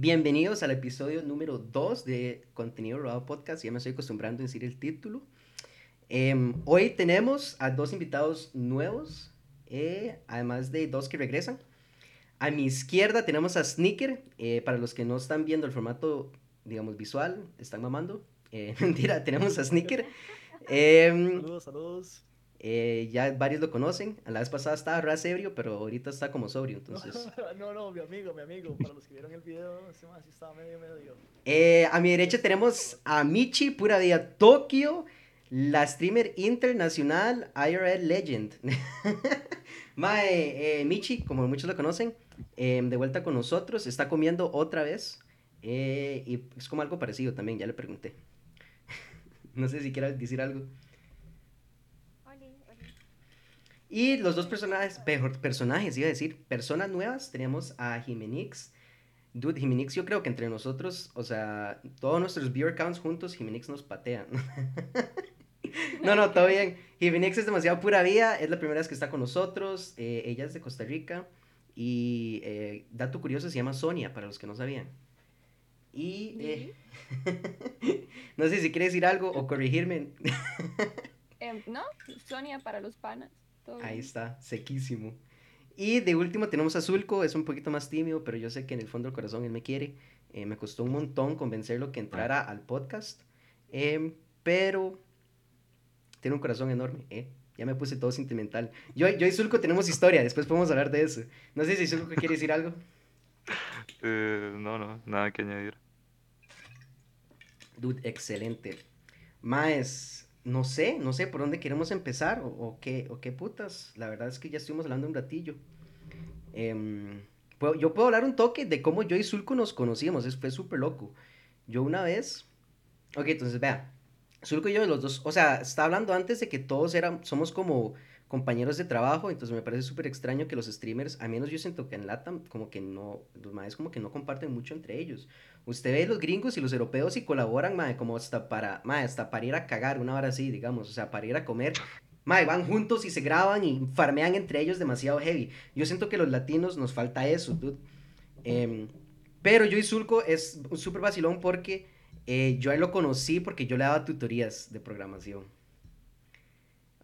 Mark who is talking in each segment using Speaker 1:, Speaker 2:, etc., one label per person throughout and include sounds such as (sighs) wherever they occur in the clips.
Speaker 1: Bienvenidos al episodio número 2 de Contenido Robado Podcast. Ya me estoy acostumbrando a decir el título. Em, hoy tenemos a dos invitados nuevos, eh, además de dos que regresan. A mi izquierda tenemos a Sneaker. Eh, para los que no están viendo el formato, digamos, visual, están mamando. Eh, (laughs) mentira, tenemos a Sneaker. (laughs) Em,
Speaker 2: saludos, saludos.
Speaker 1: Eh, ya varios lo conocen. A la vez pasada estaba ras ebrio, pero ahorita está como sobrio, (laughs) entonces. (laughs)
Speaker 2: no, no, mi amigo, mi amigo. Para los que vieron el video, ese más sí estaba medio, medio.
Speaker 1: Eh, a mi derecha tenemos a Michi, pura vida Tokio, la streamer internacional IRL Legend. (laughs) Mae, eh, Michi, como muchos lo conocen, em, de vuelta con nosotros, está comiendo otra vez. eh, y es como algo parecido también, ya le pregunté. no sé si quiera decir algo. Y los dos personajes, mejor, personajes, iba a decir, personas nuevas, tenemos a Jimenix. Dude, Jimenix, yo creo que entre nosotros, o sea, todos nuestros viewer counts juntos, Jimenix nos patea. (laughs) no, no, todo bien. Jimenix es demasiado pura vida, es la primera vez que está con nosotros. eh, ella es de Costa Rica. Y eh, dato curioso, se llama Sonia, para los que no sabían. Y eh, (laughs) no sé si quiere decir algo o corregirme.
Speaker 3: Em, ¿No? Sonia para los panas. Todo
Speaker 1: Ahí
Speaker 3: bien.
Speaker 1: está, sequísimo. Y de último tenemos a Zulco, es un poquito más tímido, pero yo sé que en el fondo del corazón él me quiere. Eh, me costó un montón convencerlo que entrara al podcast, em, pero tiene un corazón enorme, ¿eh? Ya me puse todo sentimental. Yo, yo y Zulco tenemos historia, después podemos hablar de eso. No sé si Zulco quiere decir algo. (laughs)
Speaker 4: Eh, no, no, nada que añadir.
Speaker 1: Dude, excelente. Más, no sé, no sé por dónde queremos empezar o, qué, o qué putas. La verdad es que ya estuvimos hablando un ratillo. Em, puedo- yo puedo hablar un toque de cómo yo y Zulco nos conocíamos, es, fue súper loco. Yo una vez, ok, entonces vea, Zulco y yo los dos, o sea, está hablando antes de que todos eran, somos como compañeros de trabajo, entonces me parece súper extraño que los streamers, a menos yo siento que en LATAM, como que no, los maes como que no comparten mucho entre ellos. Usted ve los gringos y los europeos y colaboran, mae, como hasta para, mae, hasta para ir a cagar, una hora así, digamos, o sea, para ir a comer. Mae, van juntos y se graban y farmean entre ellos demasiado heavy. Yo siento que los latinos nos falta eso, dude. Em, pero yo y Zulco es un súper vacilón porque eh, yo a lo conocí porque yo le daba tutorías de programación.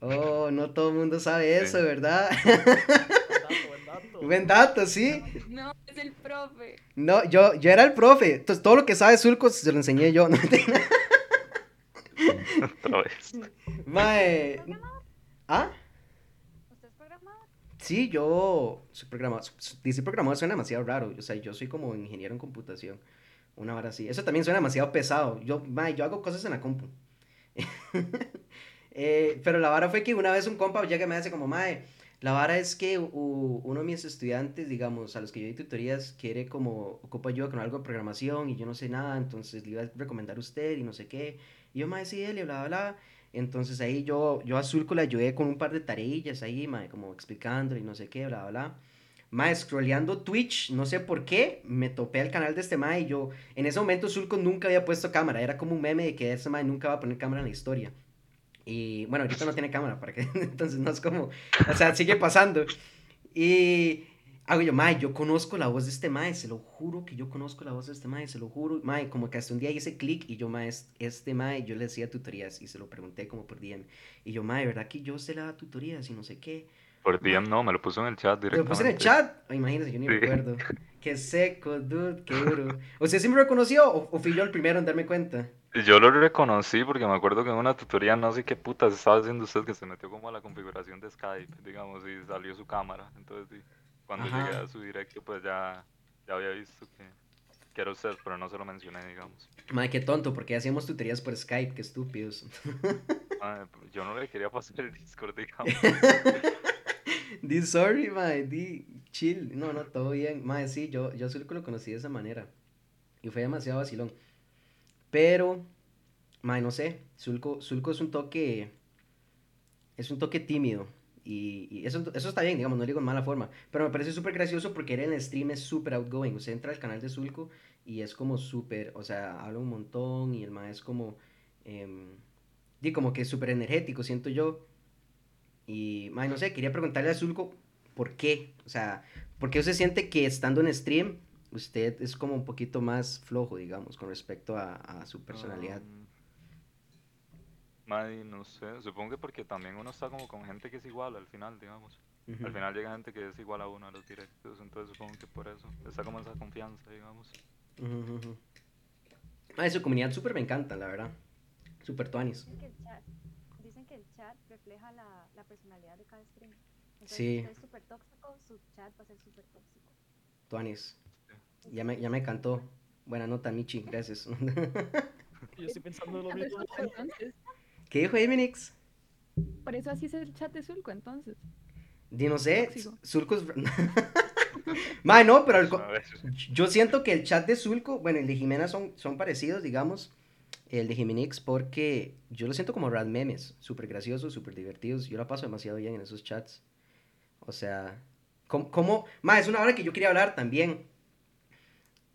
Speaker 1: Oh, no todo el mundo sabe eso,
Speaker 4: Sí.
Speaker 1: ¿verdad?
Speaker 2: Buen (laughs) dato, buen dato.
Speaker 1: Buen dato, sí.
Speaker 3: No, es el profe.
Speaker 1: No, yo, yo era el profe. Entonces, todo lo que sabe Zulco se lo enseñé yo. (laughs) No. (laughs)
Speaker 4: Otra vez.
Speaker 1: Mae. ¿Ah?
Speaker 3: ¿Usted es programador?
Speaker 1: Sí, yo soy programador. Decir programador suena demasiado raro. O sea, yo soy como ingeniero en computación. Una hora así. Eso también suena demasiado pesado. Yo, mae, yo hago cosas en la compu. Eh, pero la vara fue que una vez un compa llega y me dice como, mae, la vara es que uno de mis estudiantes, digamos, a los que yo doy tutorías, quiere como, ocupa ayuda con algo de programación y yo no sé nada, entonces le iba a recomendar a usted y no sé qué. Y yo, mae, sí, él, y bla, bla, bla. Entonces ahí yo, yo a Zulco le ayudé con un par de tareillas ahí, mae, como explicándole y no sé qué, bla, bla, bla. Mae, scrolleando Twitch, no sé por qué, me topé al canal de este mae y yo, en ese momento Zulco nunca había puesto cámara, era como un meme de que ese mae nunca va a poner cámara en la historia. Y bueno, ahorita no tiene cámara, para que, (laughs) entonces no es como, o sea, sigue pasando. Y hago yo, mae, yo conozco la voz de este mae, se lo juro que yo conozco la voz de este mae, se lo juro. Mae, como que hasta un día hice clic y yo, mae, es- este mae, yo le hacía tutorías y se lo pregunté como por DM. Y yo, mae, ¿verdad que yo se la da tutorías y no sé qué?
Speaker 4: Por DM no, me lo puso en el chat
Speaker 1: Lo
Speaker 4: directamente.
Speaker 1: puse en el chat. Ay, imagínense, yo ni
Speaker 4: Sí.
Speaker 1: recuerdo. (laughs) Qué seco, dude, qué duro. ¿Usted sí me reconoció o, o fui yo el primero en darme cuenta?
Speaker 4: Yo lo reconocí porque me acuerdo que en una tutoría no sé qué putas estaba haciendo usted que se metió como a la configuración de Skype, digamos, y salió su cámara. Entonces, cuando
Speaker 1: Ajá.
Speaker 4: llegué a su directo, pues ya, ya había visto que, que era usted, pero no se lo mencioné, digamos.
Speaker 1: Mae, qué tonto, porque hacíamos tutorías por Skype, qué estúpidos. (laughs)
Speaker 4: Ah, yo no le quería pasar el Discord, digamos. (laughs)
Speaker 1: Di sorry, mae, di chill. No, no, todo bien. Mae, sí, yo, yo solo lo conocí de esa manera. Y fue demasiado vacilón. Pero, mae, no sé. Zulco, Zulco es un toque. Es un toque tímido. Y, y eso, eso está bien, digamos, no digo en mala forma. Pero me parece súper gracioso porque él en el stream es súper outgoing. Usted entra al canal de Zulco y es como súper. O sea, habla un montón y el mae es como. di como que súper energético, siento yo. Y, mae, no sé, quería preguntarle a Zulco por qué. O sea, ¿por qué usted siente que estando en stream usted es como un poquito más flojo, digamos, con respecto a, a su personalidad.
Speaker 4: Um, mae, no sé, supongo que porque también uno está como con gente que es igual al final, digamos.
Speaker 1: Ujú.
Speaker 4: Al final llega gente que es igual a uno a los directos, entonces supongo que por eso está como esa confianza, digamos.
Speaker 1: Ujú, ujú. Ah, su comunidad súper me encanta, la verdad. Súper tuanis.
Speaker 5: Dicen que el chat, dicen que el chat refleja la, la personalidad de cada stream. Entonces,
Speaker 1: Sí.
Speaker 5: si usted es súper tóxico, su chat va a ser súper tóxico.
Speaker 1: Tuanis. Ya me, ya me cantó. Buena nota, Michi, gracias. (laughs)
Speaker 2: Yo estoy pensando lo
Speaker 3: Chat de
Speaker 2: mismo.
Speaker 1: ¿Qué dijo Eminix?
Speaker 3: Por eso así es el chat de Zulco, entonces.
Speaker 1: Di no sé. Zulco es... (laughs) Mae, no, pero yo siento que el chat de Zulco, bueno, el de Jimena son, son parecidos, digamos, el de Jimenix, porque yo lo siento como rad memes, súper graciosos, súper divertidos. Yo la paso demasiado bien en esos chats. O sea, ¿cómo? cómo? Mae, es una hora que yo quería hablar también.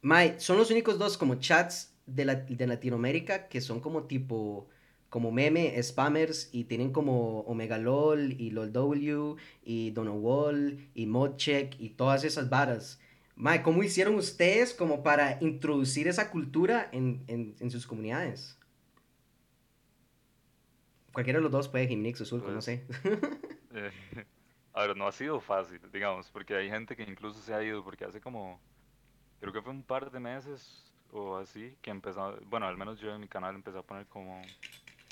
Speaker 1: Mae, son los únicos dos como chats de, la- de Latinoamérica que son como tipo, como meme, spammers, y tienen como Omega LOL, y LOLW, y Donowall, y Modcheck, y todas esas varas. Mae, ¿cómo hicieron ustedes como para introducir esa cultura en, en- en sus comunidades? Cualquiera de los dos puede, Jimenix o Zulco, no sé. (laughs)
Speaker 4: eh, a ver, no ha sido fácil, digamos, porque hay gente que incluso se ha ido, porque hace como, creo que fue un par de meses o así, que empezó, bueno, al menos yo en mi canal empecé a poner como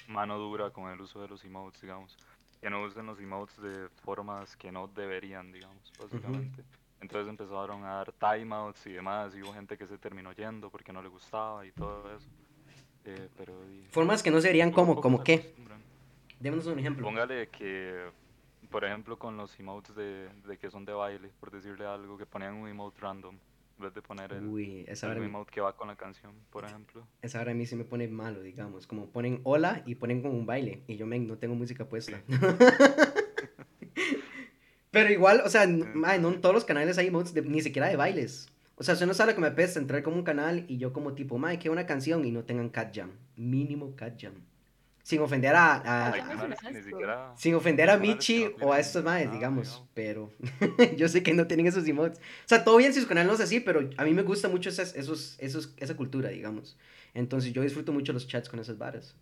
Speaker 4: mano dura con el uso de los emotes, digamos. Que no usen los emotes de formas que no deberían, digamos, básicamente. Entonces empezaron a dar timeouts y demás, y hubo gente que se terminó yendo porque no le gustaba y todo eso. Eh, pero
Speaker 1: Formas que no se verían
Speaker 4: poco a
Speaker 1: como, como qué. Démonos un ejemplo.
Speaker 4: Póngale que, por ejemplo, con los emotes de, de que son de baile, por decirle algo, que ponían un emote random, en vez de poner el,
Speaker 1: Uy, esa
Speaker 4: el que va con la canción, por ejemplo.
Speaker 1: esa hora a mí se me pone malo, digamos. Como ponen hola y ponen como un baile. Y yo, men, no tengo música puesta. (laughs) Pero igual, o sea, n- mae, no en todos los canales hay emotes de- ni siquiera de bailes. O sea, eso no sabe lo que me apesta entrar como un canal y yo como tipo, mae, que una canción y no tengan cat jam. Mínimo cat jam. Sin ofender a,
Speaker 3: Ah,
Speaker 4: ni siquiera...
Speaker 1: sin ofender a Michi
Speaker 4: no
Speaker 1: o a estos maes,
Speaker 4: nada,
Speaker 1: digamos, pero (laughs) yo sé que no tienen esos emotes. O sea, todo bien si su canal no es así, pero a mí me gusta mucho esas, esos, esos, esa cultura, digamos. Entonces yo disfruto mucho los chats con esas varas.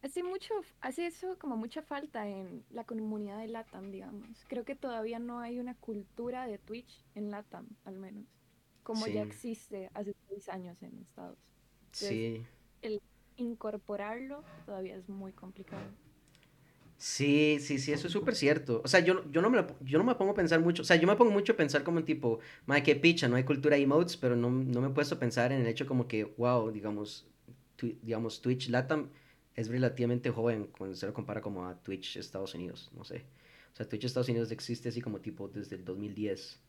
Speaker 3: Hace mucho, hace eso como mucha falta en la comunidad de LATAM, digamos. Creo que todavía no hay una cultura de Twitch en LATAM, al menos. Como ya existe hace seis años en Estados.
Speaker 1: Sí.
Speaker 3: Incorporarlo todavía es muy complicado.
Speaker 1: Sí, sí, sí, eso es súper cierto. O sea, yo, yo, no me lo- yo no me pongo a pensar mucho. O sea, yo me pongo mucho a pensar como en tipo, madre, qué picha, no hay cultura emotes, pero no, no me he puesto a pensar en el hecho como que, wow, digamos, digamos, Twitch Latam es relativamente joven cuando se lo compara como a Twitch Estados Unidos, no sé. O sea, Twitch Estados Unidos existe así como tipo desde el 2010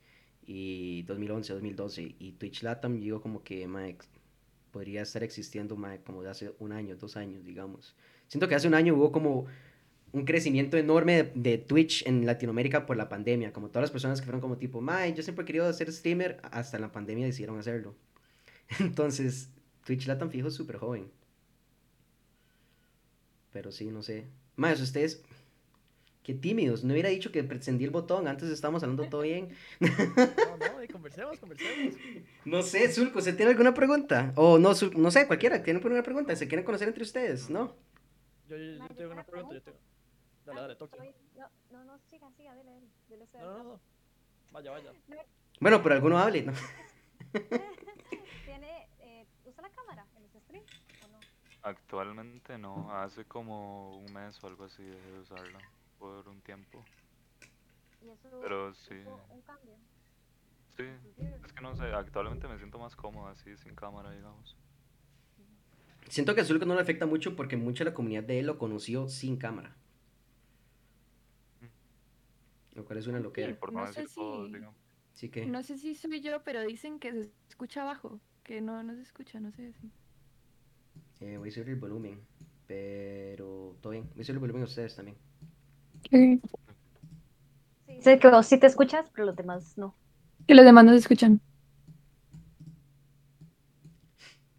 Speaker 1: y 2011, 2012. Y Twitch Latam, digo como que, madre, podría estar existiendo, madre, como de hace un año, dos años, digamos. Siento que hace un año hubo como un crecimiento enorme de, Twitch en Latinoamérica por la pandemia, como todas las personas que fueron como tipo, Mae, yo siempre he querido ser streamer, hasta la pandemia decidieron hacerlo. (laughs) Entonces, Twitch Latam fijo es súper joven. Pero sí, no sé. Mae, ustedes, qué tímidos, no hubiera dicho que pretendí el botón, antes estábamos hablando todo bien. (laughs)
Speaker 2: No, no, conversemos, conversemos. (laughs)
Speaker 1: No sé, Zulco, ¿se tiene alguna pregunta? O no, Zul- no sé, cualquiera, ¿tiene alguna pregunta? ¿Se quieren conocer entre ustedes? ¿No?
Speaker 2: Yo, yo, yo tengo una pregunta, yo tengo. Dale, dale, toque.
Speaker 5: No, no, no, siga, siga, dele, dele.
Speaker 2: No, no, no. Vaya, vaya. (laughs)
Speaker 1: Bueno, pero alguno hable, ¿no? (laughs)
Speaker 5: ¿Tiene, eh, usa la cámara en los streams o no?
Speaker 4: Actualmente no, hace como un mes o algo así dejé de usarla por un tiempo.
Speaker 5: Y eso
Speaker 4: Pero sí,
Speaker 5: un cambio.
Speaker 4: Sí, es que no sé, actualmente me siento más cómodo así, sin cámara, digamos.
Speaker 1: Siento que a Zulco no le afecta mucho porque mucha de la comunidad de él lo conoció sin cámara. Lo cual es una loquera.
Speaker 4: por no,
Speaker 3: no sé
Speaker 4: decir todos,
Speaker 3: si-
Speaker 4: digamos.
Speaker 1: Que,
Speaker 3: No sé si soy yo, pero dicen que se escucha bajo. Que no, no se escucha, no sé si.
Speaker 1: eh, voy a subir el volumen. Pero todo bien. Voy a subir el volumen a ustedes también.
Speaker 5: Sí,
Speaker 6: Sé que vos sí te escuchas, pero los demás no.
Speaker 3: Que los demás no se escuchan.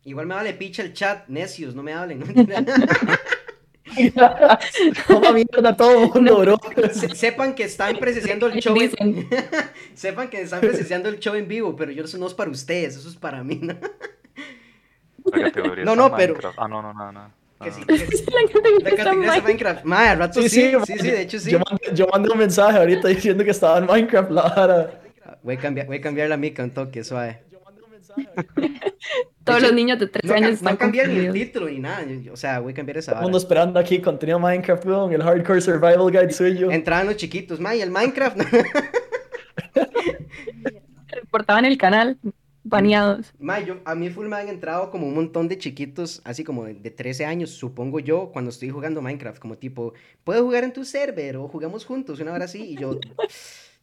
Speaker 1: Igual me vale picha el chat, necios, no me hablen. ¿no? (laughs)
Speaker 2: Toma mierda a todo el mundo, bro.
Speaker 1: Se- sepan que están presenciando el show. en- (laughs) sepan que están presenciando el show en vivo, pero yo eso no es para ustedes, eso es para mí. ¿no? No, no, pero-.
Speaker 4: Ah, no, no, no, no.
Speaker 1: Que
Speaker 4: Ah,
Speaker 1: sí, (laughs)
Speaker 4: no.
Speaker 1: que-
Speaker 3: La categoría
Speaker 1: La categoría es. Minecraft. Mae, al rato sí, sí, sí,
Speaker 2: man,
Speaker 1: de hecho sí.
Speaker 2: Yo mandé, yo mandé un mensaje ahorita diciendo que estaba en Minecraft la vara.
Speaker 1: Voy a cambiar, voy a cambiar la mica un toque, suave.
Speaker 2: Yo mandé un mensaje.
Speaker 3: Todos
Speaker 1: hecho,
Speaker 3: los niños de 13
Speaker 1: No,
Speaker 3: años están
Speaker 1: no cambiar ni el título ni nada. O sea, voy a cambiar esa
Speaker 2: Todo el mundo esperando aquí contenido Minecraft, weón, el Hardcore Survival Guide suyo.
Speaker 1: Entraban los chiquitos, mae, el Minecraft. (laughs)
Speaker 3: Reportaban el canal, baneados.
Speaker 1: Yo, a mí full me han entrado como un montón de chiquitos, así como de, de 13 años, supongo yo, cuando estoy jugando Minecraft, como tipo, ¿puedo jugar en tu server o jugamos juntos una hora así? Y yo,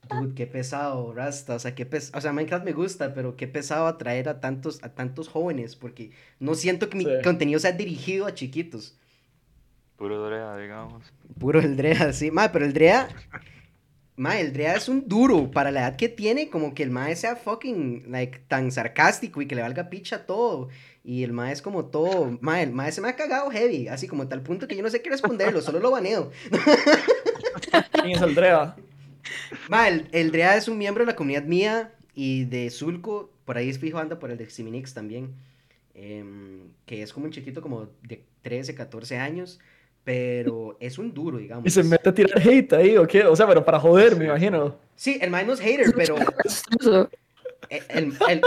Speaker 1: dude, qué pesado, Rasta, o sea, qué pes o sea, Minecraft me gusta, pero qué pesado atraer a tantos, a tantos jóvenes, porque no siento que mi
Speaker 2: Sí.
Speaker 1: contenido sea dirigido a chiquitos.
Speaker 4: Puro Drea, digamos.
Speaker 1: Puro el Drea, sí. Mae, pero el Drea. Mae, el Drea es un duro para la edad que tiene, como que el Mae sea fucking, like, tan sarcástico y que le valga picha todo. Y el Mae es como todo. Mae, el Mae se me ha cagado heavy, así como a tal punto que yo no sé qué responderlo, solo lo baneo. (laughs)
Speaker 2: ¿Quién es Andrea? (laughs)
Speaker 1: Mae, el, el Drea es un miembro de la comunidad mía y de Zulco, por ahí es fijo anda por el de Ximinix también. em, que es como un chiquito como de 13, 14 años, pero (laughs) es un duro, digamos.
Speaker 2: Y se mete a tirar hate ahí, ¿o qué? O sea, pero para joder, me imagino.
Speaker 1: Sí, el Mae no es hater, pero (laughs) el, el- el-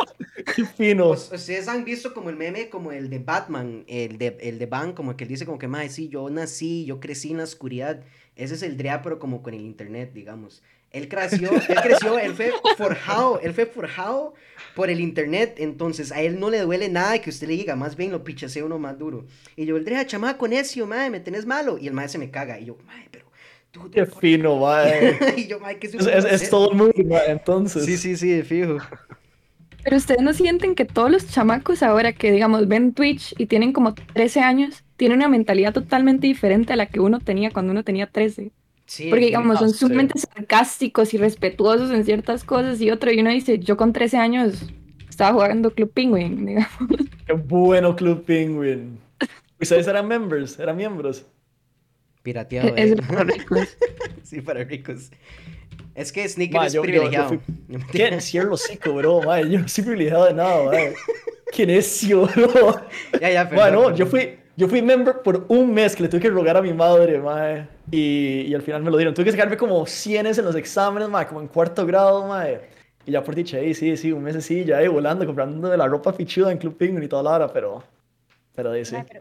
Speaker 2: Qué fino.
Speaker 1: ustedes han visto como el meme, como el de Batman, el de, el de Van, como que él dice como que, mae, sí, yo nací, yo crecí en la oscuridad. Ese es el Drea, pero como con el internet, digamos. Él creció, él creció, él fue forjado, él fue forjado por el internet, entonces a él no le duele nada que usted le diga, más bien lo pichasea uno más duro. Y yo, el Drea, chamaco necio, mae, me tenés malo. Y el mae se me caga, y yo, mae, pero, tú,
Speaker 2: Qué fino, mae. (laughs)
Speaker 1: y yo, mae, ¿qué
Speaker 2: Es, es- es
Speaker 1: hacer?"
Speaker 2: todo el mundo, mae, entonces.
Speaker 1: Sí, sí, sí, fijo.
Speaker 3: Pero ustedes no sienten que todos los chamacos ahora que, digamos, ven Twitch y tienen como 13 años, tienen una mentalidad totalmente diferente a la que uno tenía cuando uno tenía 13.
Speaker 1: Sí,
Speaker 3: Porque,
Speaker 1: de
Speaker 3: digamos, son sumamente sarcásticos y respetuosos en ciertas cosas y otro, y uno dice, yo con 13 años estaba jugando Club Penguin, (laughs) digamos.
Speaker 2: Qué bueno Club Penguin. ¿Ustedes eran members? ¿Eran miembros?
Speaker 1: Pirateado.
Speaker 3: Es
Speaker 1: eh.
Speaker 3: para ricos. (laughs)
Speaker 1: Sí, para ricos. Es que Sneaker
Speaker 2: Ma,
Speaker 1: es
Speaker 2: yo- yo- yo
Speaker 1: privilegiado.
Speaker 2: fui- ¿Qué? Cierro hocico, bro, mae. Yo no soy privilegiado de nada, mae. Qué necio, bro.
Speaker 1: Ya, ya, perdón,
Speaker 2: yo fui, yo fui member por un mes que le tuve que rogar a mi madre, mae. Y, y al final me lo dieron. Tuve que sacarme como 100 en los exámenes, mae, como en cuarto grado, mae. Y ya por dicha, ahí sí, sí, un mes sí, ya ahí volando, comprando la ropa fichuda en Club Penguin y toda la hora, pero... Pero ahí sí.
Speaker 5: Pero,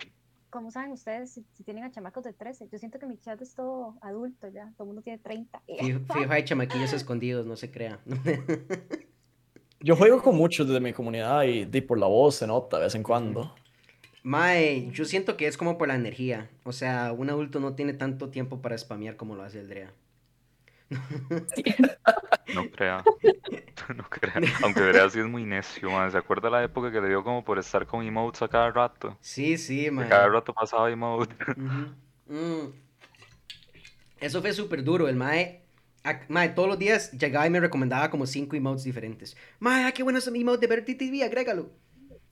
Speaker 5: ¿Cómo saben ustedes si, si tienen a chamacos de 13? Yo siento que mi chat es todo adulto ya. Todo el mundo tiene 30.
Speaker 1: Fijo, fijo, hay chamaquillos escondidos, no se crea. (laughs)
Speaker 2: Yo juego con muchos de mi comunidad y, y por la voz se nota de vez en cuando.
Speaker 1: Mae, yo siento que es como por la energía. O sea, un adulto no tiene tanto tiempo para spamear como lo hace el Drea.
Speaker 4: No crea. (laughs) No crea. (laughs) Aunque Drea sí es muy necio, man. ¿Se acuerda la época que le dio como por estar con emotes a cada rato?
Speaker 1: Sí, sí,
Speaker 4: Que
Speaker 1: mae.
Speaker 4: Cada rato pasaba emote. (laughs)
Speaker 1: Mm. Eso fue súper duro. El Mae, ac- mae, todos los días llegaba y me recomendaba como cinco emotes diferentes. Mae, ah, qué bueno es mi emote de ver TTV, agrégalo.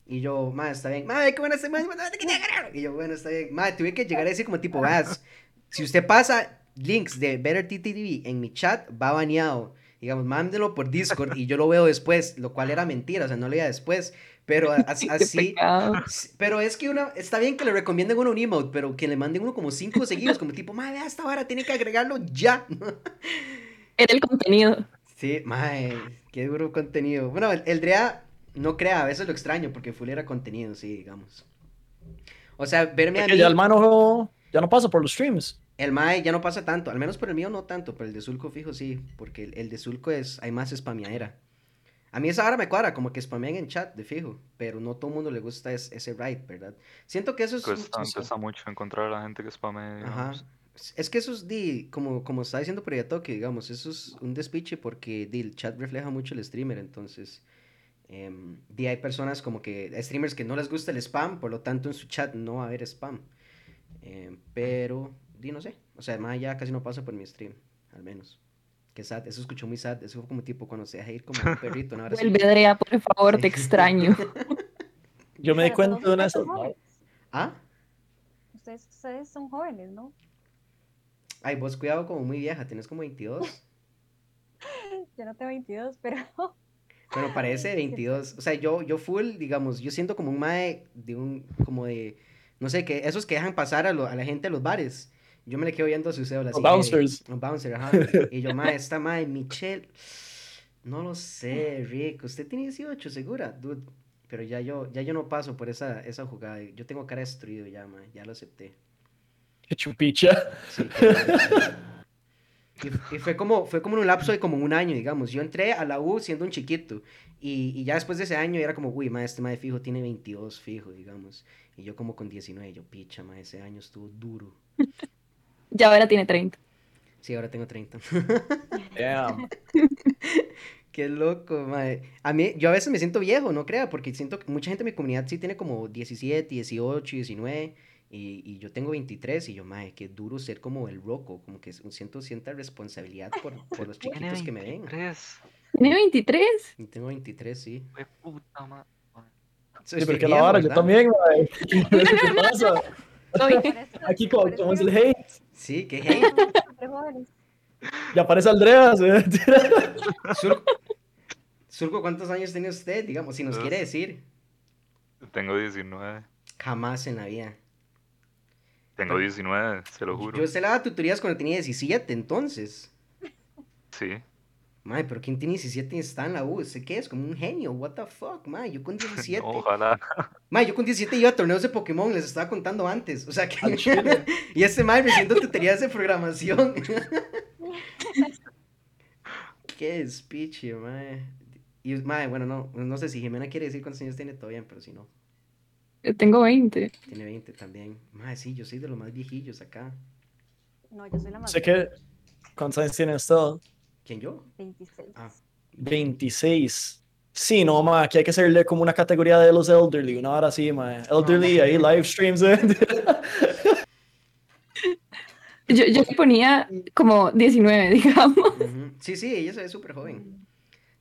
Speaker 1: Y yo, mae, está bien. Mae, qué bueno es mae, agrégalo. Y yo, bueno, está bien. Mae, tuve que llegar a decir como tipo, vas, si usted pasa links de Better TTV en mi chat, va baneado. Digamos, mándelo por Discord y yo lo veo después, lo cual era mentira, o sea, no lo veía después. Pero (laughs) así,
Speaker 3: pecado.
Speaker 1: Sí, Pero es que uno, está bien que le recomienden uno un emote, pero que le manden uno como cinco seguidos, como tipo, madre, esta vara, tiene que agregarlo ya. (laughs)
Speaker 3: Era el contenido.
Speaker 1: Sí, madre, qué duro contenido. Bueno, el, el Drea no crea, a veces lo extraño, porque full era contenido, sí, digamos. O sea, verme a mí,
Speaker 2: ya el mano ya no pasa por los streams.
Speaker 1: el mae ya no pasa tanto, al menos por el mío no tanto, pero el de Zulco fijo sí, porque el, el de Zulco es, hay más spameadera. A mí esa hora me cuadra, como que spamean en chat, de fijo, pero no todo el mundo le gusta es- ese ride, ¿verdad? Siento que eso es...
Speaker 4: Cuesta, mucho encontrar a la gente que spamee,
Speaker 1: Ajá.
Speaker 4: digamos.
Speaker 1: Es- Es que eso es, di, como, como está diciendo Toque, digamos, eso es un despiche porque di, el chat refleja mucho el streamer, entonces, em, di, hay personas como que, hay streamers que no les gusta el spam, por lo tanto en su chat no va a haber spam. Em, pero, di, no sé, o sea, además ya casi no pasa por mi stream, al menos. Que sad, eso escuchó muy sad, eso fue como tipo cuando se deja ir como un perrito, ¿no? Ahora sí.
Speaker 3: Vuelve, Drea, por favor, te extraño. (laughs)
Speaker 2: Yo me di cuenta de una.
Speaker 1: ¿Ah?
Speaker 5: ustedes, ustedes son jóvenes, ¿no?
Speaker 1: Ay, vos cuidado como muy vieja, tienes como 22. (laughs)
Speaker 5: Yo no tengo 22, pero (laughs)
Speaker 1: Bueno, parece 22. O sea, yo, yo full, digamos, yo siento como un mae de un, como de, no sé, que esos que dejan pasar a, lo- a la gente a los bares. Yo me le quedo viendo a su cédula.
Speaker 2: Los bouncers.
Speaker 1: Los bouncers, ajá. Y yo, (laughs) mae, esta Michelle. No lo sé, Rick. Usted tiene 18, segura, dude. Pero ya yo, ya yo no paso por esa, esa jugada. Yo tengo cara destruido ya, mae. Ya lo acepté.
Speaker 2: Qué chupicha.
Speaker 1: Sí, y, y fue como, fue como en un lapso de como un año, digamos. Yo entré a la U siendo un chiquito. Y, y ya después de ese año era como, uy, ma, este mae fijo tiene 22 fijo, digamos. Y yo como con 19, yo, picha, ma, ese año estuvo duro. (laughs)
Speaker 3: Ya ahora tiene 30.
Speaker 1: Sí, ahora tengo 30. (laughs)
Speaker 2: Damn. (laughs)
Speaker 1: Qué loco, mae. A mí, yo a veces me siento viejo, no crea, porque siento que mucha gente en mi comunidad sí tiene como 17, 18, 19, y, y yo tengo 23, y yo, mae, qué duro ser como el roco, como que siento cierta responsabilidad por, por los chiquitos que me ven.
Speaker 4: 23.
Speaker 3: ¿Tiene 23?
Speaker 1: Y tengo 23, sí.
Speaker 4: Fue puta ma-
Speaker 1: Soy
Speaker 2: Sí, porque la vara, yo también, mae. (laughs) (laughs) ¿Qué pasa? (laughs) Aquí como, es el hate.
Speaker 1: Sí, qué hate.
Speaker 2: Ya aparece Andreas. ¿eh?
Speaker 1: Surco, Surco, ¿cuántos años tiene usted? Digamos, si nos quiere decir.
Speaker 4: Tengo 19.
Speaker 1: Jamás en la vida.
Speaker 4: Tengo 19, se lo juro.
Speaker 1: Yo se la daba tutorías cuando tenía 17, entonces.
Speaker 4: Sí.
Speaker 1: Mae, pero ¿quién tiene 17 y está en la U? ¿Usted qué es? Como un genio. What the fuck, mae. Yo con 17. (laughs)
Speaker 4: No, ojalá.
Speaker 1: Mae, yo con 17 iba a torneos de Pokémon, les estaba contando antes. O sea que. (laughs) Y este mae recibiendo tutorías de programación. (laughs) qué despiche, mae. Y, mae, bueno, no, no sé si Jimena quiere decir cuántos años tiene todavía, pero si no,
Speaker 3: Yo tengo 20.
Speaker 1: tiene 20 también. Mae, sí, yo soy de los más viejillos acá.
Speaker 5: No, yo soy la más
Speaker 2: Sé que. ¿Cuántos años tiene usted?
Speaker 1: ¿Quién yo?
Speaker 5: 26.
Speaker 1: Ah.
Speaker 2: 26. Sí, no, ma, aquí hay que hacerle como una categoría de los elderly, una hora así, ma. Elderly, ahí live streams. ¿eh? (laughs)
Speaker 3: Yo, yo ponía como 19, (laughs) digamos.
Speaker 1: Sí, sí, ella se ve súper joven.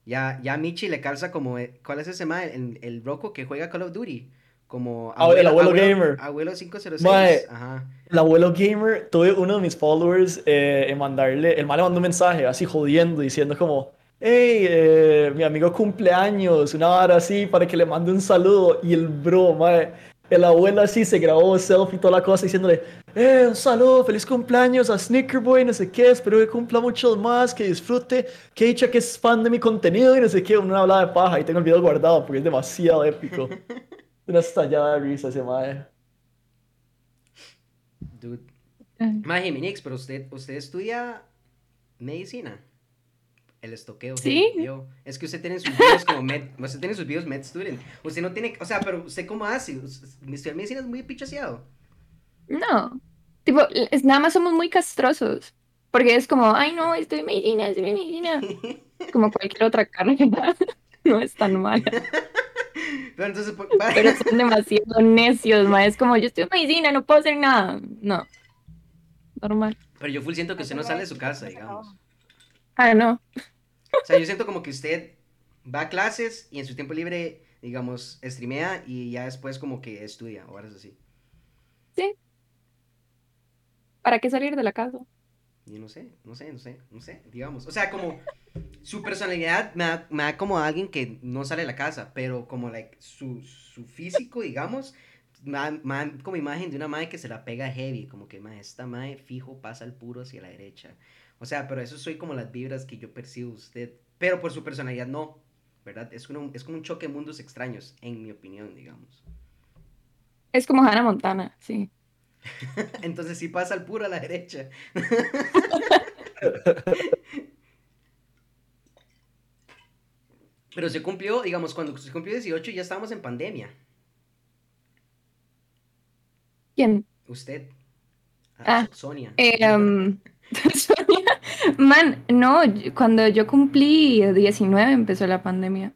Speaker 1: Ya, ya a Michi le calza como, eh, ¿cuál es ese mae? El, el roco que juega Call of Duty. Como
Speaker 2: Ah, el abuelo gamer.
Speaker 1: Abuelo 506.
Speaker 2: Mae.
Speaker 1: Ajá.
Speaker 2: El abuelo gamer, tuve uno de mis followers eh, en mandarle, el mal le mandó un mensaje así jodiendo, diciendo como, hey, eh, mi amigo cumpleaños, una hora así para que le mande un saludo. Y el bro, mae, el abuelo así se grabó selfie y toda la cosa diciéndole, eh, un saludo, feliz cumpleaños a Sneaker Boy, no sé qué, espero que cumpla muchos más, que disfrute, que dicha que es fan de mi contenido y no sé qué, una hablada de paja y tengo el video guardado porque es demasiado épico. (laughs) Una estallada de risa ese mae.
Speaker 1: Dude. Mae, pero usted, usted estudia medicina. El estoqueo.
Speaker 3: Sí.
Speaker 1: yo. Es que usted tiene sus videos como med, usted tiene sus videos med student. Usted no tiene, o sea, pero usted cómo hace? Estudiar medicina es muy pichaseado.
Speaker 3: No. Tipo, es, nada más somos muy castrosos. Porque es como, ay, no, estoy en medicina, estoy en medicina. (laughs) Como cualquier otra carrera. (laughs) No es tan mala. (laughs)
Speaker 1: Pero entonces, pues,
Speaker 3: Pero son demasiado necios, ma. Es como, yo estoy en medicina, no puedo hacer nada. No. Normal.
Speaker 1: pero yo full siento que usted no sale de su casa, digamos.
Speaker 3: Ah, no.
Speaker 1: O sea, yo siento como que usted va a clases y en su tiempo libre, digamos, streamea y ya después como que estudia o algo así.
Speaker 3: ¿Para qué salir de la casa?
Speaker 1: Yo no sé, no sé, no sé, no sé, digamos. O sea, como su personalidad me da, me da como a alguien que no sale de la casa, pero como like, su, su físico, digamos, me da, me da como imagen de una madre que se la pega heavy, como que esta madre fijo pasa el puro hacia la derecha. O sea, pero eso soy como las vibras que yo percibo usted, pero por su personalidad no, ¿verdad? Es, es como un choque de mundos extraños, en mi opinión, digamos.
Speaker 3: Es como Hannah Montana, sí. (laughs)
Speaker 1: Entonces sí pasa el puro a la derecha. (laughs) Pero se cumplió, digamos, cuando se cumplió 18 ya estábamos en pandemia.
Speaker 3: ¿Quién?
Speaker 1: Usted.
Speaker 3: Ah,
Speaker 1: Sonia.
Speaker 3: Em, (laughs) Sonia. Man, no, cuando yo cumplí 19 empezó la pandemia.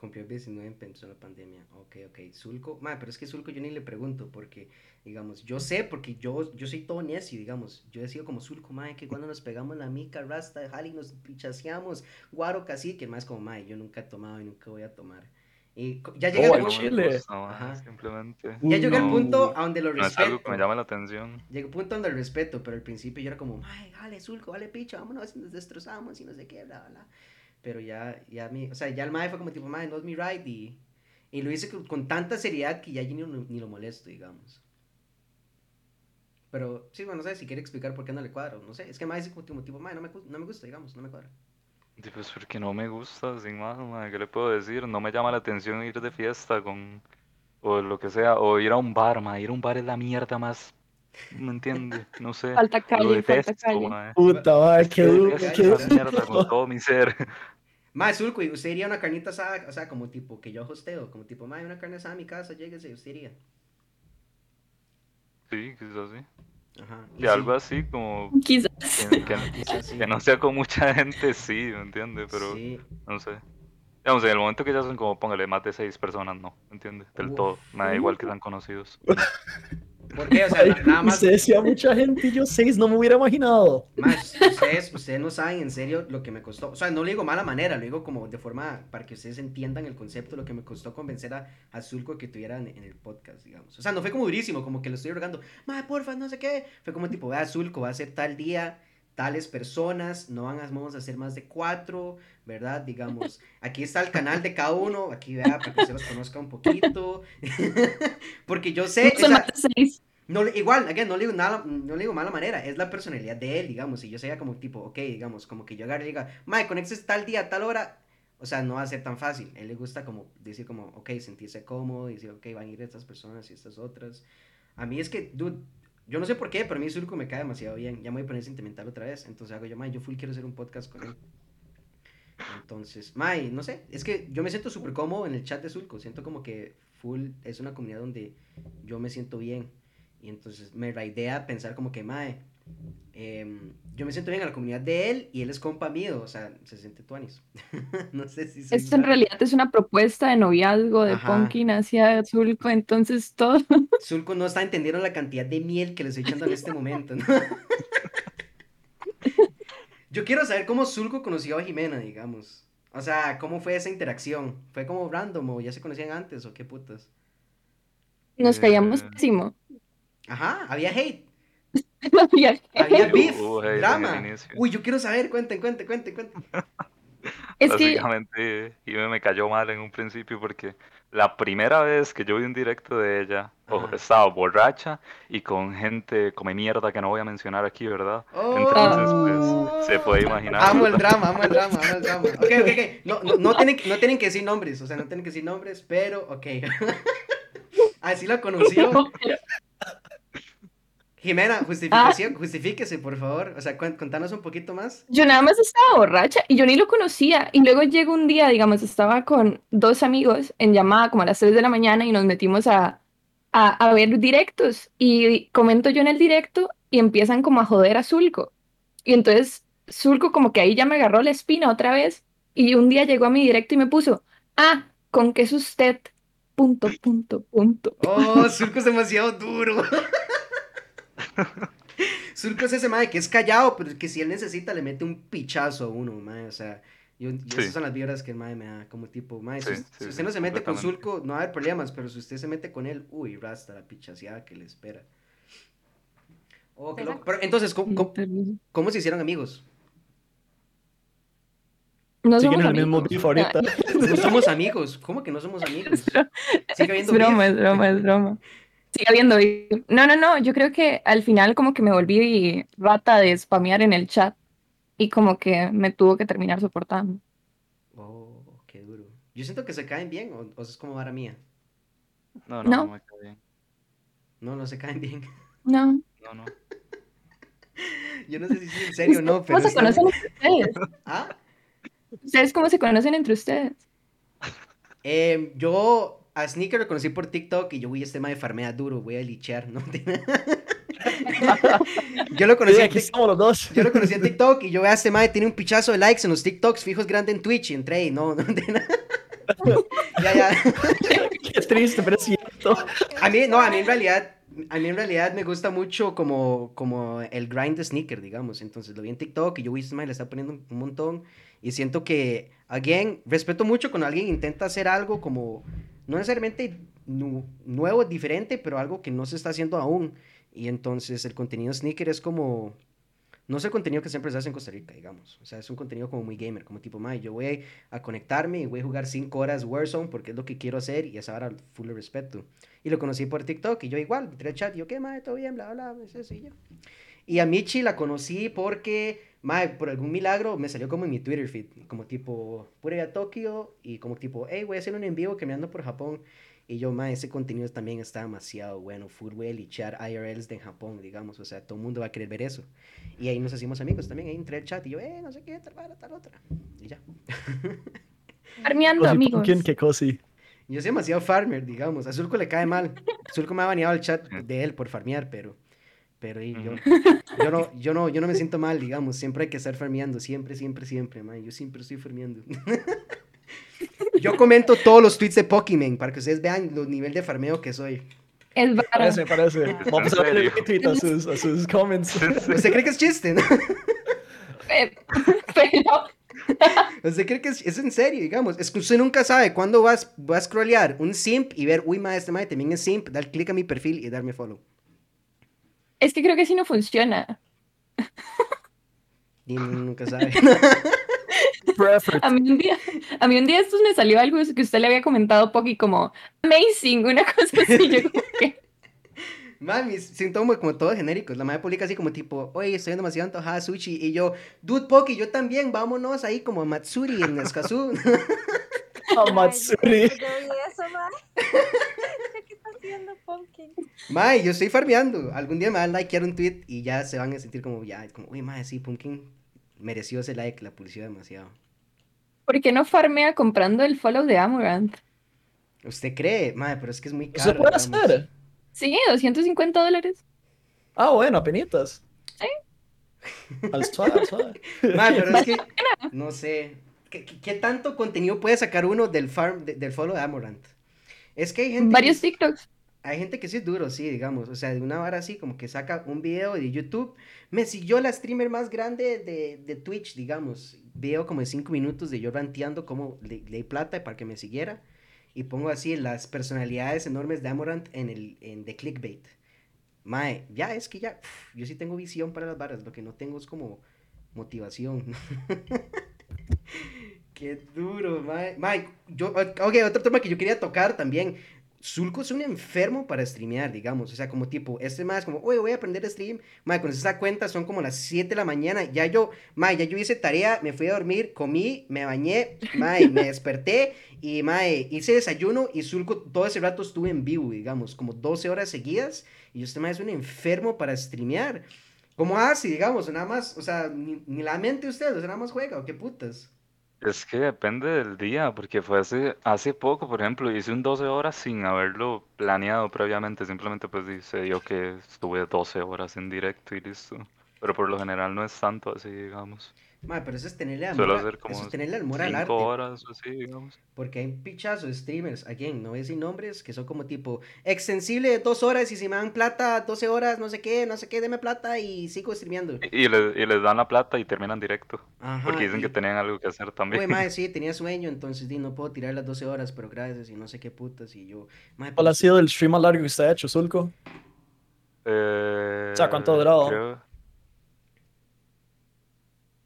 Speaker 1: Cumplió 19 empezó la pandemia. Ok, ok. Zulco. Ma, pero es que Zulco yo ni le pregunto porque, digamos, yo sé porque yo, yo soy todo necio, digamos. Yo he sido como Zulco, ma, que cuando nos pegamos la mica, rasta, jali, nos pichaseamos, guaro, casi, que más como, ma, yo nunca he tomado y nunca voy a tomar. Y ya llegué
Speaker 2: Oh,
Speaker 1: al
Speaker 2: al
Speaker 1: punto,
Speaker 4: mae,
Speaker 1: Ajá.
Speaker 4: simplemente.
Speaker 1: ya llegué al
Speaker 4: no,
Speaker 1: punto a donde lo
Speaker 4: No es algo
Speaker 1: respeto.
Speaker 4: que me llame la atención.
Speaker 1: Llegué al punto donde lo respeto, pero al principio yo era como, ay, vale, Zulco, vale, picho, vámonos, nos destrozamos y no sé qué, bla, bla. Pero ya, ya mi, o sea, ya el mae fue como tipo, mae, no es mi ride y, y lo hice con, con tanta seriedad que ya ni, lo- ni lo molesto, digamos. Pero sí, bueno, no sé si quiere explicar por qué no le cuadro, no sé, es que el mae dice como tipo, tipo, mae, no me, no me gusta, digamos, no me cuadra.
Speaker 4: Pues porque no me gusta, sin más, mae, ¿qué le puedo decir? No me llama la atención ir de fiesta con, o lo que sea, o ir a un bar, mae, ir a un bar es la mierda más, ¿me entiende? No sé, (laughs)
Speaker 3: Falta
Speaker 4: lo
Speaker 3: calle, falta calle.
Speaker 4: mae.
Speaker 2: Puta, madre, qué duro, qué
Speaker 1: esa
Speaker 2: duro.
Speaker 4: Mierda con todo mi ser.
Speaker 1: Mae, Zulco, ¿y usted iría a una carnita asada, o sea, como tipo, que yo hosteo, como tipo, mae, una carne asada a mi casa, lléguese, usted iría.
Speaker 4: Sí, quizás sí.
Speaker 1: Ajá.
Speaker 4: Y algo así como
Speaker 3: Quizás.
Speaker 4: que, que- (laughs)
Speaker 1: quizás sí.
Speaker 4: que no sea con mucha gente, sí, ¿me entiende? Pero
Speaker 1: Sí.
Speaker 4: no sé. Digamos, en el momento que ya son como, póngale, más de seis personas, no, ¿me entiende? Del
Speaker 1: Uf.
Speaker 4: todo. Me da igual que sean conocidos. (laughs)
Speaker 1: ¿Por qué? O sea, na- nada más.
Speaker 2: Usted decía mucha gente y yo seis, no me hubiera imaginado.
Speaker 1: Más, ustedes, ustedes no saben en serio lo que me costó. O sea, no lo digo mala manera, lo digo como de forma para que ustedes entiendan el concepto, lo que me costó convencer a, a Zulco que tuviera en, en el podcast, digamos. O sea, no fue como durísimo, como que lo estoy rogando, madre, porfa, no sé qué. Fue como tipo, vea, Zulco, va a ser tal día, tales personas, no vamos a hacer más de cuatro, ¿verdad? Digamos, (laughs) aquí está el canal de cada uno, aquí vea, para que se los conozca un poquito. (laughs) Porque yo sé.
Speaker 3: No
Speaker 1: esa- no, igual, again, no le digo nada, no le digo mala manera, es la personalidad de él, digamos, y yo sería como tipo, ok, digamos, como que yo agarre y diga, Mike, conectes tal día, tal hora, o sea, no va a ser tan fácil, a él le gusta como decir como, ok, sentirse cómodo, y decir, ok, van a ir estas personas y estas otras, a mí es que, dude, yo no sé por qué, pero a mí Zulco me cae demasiado bien, ya me voy a poner sentimental otra vez, entonces hago yo, Mike, yo full quiero hacer un podcast con él. Entonces, May, no sé, es que yo me siento súper cómodo en el chat de Zulco, siento como que full es una comunidad donde yo me siento bien. Y entonces me raidea pensar como que, mae, em, yo me siento bien en la comunidad de él y él es compa mío, o sea, se siente tuanis. (laughs) no sé si soy
Speaker 3: Esto en realidad es una propuesta de noviazgo de. Pumpkin hacia Zulco, entonces todo. (laughs)
Speaker 1: Zulco no está entendiendo la cantidad de miel que le estoy echando en este momento, ¿no? (laughs) Yo quiero saber cómo Zulco conoció a Jimena, digamos. O sea, ¿cómo fue esa interacción? ¿Fue como random o ya se conocían antes o qué putas?
Speaker 3: Nos caíamos
Speaker 4: Eh.
Speaker 3: pésimo.
Speaker 1: Ajá, había hate, (laughs)
Speaker 3: Había-
Speaker 1: había beef,
Speaker 4: en el
Speaker 1: drama. Uy, yo quiero saber, cuenten, cuenten, cuenten, cuenten. (laughs)
Speaker 3: Es que
Speaker 4: Básicamente, Jime me cayó mal en un principio porque la primera vez que yo vi un directo de ella, o
Speaker 1: Ajá.
Speaker 4: estaba borracha y con gente come mierda que no voy a mencionar aquí, ¿verdad?
Speaker 1: Oh.
Speaker 4: Entonces, pues, se puede imaginar.
Speaker 1: Amo el drama, amo el drama, amo el drama. Ok, ok, ok. No, no, no, tienen, no tienen que decir nombres, o sea, no tienen que decir nombres, pero ok. (laughs) Así la conoció. Jimena, (laughs) justificación, justifíquese, por favor. O sea, contanos un poquito más.
Speaker 3: Yo nada más estaba borracha y yo ni lo conocía. Y luego llegó un día, digamos, estaba con dos amigos en llamada como a las 3 de la mañana y nos metimos a, a, a ver directos. Y comento yo en el directo y empiezan como a joder a Zulco. Y entonces Zulco como que ahí ya me agarró la espina otra vez. Y un día llegó a mi directo y me puso, ah, ¿con qué es usted? Punto, punto, punto.
Speaker 1: Oh, Surco es demasiado duro. (laughs) (laughs) Surco es ese madre que es callado, pero que si él necesita le mete un pichazo a uno, madre. O sea, yo, y
Speaker 4: Sí.
Speaker 1: esas son las vibras que el madre me da, como tipo, madre, si,
Speaker 4: Sí,
Speaker 1: si
Speaker 4: sí,
Speaker 1: usted no se mete con. Surco, no va a haber problemas, pero si usted se mete con él, uy, rasta la pichaseada que le espera. Oh, qué loco. Pero entonces, ¿cómo, cómo, cómo se hicieron amigos?
Speaker 3: No
Speaker 2: Siguen en el mismo beef ahorita.
Speaker 1: No somos amigos. ¿Cómo que no somos amigos? (laughs) Sigue
Speaker 3: Es broma,
Speaker 1: beef.
Speaker 3: es broma, es broma. Sigue habiendo beef. No, no, no, yo creo que al final como que me volví rata de spamear en el chat y como que me tuvo que terminar soportando.
Speaker 1: Oh, qué duro. Yo siento que se caen bien, o, o es como vara mía.
Speaker 4: No, no,
Speaker 3: No.
Speaker 4: no me cae bien.
Speaker 1: No, no se caen bien.
Speaker 3: No.
Speaker 4: No, no. (laughs)
Speaker 1: Yo no sé si es en serio o no, pero.
Speaker 3: ¿Cómo se conocen entre ustedes?
Speaker 1: ¿Ah?
Speaker 3: ¿Ustedes cómo se conocen entre ustedes?
Speaker 1: Eh, yo a Sneaker lo conocí por TikTok y yo, uy, este mae farmea duro, voy a lichear, ¿no? (laughs) yo lo conocí
Speaker 2: Sí,
Speaker 1: en
Speaker 2: aquí los dos.
Speaker 1: yo lo conocí en TikTok y yo veo a este mae tiene un pichazo de likes en los TikToks fijos grande en Twitch y entré y no, (laughs) no, ya, ya. (laughs)
Speaker 2: Qué triste, pero es cierto.
Speaker 1: A mí, no, a mí en realidad a mí en realidad me gusta mucho como, como el grind de sneaker, digamos. Entonces lo vi en TikTok y yo vi que le está poniendo un, un montón. Y siento que, again, respeto mucho cuando alguien intenta hacer algo como, no necesariamente nu- nuevo, diferente, pero algo que no se está haciendo aún. Y entonces el contenido sneaker es como, no es el contenido que siempre se hace en Costa Rica, digamos. O sea, es un contenido como muy gamer, como tipo, "Mae, yo voy a conectarme y voy a jugar 5 horas Warzone porque es lo que quiero hacer y esa hora full respeto. Y lo conocí por TikTok y yo igual, entré al chat y yo, ¿qué, mae? ¿Todo bien? Bla, bla, bla, es eso y ya. Y a Michi la conocí porque, mae, por algún milagro me salió como en mi Twitter feed, como tipo, pura ir a Tokio y como tipo, hey, voy a hacer un en vivo que me ando por Japón. Y yo, mae, ese contenido también está demasiado bueno, full a lichar IRLs de Japón, digamos, o sea, todo el mundo va a querer ver eso. Y ahí nos hacíamos amigos también, ahí entré al chat y yo, eh, no sé qué, tal, vara, tal otra. Y ya. (laughs)
Speaker 3: Farmeando,
Speaker 2: Cosi
Speaker 3: amigos.
Speaker 2: Pumpkin, que cosi.
Speaker 1: Yo soy demasiado farmer, digamos. A Zulko le cae mal. Zulko me ha baneado el chat (laughs) de él por farmear, pero. Pero y yo, yo, no, yo, no, yo no me siento mal, digamos. Siempre hay que estar farmeando. Siempre, siempre, siempre, man. Yo siempre estoy farmeando. (laughs) yo comento todos los tweets de Pokémon para que ustedes vean los nivel de farmeo que soy.
Speaker 3: Es vara.
Speaker 2: Parece, parece. Vamos a darle retweet a sus, a sus comments.
Speaker 1: ¿Usted cree que es chiste, no?
Speaker 3: Eh, (laughs) Pero
Speaker 1: ¿Usted cree que es, es en serio, digamos? Es que usted nunca sabe cuándo vas, va a scrollear un simp y ver, uy, ma, este ma también es simp, dar clic a mi perfil y darme follow.
Speaker 3: Es que creo que sí no funciona.
Speaker 1: Y nunca sabe. (laughs)
Speaker 3: A mí un día, a mí un día estos me salió algo que usted le había comentado Poki como amazing, una cosa así. Yo como que, (laughs)
Speaker 1: Mami, siento como, como todos genéricos. La madre publica así como tipo, oye, estoy demasiado antojada de sushi. Y yo, dude, Poki, yo también, vámonos ahí como a Matsuri en Escazú. (laughs)
Speaker 2: A Matsuri.
Speaker 5: Yo vi eso, mae. ¿Qué está haciendo Pumpkin?
Speaker 1: Mae, yo estoy farmeando. Algún día me van a likear un tweet y ya se van a sentir como, ya, como, uy, mae, sí, Pumpkin mereció ese like, la publicidad demasiado.
Speaker 3: ¿por qué no farmea comprando el follow de Amorant?
Speaker 1: ¿Usted cree? Mae, pero es que es muy caro.
Speaker 2: ¿Eso puede
Speaker 1: digamos.
Speaker 2: hacer?
Speaker 3: Sí, 250 dólares.
Speaker 2: Ah, bueno, apenitas.
Speaker 3: Sí.
Speaker 2: Al suave, al suave. (laughs)
Speaker 1: Mae, pero es que, no sé, ¿qué, qué- qué tanto contenido puede sacar uno del farm, de- del follow de Amorant? Es que hay gente...
Speaker 3: Varios
Speaker 1: que-
Speaker 3: TikToks.
Speaker 1: Hay gente que sí es duro, sí, digamos. O sea, de una hora así, como que saca un video de YouTube. Me siguió la streamer más grande de, de Twitch, digamos. Veo como de cinco minutos de yo ranteando cómo le, le plata para que me siguiera. Y pongo así las personalidades enormes de Amorant en el en de clickbait. Mae, ya es que ya, yo sí tengo visión para las varas. Lo que no tengo es como motivación. (laughs) Qué duro, mae. Mae, yo, ok, otro tema que yo quería tocar también. Zulko es un enfermo para streamear, digamos. O sea, como tipo, este más como, oye, voy a aprender a stream. Mae, cuando se da cuenta son como las 7 de la mañana. Ya yo, mae, ya yo hice tarea, me fui a dormir, comí, me bañé, mae, me desperté y, mae, hice desayuno y Zulko todo ese rato estuve en vivo, digamos, como 12 horas seguidas. Y este mae es un enfermo para streamear. ¿Cómo hace, digamos? Nada más, o sea, ni, ni la mente usted, o sea, nada más juega, o qué putas.
Speaker 4: Es que depende del día, porque fue hace, hace poco, por ejemplo, hice un 12 horas sin haberlo planeado previamente, simplemente pues se dio que estuve 12 horas en directo y listo. Pero por lo general no es tanto así, digamos.
Speaker 1: Mae, pero eso es tenerle amor,
Speaker 4: Suelo
Speaker 1: a-
Speaker 4: hacer como
Speaker 1: eso es tenerle al arte.
Speaker 4: 5 horas o así, digamos.
Speaker 1: Porque hay un pichazo de streamers, again, no voy a decir nombres, que son como tipo extensible de dos horas y si me dan plata, 12 horas, no sé qué, no sé qué, deme plata y sigo streameando.
Speaker 4: Y, y le- y les dan la plata y terminan directo,
Speaker 1: Ajá.
Speaker 4: porque dicen
Speaker 1: y-
Speaker 4: que tenían algo que hacer también.
Speaker 1: Güey, mae, (laughs) sí, tenía sueño, entonces di, no puedo tirar las 12 horas, pero gracias y no sé qué putas. Y yo, mae,
Speaker 2: ¿Cuál ha
Speaker 1: pues,
Speaker 2: sido el stream más largo que usted ha hecho, Zulko?
Speaker 4: Eh,
Speaker 2: sea, ¿cuánto ha durado?
Speaker 4: creo-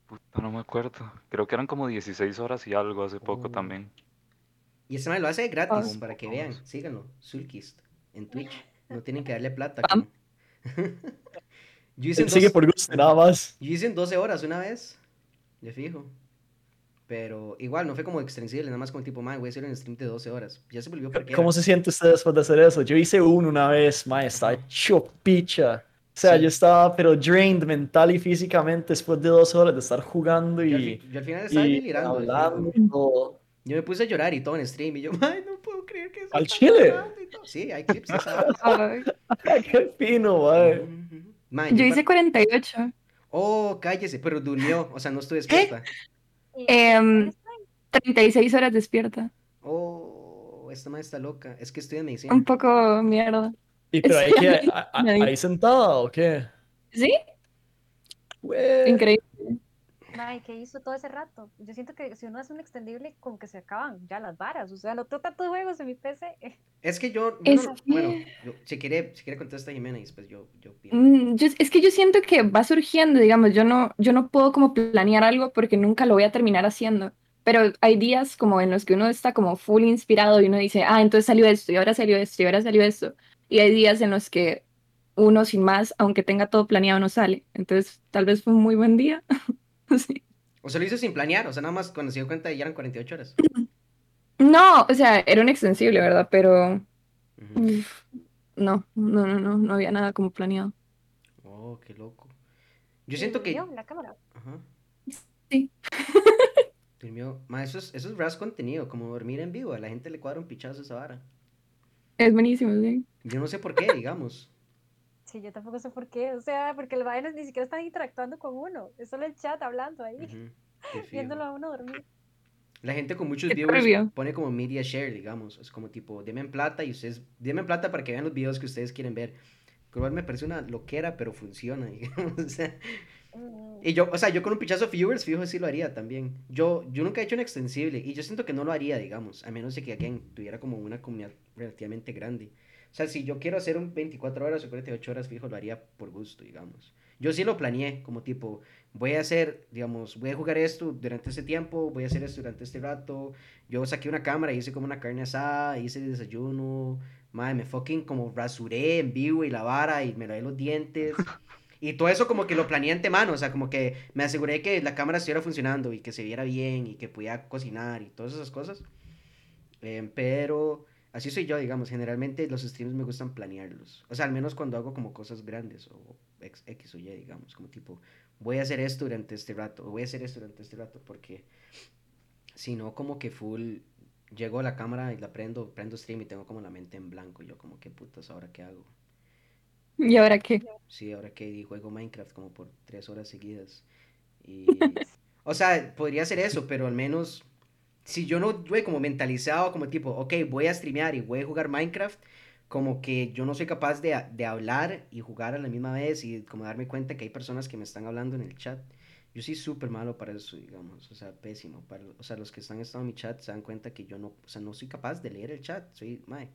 Speaker 4: Puta, no me acuerdo. Creo que eran como 16 horas y algo hace poco
Speaker 1: Oh.
Speaker 4: también.
Speaker 1: Y ese mae lo hace gratis,
Speaker 3: Ah.
Speaker 1: para que vean, síganlo, Zulkist, en Twitch. (laughs) No tienen que darle plata. Como- (laughs) yo, hice
Speaker 2: sigue
Speaker 1: dos-
Speaker 2: por gusto, nada más.
Speaker 1: yo hice en 12 horas una vez, de fijo. Pero igual, no fue como extensible, nada más como tipo, mae, voy a hacer un stream de 12 horas. Ya se volvió porque
Speaker 2: ¿Cómo se siente usted después de hacer eso? Yo hice uno una vez, mae, estaba hecho picha. O sea,
Speaker 1: Sí.
Speaker 2: yo estaba, pero drained mental y físicamente después de dos horas de estar jugando
Speaker 1: Yo al,
Speaker 2: y,
Speaker 1: yo al final estaba
Speaker 2: y
Speaker 1: delirando.
Speaker 2: hablando. y todo.
Speaker 1: Yo me puse a llorar y todo en stream. Y yo, ay, no puedo creer que eso
Speaker 2: ¿Al chile?
Speaker 1: pasando y todo". Sí, hay clips (laughs) (laughs)
Speaker 2: Qué fino.
Speaker 1: Ujú. Mae,
Speaker 3: Yo
Speaker 1: yo
Speaker 3: hice
Speaker 1: pa-
Speaker 3: 48.
Speaker 1: Oh, cállese, pero durmió. O sea, no estuve despierta.
Speaker 5: Y-
Speaker 3: Em, 36 horas despierta.
Speaker 1: Oh, esta madre está loca. Es que estoy en
Speaker 3: Un
Speaker 1: medicina.
Speaker 3: poco mierda.
Speaker 2: ¿Y (laughs) pero
Speaker 3: Sí,
Speaker 2: ahí, que,
Speaker 3: a
Speaker 2: a- ahí sentada o qué?
Speaker 3: ¿Sí?
Speaker 2: Güey.
Speaker 3: Increíble.
Speaker 5: Mae, ¿qué hizo todo ese rato? Yo siento que si uno hace un extendible, como que se acaban ya las varas. O sea, no tengo tantos juegos en mi PC.
Speaker 1: Es que yo, yo
Speaker 3: Es
Speaker 1: no-
Speaker 3: que-
Speaker 1: bueno, yo- si quiere, si quiere contesta Jimena y después yo, yo pienso.
Speaker 3: Mm, yo- es que yo siento que va surgiendo, digamos, yo no, yo no puedo como planear algo porque nunca lo voy a terminar haciendo, pero hay días como en los que uno está como full inspirado y uno dice, ah, entonces salió esto y ahora salió esto y ahora salió esto, y hay días en los que uno sin más, aunque tenga todo planeado, no sale, entonces tal vez fue un muy buen día. (laughs) Sí.
Speaker 1: O se lo hizo sin planear, o sea, nada más cuando se dio cuenta ya eran 48 horas. (clears throat)
Speaker 3: No, o sea, era un extensible, ¿verdad? Pero uf, no, no, no, no, no había nada como planeado.
Speaker 1: Oh, qué loco. Yo siento que...
Speaker 5: La cámara.
Speaker 1: Ajá.
Speaker 3: Sí.
Speaker 1: Mío, ma, eso es, eso es contenido, como dormir en vivo, a la gente le cuadra un pichazo esa vara.
Speaker 3: Es buenísimo, sí.
Speaker 1: Yo no sé por qué, digamos.
Speaker 5: Sí, yo tampoco sé por qué. O sea, porque los vainas ni siquiera están interactuando con uno. Es solo el chat hablando ahí,
Speaker 1: qué (laughs) fijo.
Speaker 5: viéndolo a uno dormir.
Speaker 1: La gente con muchos
Speaker 3: Qué
Speaker 1: viewers
Speaker 3: turbio.
Speaker 1: pone como media share, digamos. Es como tipo, denme plata y ustedes, denme plata para que vean los videos que ustedes quieren ver. Lo cual me parece una loquera, pero funciona, (laughs) digamos. O sea, y yo, o sea, yo con un pichazo viewers, fijo, sí lo haría también. Yo, yo nunca he hecho un extensible y yo siento que no lo haría, digamos, a menos de que alguien tuviera como una comunidad relativamente grande. O sea, si yo quiero hacer un 24 horas o 48 horas, fijo, lo haría por gusto, digamos. Yo sí lo planeé, como tipo, voy a hacer, digamos, voy a jugar esto durante este tiempo, voy a hacer esto durante este rato. Yo saqué una cámara, hice como una carne asada, hice desayuno, madre, me fucking como rasuré en vivo y la vara y me lavé los dientes. (laughs) Y todo eso como que lo planeé antemano, o sea, como que me aseguré que la cámara estuviera funcionando y que se viera bien y que pudiera cocinar y todas esas cosas. Eh, pero así soy yo, digamos, generalmente los streams me gustan planearlos. O sea, al menos cuando hago como cosas grandes o ex- X o Y, digamos, como tipo, voy a hacer esto durante este rato o voy a hacer esto durante este rato porque si no, como que full, llego a la cámara y la prendo, prendo stream y tengo como la mente en blanco. Yo como, ¿qué putas ahora qué hago?
Speaker 3: ¿Y ahora qué?
Speaker 1: Sí, ahora que juego Minecraft como por tres horas seguidas. Y, o sea, podría ser eso, pero al menos si yo no, güey, como mentalizado, como tipo, ok, voy a streamear y voy a jugar Minecraft, como que yo no soy capaz de, de hablar y jugar a la misma vez y como darme cuenta que hay personas que me están hablando en el chat. Yo soy súper malo para eso, digamos, o sea, pésimo. Para, o sea, los que están estando en mi chat se dan cuenta que yo no, o sea, no soy capaz de leer el chat. Soy, mae,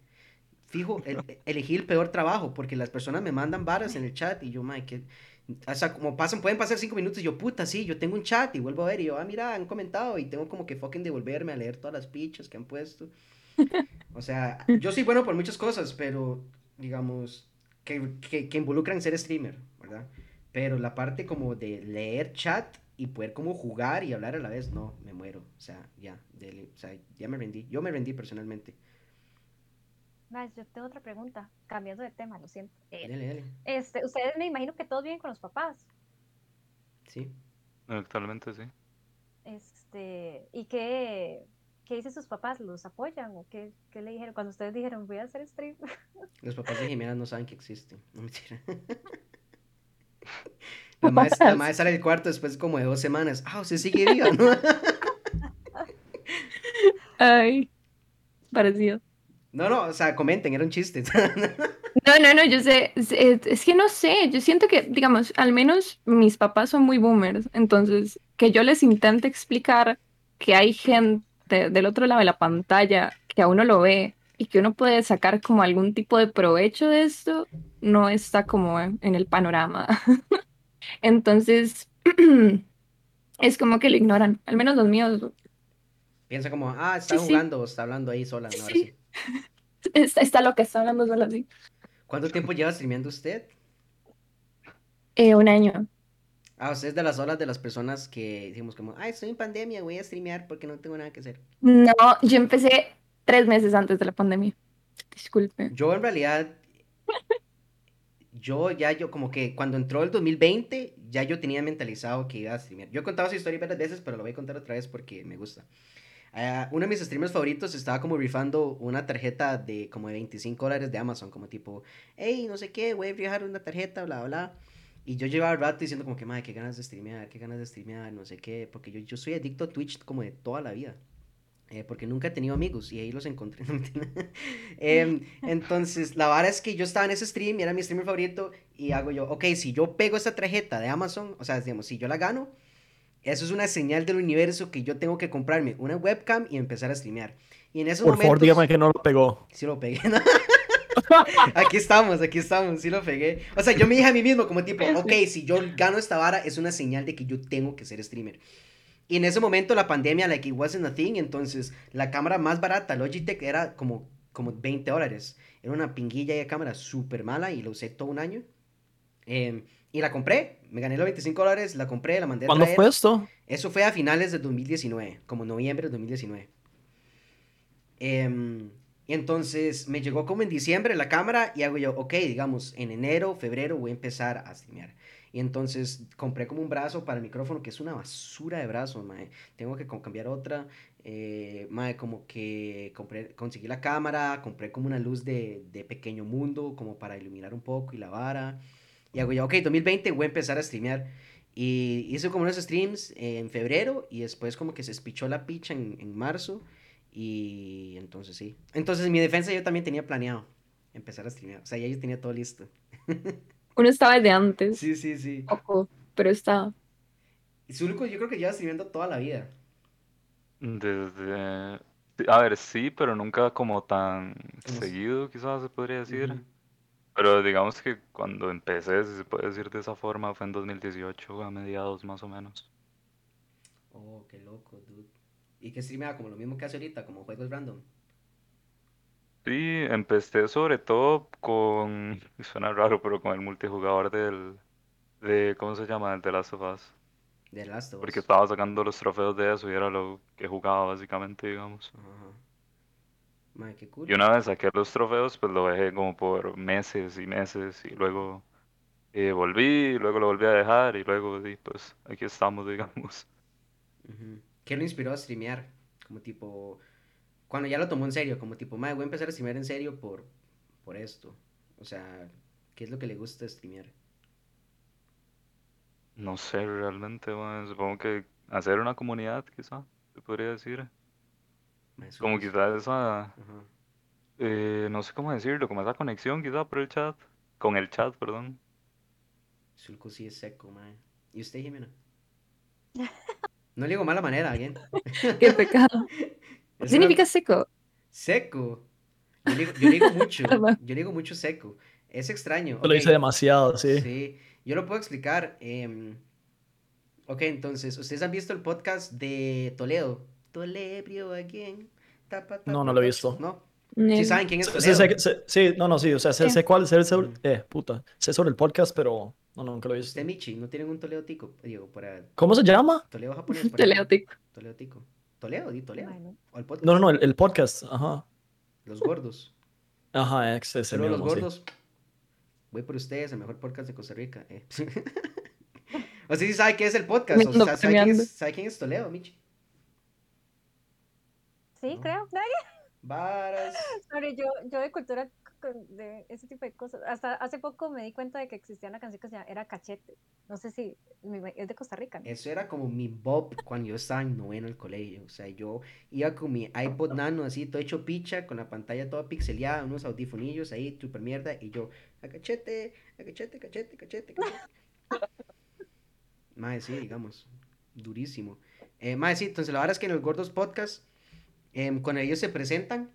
Speaker 1: fijo, el- elegí el peor trabajo porque las personas me mandan varas en el chat y yo, mae, que, o sea, como pasan, pueden pasar cinco minutos y yo, puta, sí, yo tengo un chat y vuelvo a ver y yo, ah, mira, han comentado y tengo como que fucking devolverme a leer todas las pichas que han puesto. (laughs) O sea, yo soy bueno por muchas cosas, pero digamos, que, que, que involucran ser streamer, ¿verdad? Pero la parte como de leer chat y poder como jugar y hablar a la vez, no, me muero. O sea, ya, dele, o sea, ya me rendí. Yo me rendí personalmente.
Speaker 5: Mae, yo tengo otra pregunta, cambiando de tema, lo siento. Eh,
Speaker 1: Dele, dele.
Speaker 5: este, ustedes me imagino que todos viven con los papás.
Speaker 1: Sí.
Speaker 4: Actualmente sí.
Speaker 5: Este, ¿y qué, qué dicen sus papás? ¿Los apoyan o qué, qué le dijeron cuando ustedes dijeron voy a hacer stream? (laughs)
Speaker 1: Los papás de Jimena no saben que existen. No mentira. (laughs) La madre sale del cuarto después como de dos semanas. Ah, usted sigue viva, ¿no? (laughs)
Speaker 3: Ay, parecido.
Speaker 1: No, no, o sea, comenten, era un chiste. (laughs)
Speaker 3: No, no, no, yo sé, es, que no sé, yo siento que, digamos, al menos mis papás son muy boomers, entonces que yo les intente explicar que hay gente del otro lado de la pantalla que a uno lo ve y que uno puede sacar como algún tipo de provecho de esto, no está como en el panorama. (laughs) Entonces, (clears throat) es como que lo ignoran, al menos los míos,
Speaker 1: Piensa como, ah, está
Speaker 3: Sí, sí.
Speaker 1: jugando o está hablando ahí sola. ¿no?
Speaker 3: Sí. (laughs) está, está lo que está hablando solo así.
Speaker 1: ¿Cuánto tiempo lleva streameando usted?
Speaker 3: Eh, un año.
Speaker 1: Ah, usted es de las olas de las personas que decimos como, ah, estoy en pandemia, voy a streamear porque no tengo nada que hacer.
Speaker 3: No, yo empecé tres meses antes de la pandemia. Disculpe.
Speaker 1: Yo en realidad, yo ya, yo como que cuando entró el 2020, ya yo tenía mentalizado que iba a streamear. Yo he contado esa historia varias veces, pero lo voy a contar otra vez porque me gusta. Ah, uno de mis streamers favoritos estaba como rifando una tarjeta de como de 25 dólares de Amazon, como tipo, hey, no sé qué, voy a viajar una tarjeta, bla, bla. Y yo llevaba rato diciendo como que, madre, qué ganas de streamear, qué ganas de streamear, no sé qué, porque yo, yo soy adicto a Twitch como de toda la vida. eh, porque nunca he tenido amigos y ahí los encontré. (laughs) Em, entonces, la vara es que yo estaba en ese stream era mi streamer favorito y hago yo, ok, si yo pego esta tarjeta de Amazon, o sea, digamos, si yo la gano, eso es una señal del universo que yo tengo que comprarme una webcam y empezar a streamear. Y en esos
Speaker 2: Por favor,
Speaker 1: momentos...
Speaker 2: dígame que no lo pegó.
Speaker 1: Sí lo pegué, ¿no? (laughs) aquí estamos, aquí estamos, sí lo pegué. O sea, yo me dije a mí mismo como tipo, (laughs) ok, si yo gano esta vara es una señal de que yo tengo que ser streamer. Y en ese momento la pandemia, like, it wasn't a thing, entonces la cámara más barata, Logitech, era como, como 20 dólares. Era una pinguilla de cámara súper mala y lo usé todo un año. Em, y la compré, me gané los 25 dólares, la compré, la mandé a
Speaker 2: ¿Cuándo
Speaker 1: traer.
Speaker 2: fue esto?
Speaker 1: Eso fue a finales de 2019, como noviembre de 2019. Em, y entonces me llegó como en diciembre la cámara y hago yo, ok, digamos, en enero, febrero voy a empezar a streamear. Y entonces compré como un brazo para el micrófono, que es una basura de brazo, mae. Tengo que cambiar otra. Eh, mae, como que compré, conseguí la cámara, compré como una luz de, de pequeño mundo, como para iluminar un poco y la vara. Y hago yo, ok, 2020 voy a empezar a streamear. Y hice como unos streams en febrero y después como que se espichó la picha en, en marzo. Y entonces sí. Entonces en mi defensa yo también tenía planeado empezar a streamear. O sea, ya yo tenía todo listo. (laughs)
Speaker 3: Uno estaba desde antes,
Speaker 1: Sí, sí, sí.
Speaker 3: poco, pero estaba.
Speaker 1: Y Zulco yo creo que lleva streameando toda la vida.
Speaker 4: Desde... A ver, sí, pero nunca como tan seguido, quizás se podría decir.
Speaker 1: Ujú.
Speaker 4: Pero digamos que cuando empecé, si se puede decir de esa forma, fue en 2018, a mediados más o menos.
Speaker 1: Oh, qué loco, dude. ¿Y qué streameaba? Como lo mismo que hace ahorita, como juegos random.
Speaker 4: Sí, empecé sobre todo con, (laughs) suena raro, pero con el multijugador del, de, ¿cómo se llama? El de Last of Us.
Speaker 1: The Last of
Speaker 4: Porque
Speaker 1: Us.
Speaker 4: estaba sacando los trofeos de eso y era lo que jugaba básicamente, digamos.
Speaker 1: Ajá. Madre, qué cool.
Speaker 4: Y una vez saqué los trofeos, pues lo dejé como por meses y meses y luego eh, volví, y luego lo volví a dejar y luego, sí, pues aquí estamos, (laughs) digamos.
Speaker 1: ¿Qué lo inspiró a streamear? Como tipo, cuando ya lo tomó en serio, como tipo, madre, voy a empezar a streamear en serio por, por esto. O sea, ¿qué es lo que le gusta streamear?
Speaker 4: No sé realmente, bueno, supongo que hacer una comunidad, quizá, se podría decir. Como
Speaker 1: es-
Speaker 4: quizás esa, eh, no sé cómo decirlo, como esa conexión quizá por el chat, con el chat, perdón.
Speaker 1: Zulco sí es seco, mae. ¿Y usted, Jimena? (laughs) No le digo mala manera, alguien.
Speaker 3: Qué pecado. (laughs) ¿Qué significa seco?
Speaker 1: Seco. Yo le digo, yo le digo mucho. (laughs) Yo le digo mucho seco. Es extraño.
Speaker 2: Lo
Speaker 1: ok.
Speaker 2: hice demasiado, sí.
Speaker 1: Sí, yo lo puedo explicar. em, ok, entonces, ¿ustedes han visto el podcast de Toledo? Tolebrio. Tapa,
Speaker 2: No, no lo he visto.
Speaker 1: ¿No?
Speaker 3: Ne-
Speaker 1: ¿Sí saben quién es
Speaker 2: Sí, sé- sé- sí, no, no, sí, o sea, sé, sé cuál, sé, sé-
Speaker 1: Ujú.
Speaker 2: eh, puta, sé sobre el podcast, pero no, no, nunca lo he visto.
Speaker 1: Usted, Michi, ¿no tienen un Toledo tico? Digo, para
Speaker 2: ¿Cómo se llama?
Speaker 1: Toledo japonés. (laughs) por
Speaker 3: Te
Speaker 1: ahí.
Speaker 3: leo, tico.
Speaker 1: Toledo tico. Toledo, di Toledo.
Speaker 5: Bueno,
Speaker 1: O el podcast.
Speaker 2: No, no, no, el, el podcast, ajá.
Speaker 1: Los gordos.
Speaker 2: Ajá, ex, ese
Speaker 1: Solo los
Speaker 2: sí.
Speaker 1: gordos. Voy por ustedes, el mejor podcast de Costa Rica. eh. (laughs) o sea, sí sabe qué es el podcast. O sea, ¿sabe quién, es, sabe quién es Toledo, Michi?
Speaker 5: Sí,
Speaker 1: No.
Speaker 5: creo.
Speaker 1: Varas. (laughs)
Speaker 5: Yo, yo de cultura de ese tipo de cosas. Hasta hace poco me di cuenta de que existía una canción que se llama Era Cachete. No sé si es de Costa Rica. ¿no?
Speaker 1: Eso era como mi bob cuando yo estaba en noveno el colegio. O sea, yo iba con mi iPod nano así, todo hecho picha, con la pantalla toda pixeleada, unos audifonillos ahí, super mierda, y yo, a cachete, a cachete, cachete, cachete, cachete. (laughs) Mae, sí, digamos, durísimo. Eh, mae, sí, entonces la verdad es que en el Gordos Podcast, em, cuando ellos se presentan,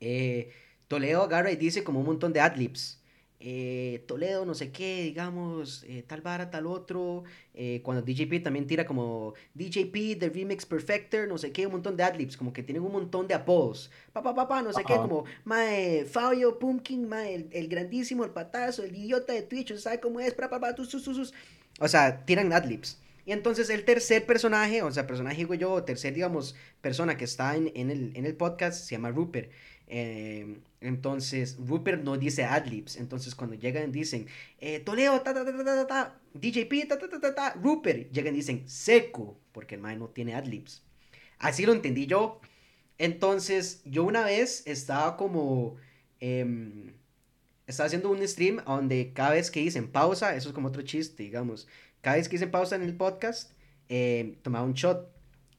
Speaker 1: eh, Toledo agarra y dice como un montón de adlibs. Eh, Toledo, no sé qué, digamos, eh, tal vara, tal otro. Eh, cuando DJP también tira como DJP, The Remix Perfector, no sé qué, un montón de adlibs, como que tienen un montón de apodos. Papá, papá, no sé qué, como, mae, Fabio, Pumpkin, mae, el, el grandísimo, el patazo, el idiota de Twitch, ¿sabe cómo es? Pa, pa, pa, tus, tus, tus, tus. O sea, tiran adlibs. Y entonces el tercer personaje, o sea, personaje digo yo, tercer, digamos, persona que está en, en el, en el podcast se llama Rupert. Eh, entonces, Rupert no dice adlibs. Entonces, cuando llegan, dicen eh, Toledo, ta, ta, ta, ta, ta, DJP, ta, ta, ta, ta, ta, Rupert. Llegan dicen seco, porque el man no tiene adlibs. Así lo entendí yo. Entonces, yo una vez estaba como. em, estaba haciendo un stream donde cada vez que dicen pausa, eso es como otro chiste, digamos. Cada vez que dicen pausa en el podcast, em, tomaba un shot.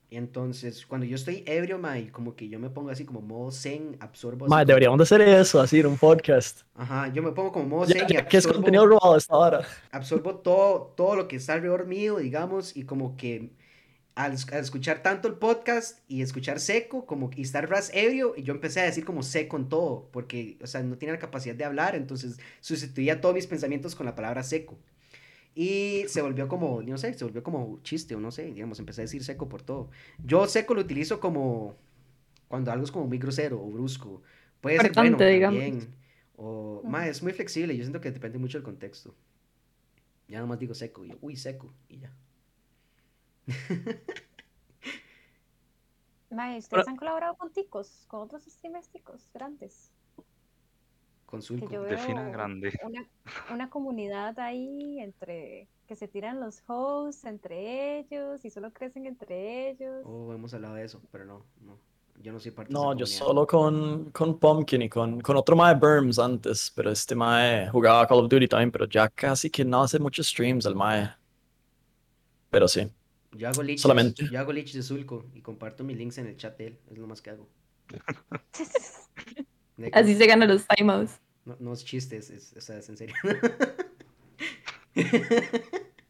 Speaker 1: Entonces, cuando yo estoy ebrio, mae, como que yo me pongo así como modo zen, absorbo.
Speaker 2: Mae, deberíamos de hacer eso, así en un podcast.
Speaker 1: Ajá, yo me pongo como modo
Speaker 2: Ya,
Speaker 1: zen y
Speaker 2: ya que es
Speaker 1: absorbo,
Speaker 2: contenido robado esta hora.
Speaker 1: absorbo todo, todo lo que está alrededor mío, digamos, y como que al, al escuchar tanto el podcast y escuchar seco, como y estar ras ebrio, y yo empecé a decir como seco en todo, porque, o sea, no tenía la capacidad de hablar, entonces sustituía todos mis pensamientos con la palabra seco. Y se volvió como, no sé, se volvió como chiste o no sé, digamos, empecé a decir seco por todo. Yo seco lo utilizo como cuando algo es como muy grosero o brusco. Puede ser bueno
Speaker 3: digamos.
Speaker 1: también. O, ma, es muy flexible, yo siento que depende mucho del contexto. Ya nomás digo seco, y yo, uy, seco, y ya. (laughs)
Speaker 5: Mae, ¿ustedes han colaborado con ticos? ¿Con otros streamers ticos grandes?
Speaker 1: Con
Speaker 4: Defina
Speaker 5: veo
Speaker 4: grande. (laughs)
Speaker 5: una, una comunidad ahí entre que se tiran los hosts entre ellos y solo crecen entre ellos.
Speaker 1: Oh, hemos hablado de eso, pero no, no. Yo no soy parte de esa
Speaker 2: No, yo
Speaker 1: comunidad.
Speaker 2: solo con, con Pumpkin y con, con otro mae Burms antes, pero este mae jugaba Call of Duty también, pero ya casi que no hace muchos streams el mae. Pero sí.
Speaker 1: Yo hago leeches,
Speaker 2: Solamente.
Speaker 1: yo hago leeches de Zulco y comparto mis links en el chat de él, es lo más que hago. (laughs) (laughs) Que
Speaker 3: Así se ganan los timeouts.
Speaker 1: No, no es chiste, es, es- o sea, es en serio. (laughs)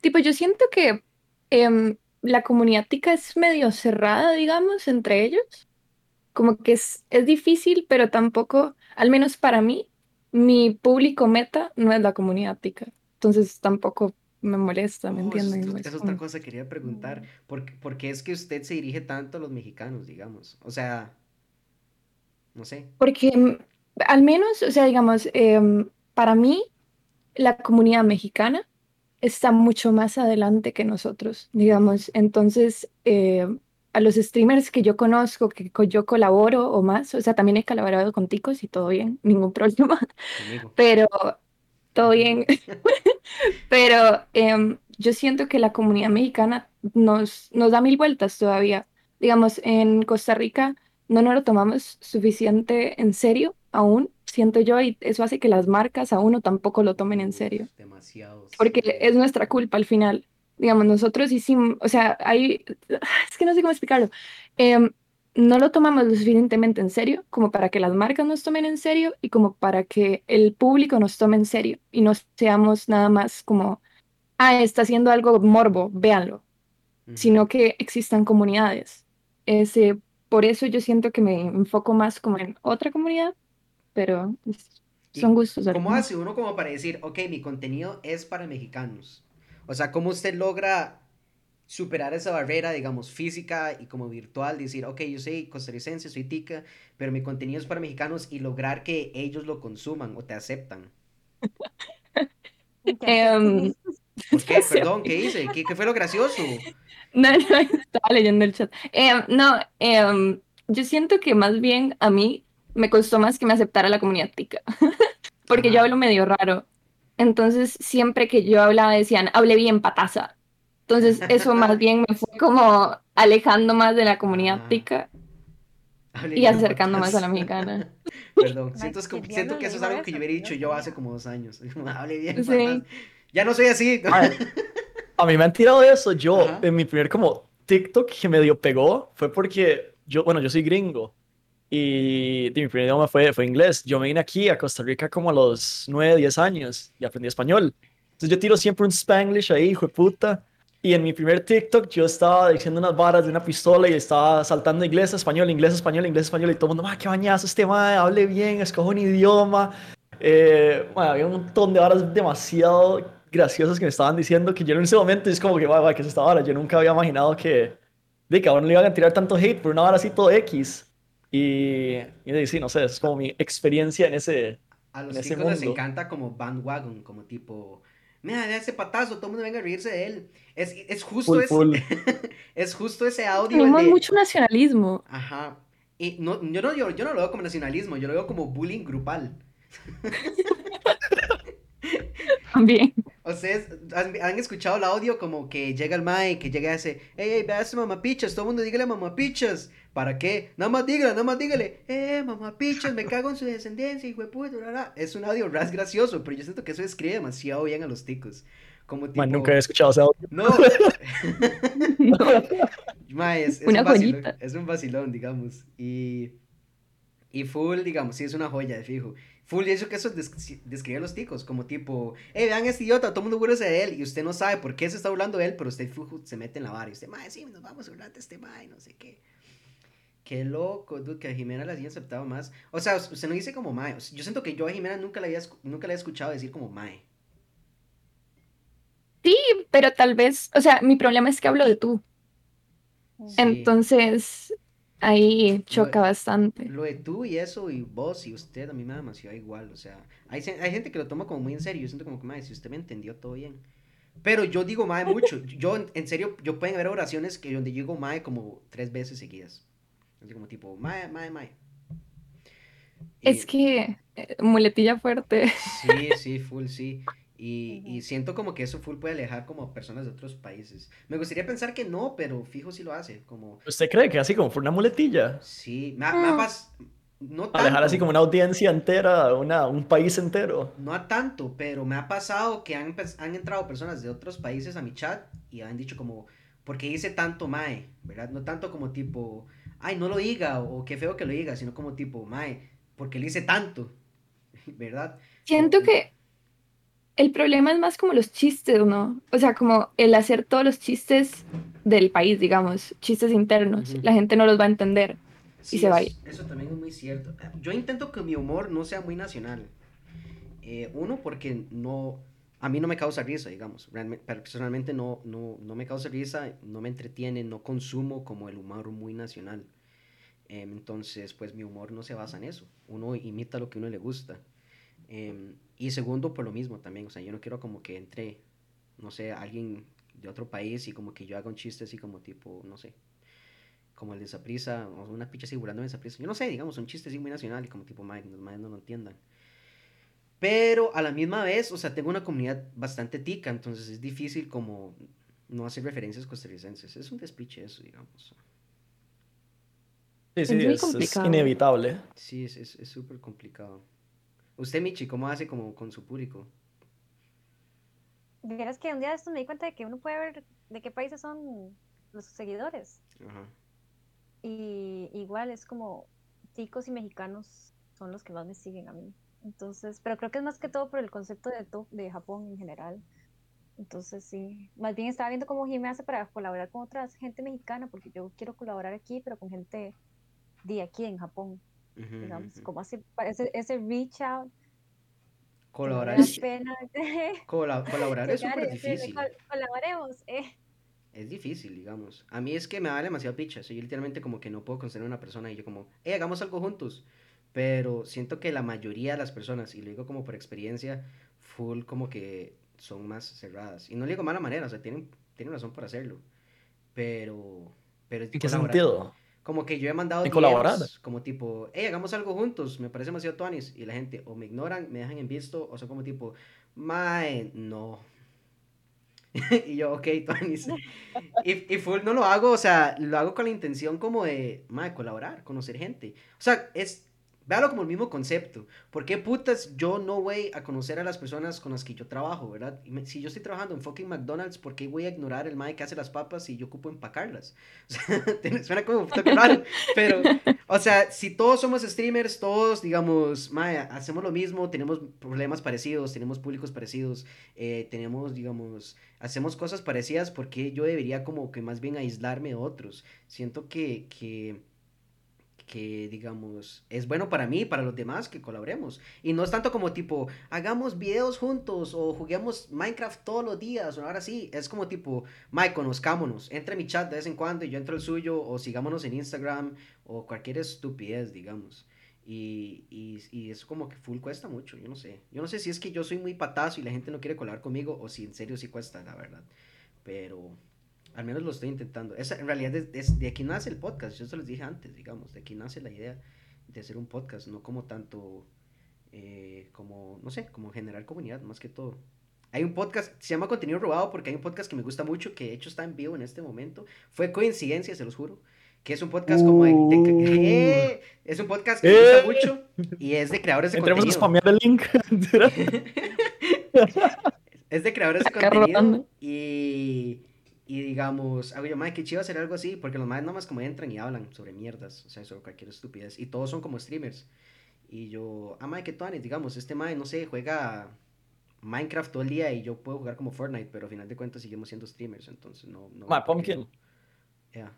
Speaker 3: Tipo, yo siento que em, la comunidad tica es medio cerrada, digamos, entre ellos. Como que es, es difícil, pero tampoco, al menos para mí, mi público meta no es la comunidad tica. Entonces tampoco me molesta, ¿me
Speaker 1: Oh,
Speaker 3: entienden?
Speaker 1: esa es otra cosa que quería preguntar. ¿Por, por qué es que usted se dirige tanto a los mexicanos, digamos? O sea, no sé.
Speaker 3: Porque mm, al menos, o sea, digamos, em, para mí, la comunidad mexicana está mucho más adelante que nosotros, digamos. Entonces, eh, a los streamers que yo conozco, que yo colaboro o más, o sea, también he colaborado con ticos y todo bien, (laughs) ningún problema, pero todo bien. (laughs) Pero em, yo siento que la comunidad mexicana nos, nos da mil vueltas todavía. Digamos, en Costa Rica no nos lo tomamos suficiente en serio aún, siento yo, y eso hace que las marcas a uno tampoco lo tomen en serio,
Speaker 1: Demasiado.
Speaker 3: porque
Speaker 1: sí.
Speaker 3: es nuestra culpa al final. Digamos, nosotros hicimos, o sea, hay, (sighs) es que no sé cómo explicarlo. Em, no lo tomamos lo suficientemente en serio como para que las marcas nos tomen en serio y como para que el público nos tome en serio y no seamos nada más como, ah, está haciendo algo morbo, véanlo, sino que existan comunidades. Ese, por eso yo siento que me enfoco más como en otra comunidad, pero es-
Speaker 1: ¿Y
Speaker 3: son gustos.
Speaker 1: ¿Cómo
Speaker 3: algunos.
Speaker 1: hace uno como para decir, ok, mi contenido es para mexicanos? O sea, ¿cómo usted logra superar esa barrera, digamos, física y como virtual? Decir, ok, yo soy costarricense, soy tica, pero mi contenido es para mexicanos y lograr que ellos lo consuman o te aceptan. (laughs)
Speaker 3: Em,
Speaker 1: ¿Por qué? (laughs) Perdón, ¿qué hice? ¿Qué, qué fue lo gracioso? (laughs)
Speaker 3: No, no, estaba leyendo el chat. Em, no, em, yo siento que más bien a mí me costó más que me aceptara la comunidad tica, (laughs) porque yo hablo medio raro. Entonces, siempre que yo hablaba decían, hable bien, pataza. Entonces, eso (laughs) más bien me fue como alejando más de la comunidad tica y acercando más a la mexicana.
Speaker 1: Perdón, siento, que eso es algo que yo hubiera dicho yo hace como dos años. Hable bien,
Speaker 3: Sí.
Speaker 1: Ya no soy así.
Speaker 2: A mí me han tirado de eso. Yo,
Speaker 1: Ajá.
Speaker 2: en mi primer como TikTok que medio pegó fue porque yo, bueno, yo soy gringo y mi primer idioma fue, fue inglés. Yo me vine aquí a Costa Rica como a los 9, 10 años y aprendí español. Entonces yo tiro siempre un spanglish ahí, hijo de puta. Y en mi primer TikTok yo estaba diciendo unas varas de una pistola y estaba saltando inglés, español, inglés, español, inglés, español y todo el mundo, ma, qué bañazo este ma, hable bien, escoge un idioma. Eh, ma, había un montón de varas demasiado graciosas que me estaban diciendo que yo en ese momento es como que, ma, ma, ¿qué es esta vara? Yo nunca había imaginado que, de que a uno le iban a tirar tanto hate por una vara así todo X. Y, y sí, no sé, es como mi experiencia en ese...
Speaker 1: A los
Speaker 2: en ese
Speaker 1: chicos les
Speaker 2: mundo.
Speaker 1: encanta como bandwagon, como tipo, mira, ese patazo, todo el mundo venga a reírse de él. Es, es justo
Speaker 2: Full,
Speaker 1: ese,
Speaker 2: full. (laughs)
Speaker 1: es justo ese audio.
Speaker 3: Tenemos
Speaker 1: de-
Speaker 3: mucho nacionalismo
Speaker 1: Ajá. Y no, yo, no, yo, yo no lo veo como nacionalismo, yo lo veo como bullying grupal. (laughs) (laughs)
Speaker 3: también.
Speaker 1: Ustedes han, han escuchado el audio como que llega el mae, que llega ese, hey, hey, vea ese mamapichas, todo el mundo dígale mamapichas. ¿Para qué? Nada más dígale, nada más dígale, eh, mamapichas, me cago en su descendencia, hijo de puta, bla, bla". Es un audio ras gracioso, pero yo siento que eso describe demasiado bien a los ticos. Como tipo...
Speaker 2: Man, nunca he escuchado ese audio.
Speaker 1: No. (laughs) Mae, es, es
Speaker 3: Una
Speaker 1: un vacilón,
Speaker 3: joyita.
Speaker 1: es un vacilón, digamos. Y, y full, digamos, sí, es una joya, de fijo. Full, y eso que eso des- describe a los ticos, como tipo, eh, vean a este idiota, todo el mundo burla de él, y usted no sabe por qué se está burlando de él, pero usted se mete en la vara, y usted, mae, sí, nos vamos a burlar de este mae, no sé qué. Qué loco, dude, que a Jimena la haya aceptado más. O sea, usted no dice como mae. o sea, yo siento que yo a Jimena nunca la había, nunca la había escuchado decir como mae.
Speaker 3: Sí, pero tal vez, o sea, mi problema es que hablo de tú.
Speaker 1: Sí.
Speaker 3: Entonces, ahí choca
Speaker 1: Lo-
Speaker 3: bastante.
Speaker 1: Lo de tú y eso, y vos y usted, a mí me da demasiado igual. O sea, hay, hay gente que lo toma como muy en serio. Yo siento como que, mae, si usted me entendió, todo bien. Pero yo digo mae mucho. (laughs) Yo, en- serio, yo pueden haber oraciones que donde yo digo mae como tres veces seguidas. Así como tipo, mae, mae. Y-
Speaker 3: Es que, eh, muletilla fuerte.
Speaker 1: Sí, sí, full, sí. Y, y siento como que eso full puede alejar como a personas de otros países. Me gustaría pensar que no, pero fijo si lo hace. Como,
Speaker 2: ¿Usted cree que así como por una muletilla?
Speaker 1: sí, me, ha- me ha pas- no
Speaker 2: Alejar
Speaker 1: tanto.
Speaker 2: así como una audiencia entera, una, un país entero.
Speaker 1: No a tanto, pero me ha pasado que han, han entrado personas de otros países a mi chat y han dicho como, ¿por qué dice tanto mae? ¿Verdad? No tanto como tipo, ay, no lo diga o qué feo que lo diga, sino como tipo, mae, ¿por qué le dice tanto? (laughs) ¿Verdad?
Speaker 3: Siento
Speaker 1: Como-
Speaker 3: que el problema es más como los chistes, ¿no? O sea, como el hacer todos los chistes del país, digamos, chistes internos. La gente no los va a entender.
Speaker 1: Sí,
Speaker 3: se va a
Speaker 1: es- Eso también es muy cierto. Yo intento que mi humor no sea muy nacional. Eh, uno, porque no, a mí no me causa risa, digamos. Realmente, personalmente no, no, no me causa risa, no me entretiene, no consumo como el humor muy nacional. Em, entonces, pues mi humor no se basa en eso. Uno imita lo que a uno le gusta. Em, y segundo, por lo mismo también. O sea, yo no quiero como que entre, no sé, alguien de otro país y como que yo haga un chiste así como tipo, no sé, como el de Saprisa, o una picha así burlando de Saprisa. Yo no sé, digamos, un chiste así muy nacional y como tipo, Mike, los madres no lo entiendan. Pero a la misma vez, o sea, tengo una comunidad bastante tica, entonces es difícil como no hacer referencias costarricenses. Es un despiche eso, digamos.
Speaker 2: Sí, sí, es, es inevitable.
Speaker 1: Sí, es es- es súper complicado. Usted, Michi, ¿cómo hace como con su público?
Speaker 5: Vieras que un día de estos me di cuenta de que uno puede ver de qué países son los seguidores.
Speaker 1: Ajá.
Speaker 5: Y igual es como ticos y mexicanos son los que más me siguen a mí. Entonces, pero creo que es más que todo por el concepto de, to- de Japón en general. Entonces, sí. Más bien estaba viendo cómo Jimmy hace para colaborar con otra gente mexicana, porque yo quiero colaborar aquí, pero con gente de aquí en Japón, Digamos. Como hace, ese, ese reach out.
Speaker 1: Colaborar
Speaker 5: la
Speaker 1: es, (laughs) colaborar es súper difícil.
Speaker 5: "Col- Colaboremos. eh".
Speaker 1: Es difícil, digamos. A mí es que me vale demasiado picha. Soy literalmente como que no puedo considerar una persona y yo como, eh, hagamos algo juntos. Pero siento que la mayoría de las personas, y lo digo como por experiencia, full como que son más cerradas. Y no lo digo de mala manera, o sea, tienen, tienen razón por hacerlo. Pero, pero
Speaker 2: ¿En qué sentido?
Speaker 1: Como que yo he mandado
Speaker 2: ¿En colaborar?
Speaker 1: Como tipo, hey, hagamos algo juntos, me parece demasiado tuanis. Y la gente o me ignoran, me dejan en visto, o son como tipo, mae, no. (laughs) y yo, ok, tuanis. y, y full no lo hago, o sea, lo hago con la intención como de, mae, colaborar, conocer gente. O sea, es, véalo como el mismo concepto. ¿Por qué putas yo no voy a conocer a las personas con las que yo trabajo, verdad? Si yo estoy trabajando en fucking McDonald's, ¿por qué voy a ignorar el mae que hace las papas si yo ocupo empacarlas? (laughs) O sea, suena como raro, (laughs) pero, o sea, si todos somos streamers, todos, digamos, mae, hacemos lo mismo, tenemos problemas parecidos, tenemos públicos parecidos, eh, tenemos, digamos, hacemos cosas parecidas, ¿por qué yo debería como que más bien aislarme de otros? Siento que, que, que, digamos, es bueno para mí para los demás que colaboremos. Y no es tanto como tipo, hagamos videos juntos o juguemos Minecraft todos los días o ahora sí. Es como tipo, Mike, conozcámonos. Entra a mi chat de vez en cuando y yo entro al suyo o sigámonos en Instagram o cualquier estupidez, digamos. Y, y, y eso como que full cuesta mucho, yo no sé. Yo no sé si es que yo soy muy patazo y la gente no quiere colaborar conmigo o si en serio sí cuesta, la verdad. Pero al menos lo estoy intentando. Esa, en realidad es, es- de aquí nace el podcast, yo se los dije antes, digamos, de aquí nace la idea de hacer un podcast, no como tanto, eh, como, no sé, como generar comunidad, más que todo. Hay un podcast, se llama Contenido Robado porque hay un podcast que me gusta mucho, que de hecho está en vivo en este momento. Fue coincidencia, se los juro. Que es un podcast como de... de-
Speaker 2: Uh. (laughs)
Speaker 1: ¡Eh! es un podcast que me gusta
Speaker 2: Eh.
Speaker 1: mucho y es de creadores de
Speaker 2: Entremos a spamear el link. (laughs) (laughs)
Speaker 1: Es de creadores de contenido y, y digamos, hago yo, mae, qué chido hacer algo así, porque los maes nomás como entran y hablan sobre mierdas, o sea, sobre cualquier estupidez, y todos son como streamers. Y yo, ah, mae, qué toanes, digamos, este mae, no sé, juega Minecraft todo el día y yo puedo jugar como Fortnite, pero al final de cuentas seguimos siendo streamers, entonces no... no
Speaker 2: Mae,
Speaker 1: ¿por qué
Speaker 2: Pumpkin.
Speaker 1: Yeah.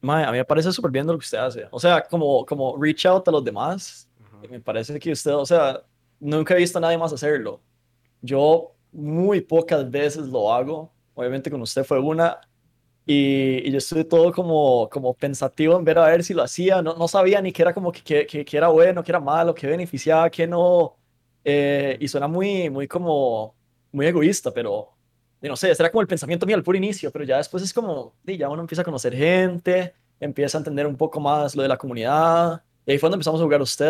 Speaker 2: Mae, a mí me parece súper bien lo que usted hace. O sea, como, como reach out a los demás.
Speaker 1: Ajá.
Speaker 2: Me parece que usted, o sea, nunca he visto a nadie más hacerlo. Yo muy pocas veces lo hago. Obviamente con usted fue una. Y, y yo estuve todo como, como pensativo en ver a ver si lo hacía. No, no sabía ni que era como que, que, que- que era bueno, que era malo, que beneficiaba, que no. Eh, y suena muy, muy como, muy egoísta, pero no sé, ese era como el pensamiento mío al puro inicio, pero ya después es como, ya uno empieza a conocer gente, empieza a entender un poco más lo de la comunidad. Y ahí fue donde empezamos a jugar usted.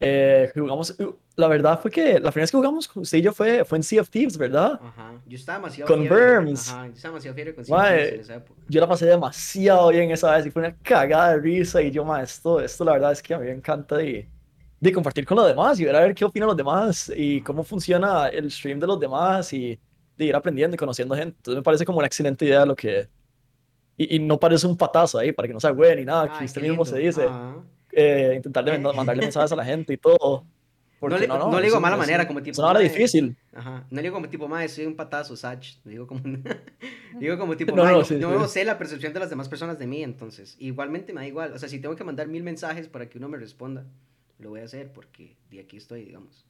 Speaker 2: Eh, jugamos, la verdad fue que la primera vez que jugamos con usted y yo fue, fue en Sea of Thieves, ¿verdad?
Speaker 1: Ajá. Yo estaba demasiado
Speaker 2: Con. Burns.
Speaker 1: Ajá, yo estaba demasiado fiebre con Sea of Thieves en esa época.
Speaker 2: Yo la pasé demasiado bien esa vez y fue una cagada de risa y yo, ma, esto, esto la verdad es que a mí me encanta de, de compartir con los demás y ver a ver qué opinan los demás y cómo funciona el stream de los demás y de ir aprendiendo y conociendo gente. Entonces me parece como una excelente idea lo que... Y, y no parece un patazo ahí para que no sea güey ni nada, que
Speaker 1: Ay,
Speaker 2: usted
Speaker 1: qué
Speaker 2: mismo se dice, eh, intentar de manda- (laughs) mandarle mensajes a la gente y todo.
Speaker 1: No
Speaker 2: Porque
Speaker 1: le, no, le
Speaker 2: es
Speaker 1: digo
Speaker 2: un-
Speaker 1: mala
Speaker 2: es un-
Speaker 1: manera, como tipo.
Speaker 2: Es una hora
Speaker 1: "Mae".
Speaker 2: difícil.
Speaker 1: Ajá. No le digo como tipo, mae, soy un patazo, Sach. Le digo como. (laughs) digo como tipo,
Speaker 2: No, no,
Speaker 1: no,
Speaker 2: sí,
Speaker 1: no
Speaker 2: sí.
Speaker 1: sé la percepción de las demás personas de mí, entonces. Igualmente me da igual. O sea, si tengo que mandar mil mensajes para que uno me responda, lo voy a hacer porque de aquí estoy, digamos.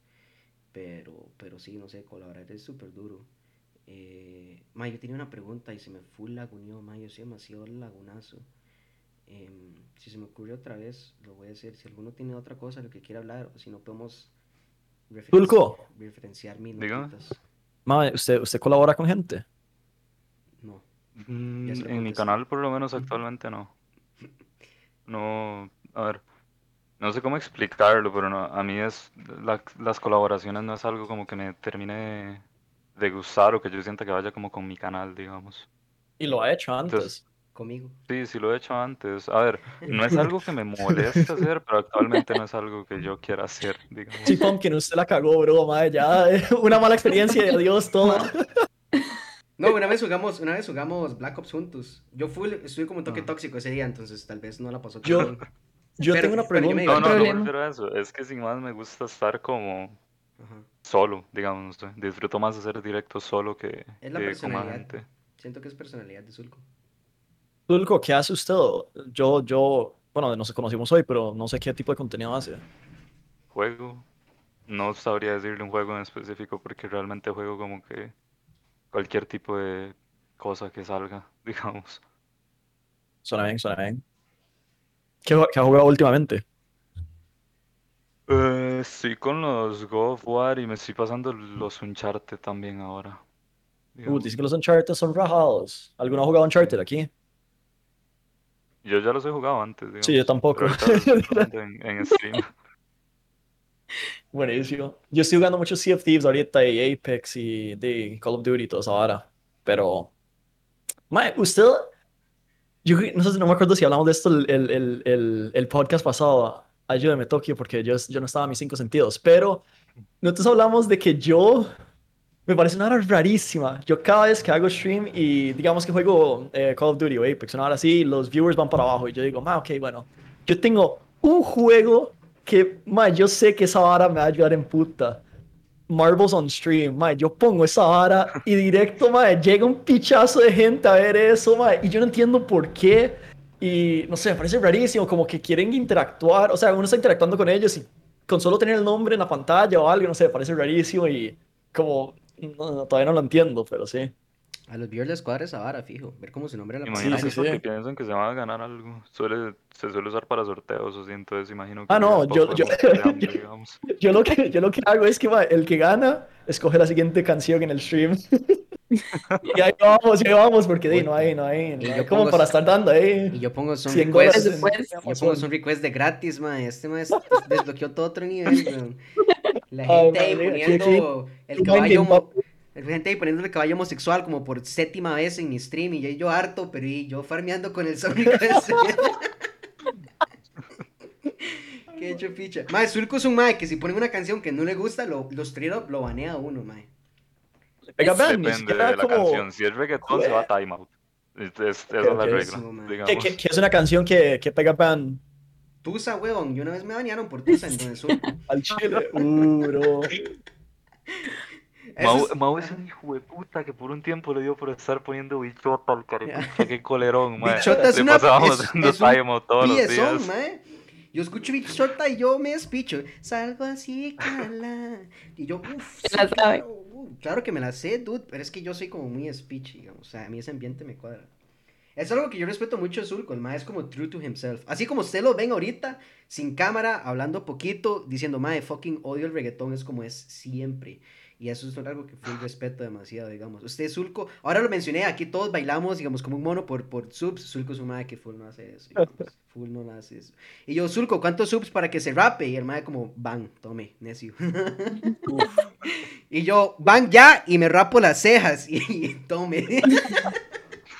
Speaker 1: Pero, pero sí, no sé, colaborar es súper duro. Eh, yo tenía una pregunta y se me full laguneó, mae, yo soy demasiado lagunazo. Em, si se me ocurre otra vez, lo voy a hacer. Si alguno tiene otra cosa de lo que quiera hablar, o si no podemos
Speaker 2: Tulco.
Speaker 1: referenciar mis
Speaker 4: Dígame.
Speaker 1: notitas.
Speaker 2: Ma, ¿usted, ¿usted colabora con gente?
Speaker 1: No.
Speaker 4: Mm, en mi canal por lo menos actualmente no. No, a ver, no sé cómo explicarlo, pero no, a mí es, la- las colaboraciones no es algo como que me termine de gustar o que yo sienta que vaya como con mi canal, digamos.
Speaker 2: Y lo ha hecho antes.
Speaker 4: Entonces,
Speaker 1: Conmigo.
Speaker 4: sí, sí lo he hecho antes. A ver, no es algo que me moleste (laughs) hacer, pero actualmente no es algo que yo quiera hacer, digamos.
Speaker 2: Sí, Pumpkin, usted la cagó, bro, madre, ya, eh, (laughs) una mala experiencia y adiós todo.
Speaker 1: No, una vez jugamos, una vez jugamos Black Ops juntos. Yo full, estuve como un toque
Speaker 4: Ah.
Speaker 1: tóxico ese día, entonces tal vez no la pasó tan
Speaker 2: Yo-
Speaker 1: bien.
Speaker 2: Yo
Speaker 1: Pero-
Speaker 2: tengo una
Speaker 1: pero
Speaker 2: pregunta.
Speaker 4: No, no, no refiero a eso, es que sin más me gusta estar como
Speaker 1: Ajá.
Speaker 4: solo, digamos. Disfruto más hacer directos solo que,
Speaker 1: Es la
Speaker 4: que con más
Speaker 1: personalidad.
Speaker 4: gente.
Speaker 1: Siento que es personalidad de Zulco.
Speaker 2: Tulco, ¿qué hace usted? Yo, yo, bueno, nos conocimos hoy, pero no sé qué tipo de contenido hace.
Speaker 4: Juego, no sabría decirle un juego en específico porque realmente juego como que cualquier tipo de cosa que salga, (laughs) digamos.
Speaker 2: Suena bien, suena bien. ¿Qué, ha jugado últimamente?
Speaker 4: Eh, estoy con los God of War y me estoy pasando los Uncharted también ahora.
Speaker 2: Uh,
Speaker 4: digamos.
Speaker 2: dice que los Uncharted son rajados. ¿Alguno ha jugado Uncharted aquí?
Speaker 4: Yo ya los he jugado antes, digamos.
Speaker 2: Sí, yo tampoco.
Speaker 4: en, en stream. (laughs)
Speaker 2: Buenísimo. Yo estoy jugando mucho Sea of Thieves ahorita y Apex y de Call of Duty y toda esa vara. Pero, mae, usted, yo no sé, no me acuerdo si hablamos de esto el, el, el, el, podcast pasado. Ayúdeme, Tokio, porque yo, yo no estaba a mis cinco sentidos. Pero nosotros hablamos de que yo me parece una hora rarísima. Yo cada vez que hago stream y digamos que juego eh, Call of Duty o Apex, una hora así, los viewers van para abajo y yo digo, ma, ok, bueno, yo tengo un juego que, ma, yo sé que esa vara me va a ayudar en puta. Marbles on stream, ma, yo pongo esa vara y directo, ma, llega un pichazo de gente a ver eso, ma, y yo no entiendo por qué. Y no sé, me parece rarísimo, como que quieren interactuar, o sea, uno está interactuando con ellos y con solo tener el nombre en la pantalla o algo, no sé, me parece rarísimo y como, no, todavía no lo entiendo, pero sí.
Speaker 1: A los viewers les cuadra esa vara, fijo. Ver cómo su nombre en la
Speaker 4: Imagino
Speaker 2: sí,
Speaker 4: que
Speaker 2: sí.
Speaker 4: piensan que se van a ganar algo. Suele, se suele usar para sorteos, o así, entonces imagino que
Speaker 2: Ah, no, yo- yo-
Speaker 4: emocionante, (laughs)
Speaker 2: yo-. Yo lo que, yo lo que hago es que ma, el que gana escoge la siguiente canción en el stream. (laughs) y ahí vamos, y ahí vamos, porque di, no hay, no hay, no
Speaker 1: Y
Speaker 2: hay
Speaker 1: yo
Speaker 2: como
Speaker 1: pongo-
Speaker 2: para estar dando ahí.
Speaker 1: Y yo pongo son
Speaker 2: 100
Speaker 1: requests.
Speaker 3: Después,
Speaker 1: Yo pongo son request de gratis, mae. Este es- desbloqueó todo otro nivel. La (laughs) gente ahí poniendo el caballo. Gente ahí poniendo el caballo homosexual como por séptima vez en mi stream. Y yo, yo harto, pero y yo farmeando con el son request. (laughs) (laughs) Qué hecho picha. Mae, Zulco es un mae que si pone una canción que no le gusta, lo, los tríos lo banea a uno, mae.
Speaker 2: Pega Band, ni
Speaker 4: Depende de la
Speaker 2: como...
Speaker 4: canción. Si es reggaetón, se va a timeout. Es, es- esa es la regla.
Speaker 2: Que, que- que es una canción que, que pega Band
Speaker 1: Tusa, huevón. Y una vez me bañaron por Tusa en Don Sur.
Speaker 2: al chile. Uh, bro. (laughs)
Speaker 4: Mau,
Speaker 1: es-
Speaker 4: Mau es un hijo de puta que por un tiempo le dio por estar poniendo bichota al carepicha, qué colerón, mae.
Speaker 1: Bichota es
Speaker 4: Le
Speaker 1: una-
Speaker 4: pasábamos
Speaker 1: es-
Speaker 4: haciendo
Speaker 1: es un
Speaker 4: todos los
Speaker 1: piezón,
Speaker 4: días.
Speaker 1: mae. Yo escucho bichota y yo me despicho. Salgo así, cala. Y yo, uff.
Speaker 3: Sabe.
Speaker 1: claro, uh, claro que me la sé, dude. Pero es que yo soy como muy speech, digamos. O sea, a mí ese ambiente me cuadra. Es algo que yo respeto mucho a Zulko. El mae es como true to himself. Así como usted lo ven ahorita, sin cámara, hablando poquito, diciendo, mae, fucking odio el reggaetón, es como es siempre. Y eso es algo que full respeto demasiado, digamos. Usted, Zulko, ahora lo mencioné, aquí todos bailamos, digamos, como un mono por, por subs. Zulko es un mae que full no hace eso, digamos. (laughs) Full no lo hace eso. Y yo, Zulko, ¿cuántos subs para que se rape? Y el mae como, van, tome, necio. (laughs) y yo, van ya, y me rapo las cejas. (laughs) Y, tome.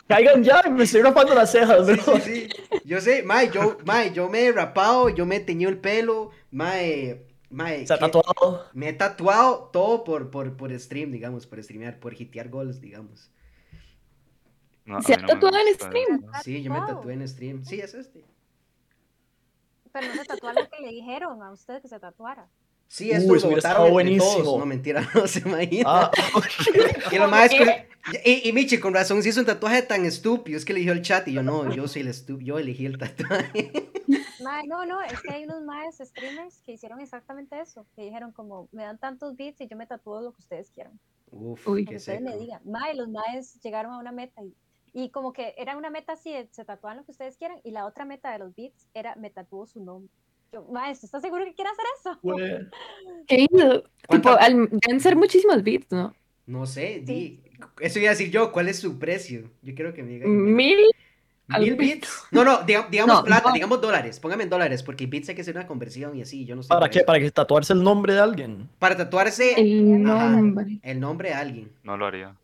Speaker 2: Caigan ya, me estoy rapando las cejas,
Speaker 1: Sí,
Speaker 2: bro.
Speaker 1: sí, sí. Yo sé, mae, yo, mae, yo me he rapado, yo me he teñido el pelo, mae, mae.
Speaker 2: Se ha tatuado.
Speaker 1: Me he tatuado todo por, por, por stream, digamos, por streamear, por hitear goles, digamos.
Speaker 4: No,
Speaker 3: ¿Se ha
Speaker 4: no
Speaker 3: tatuado en stream?
Speaker 4: eso.
Speaker 1: Sí, yo me tatué en stream. Sí, es este.
Speaker 5: Pero no se tatuó lo que le dijeron a usted que se tatuara.
Speaker 1: Sí,
Speaker 2: Uy,
Speaker 1: esto todos.
Speaker 2: buenísimo.
Speaker 1: No, mentira, (laughs) no se imagina.
Speaker 2: Ah, (laughs)
Speaker 1: y lo más es que- y, y Michi, con razón, se hizo un tatuaje tan estúpido. Es que eligió el chat y yo, no, yo soy el estúpido. Yo elegí el tatuaje.
Speaker 5: Mae, no, no, es que hay unos maes streamers que hicieron exactamente eso. Que dijeron como, me dan tantos bits y yo me tatúo lo que ustedes quieran.
Speaker 1: Uf,
Speaker 3: Uy.
Speaker 5: Que ustedes me digan. Mae, los maes llegaron a una meta y, y como que era una meta así, de, se tatúan lo que ustedes quieran y la otra meta de los bits era me tatúo su nombre. Yo, mae, ¿estás seguro que quiere hacer eso? (laughs)
Speaker 3: ¿Qué hizo? Tipo, al- deben ser muchísimos bits, ¿no?
Speaker 1: No sé,
Speaker 5: Sí.
Speaker 1: di. Eso iba a decir yo, ¿cuál es su precio? Yo quiero que me digan.
Speaker 3: Mil.
Speaker 1: ¿Mil bits? No, no, diga- digamos
Speaker 3: No,
Speaker 1: plata,
Speaker 3: no.
Speaker 1: digamos dólares. Póngame en dólares, porque bits hay que hacer una conversión y así. Yo no sé.
Speaker 2: ¿Para qué? ¿Para que tatuarse el nombre de alguien?
Speaker 1: Para tatuarse
Speaker 3: El
Speaker 1: Ajá.
Speaker 3: nombre.
Speaker 1: el nombre de alguien.
Speaker 4: No lo haría.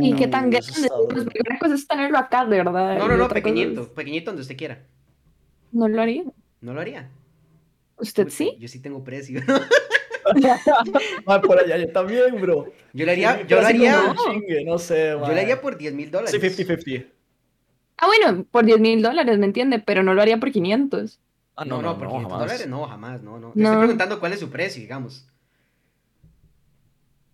Speaker 3: ¿Y qué tan
Speaker 2: Uh,
Speaker 3: grande? Pues, una cosa es tenerlo acá, de verdad.
Speaker 1: No, no, no, pequeñito.
Speaker 3: es-
Speaker 1: Pequeñito donde usted quiera.
Speaker 3: No lo haría.
Speaker 1: ¿No lo haría?
Speaker 3: ¿Usted sí?
Speaker 1: Yo sí tengo precio. (laughs)
Speaker 2: Ah, por allá, yo también, bro.
Speaker 1: Yo le haría,
Speaker 2: Sí,
Speaker 1: yo
Speaker 2: como
Speaker 1: haría,
Speaker 2: chingue, no sé,
Speaker 1: yo le haría por 10 mil dólares.
Speaker 2: Sí, 50-50.
Speaker 3: Ah, bueno, por 10 mil dólares, ¿me entiende? Pero no lo haría por 500.
Speaker 2: Ah,
Speaker 1: No, no, por 500
Speaker 2: jamás.
Speaker 1: dólares no, jamás, no, no.
Speaker 3: No.
Speaker 1: estoy preguntando cuál es su precio, digamos.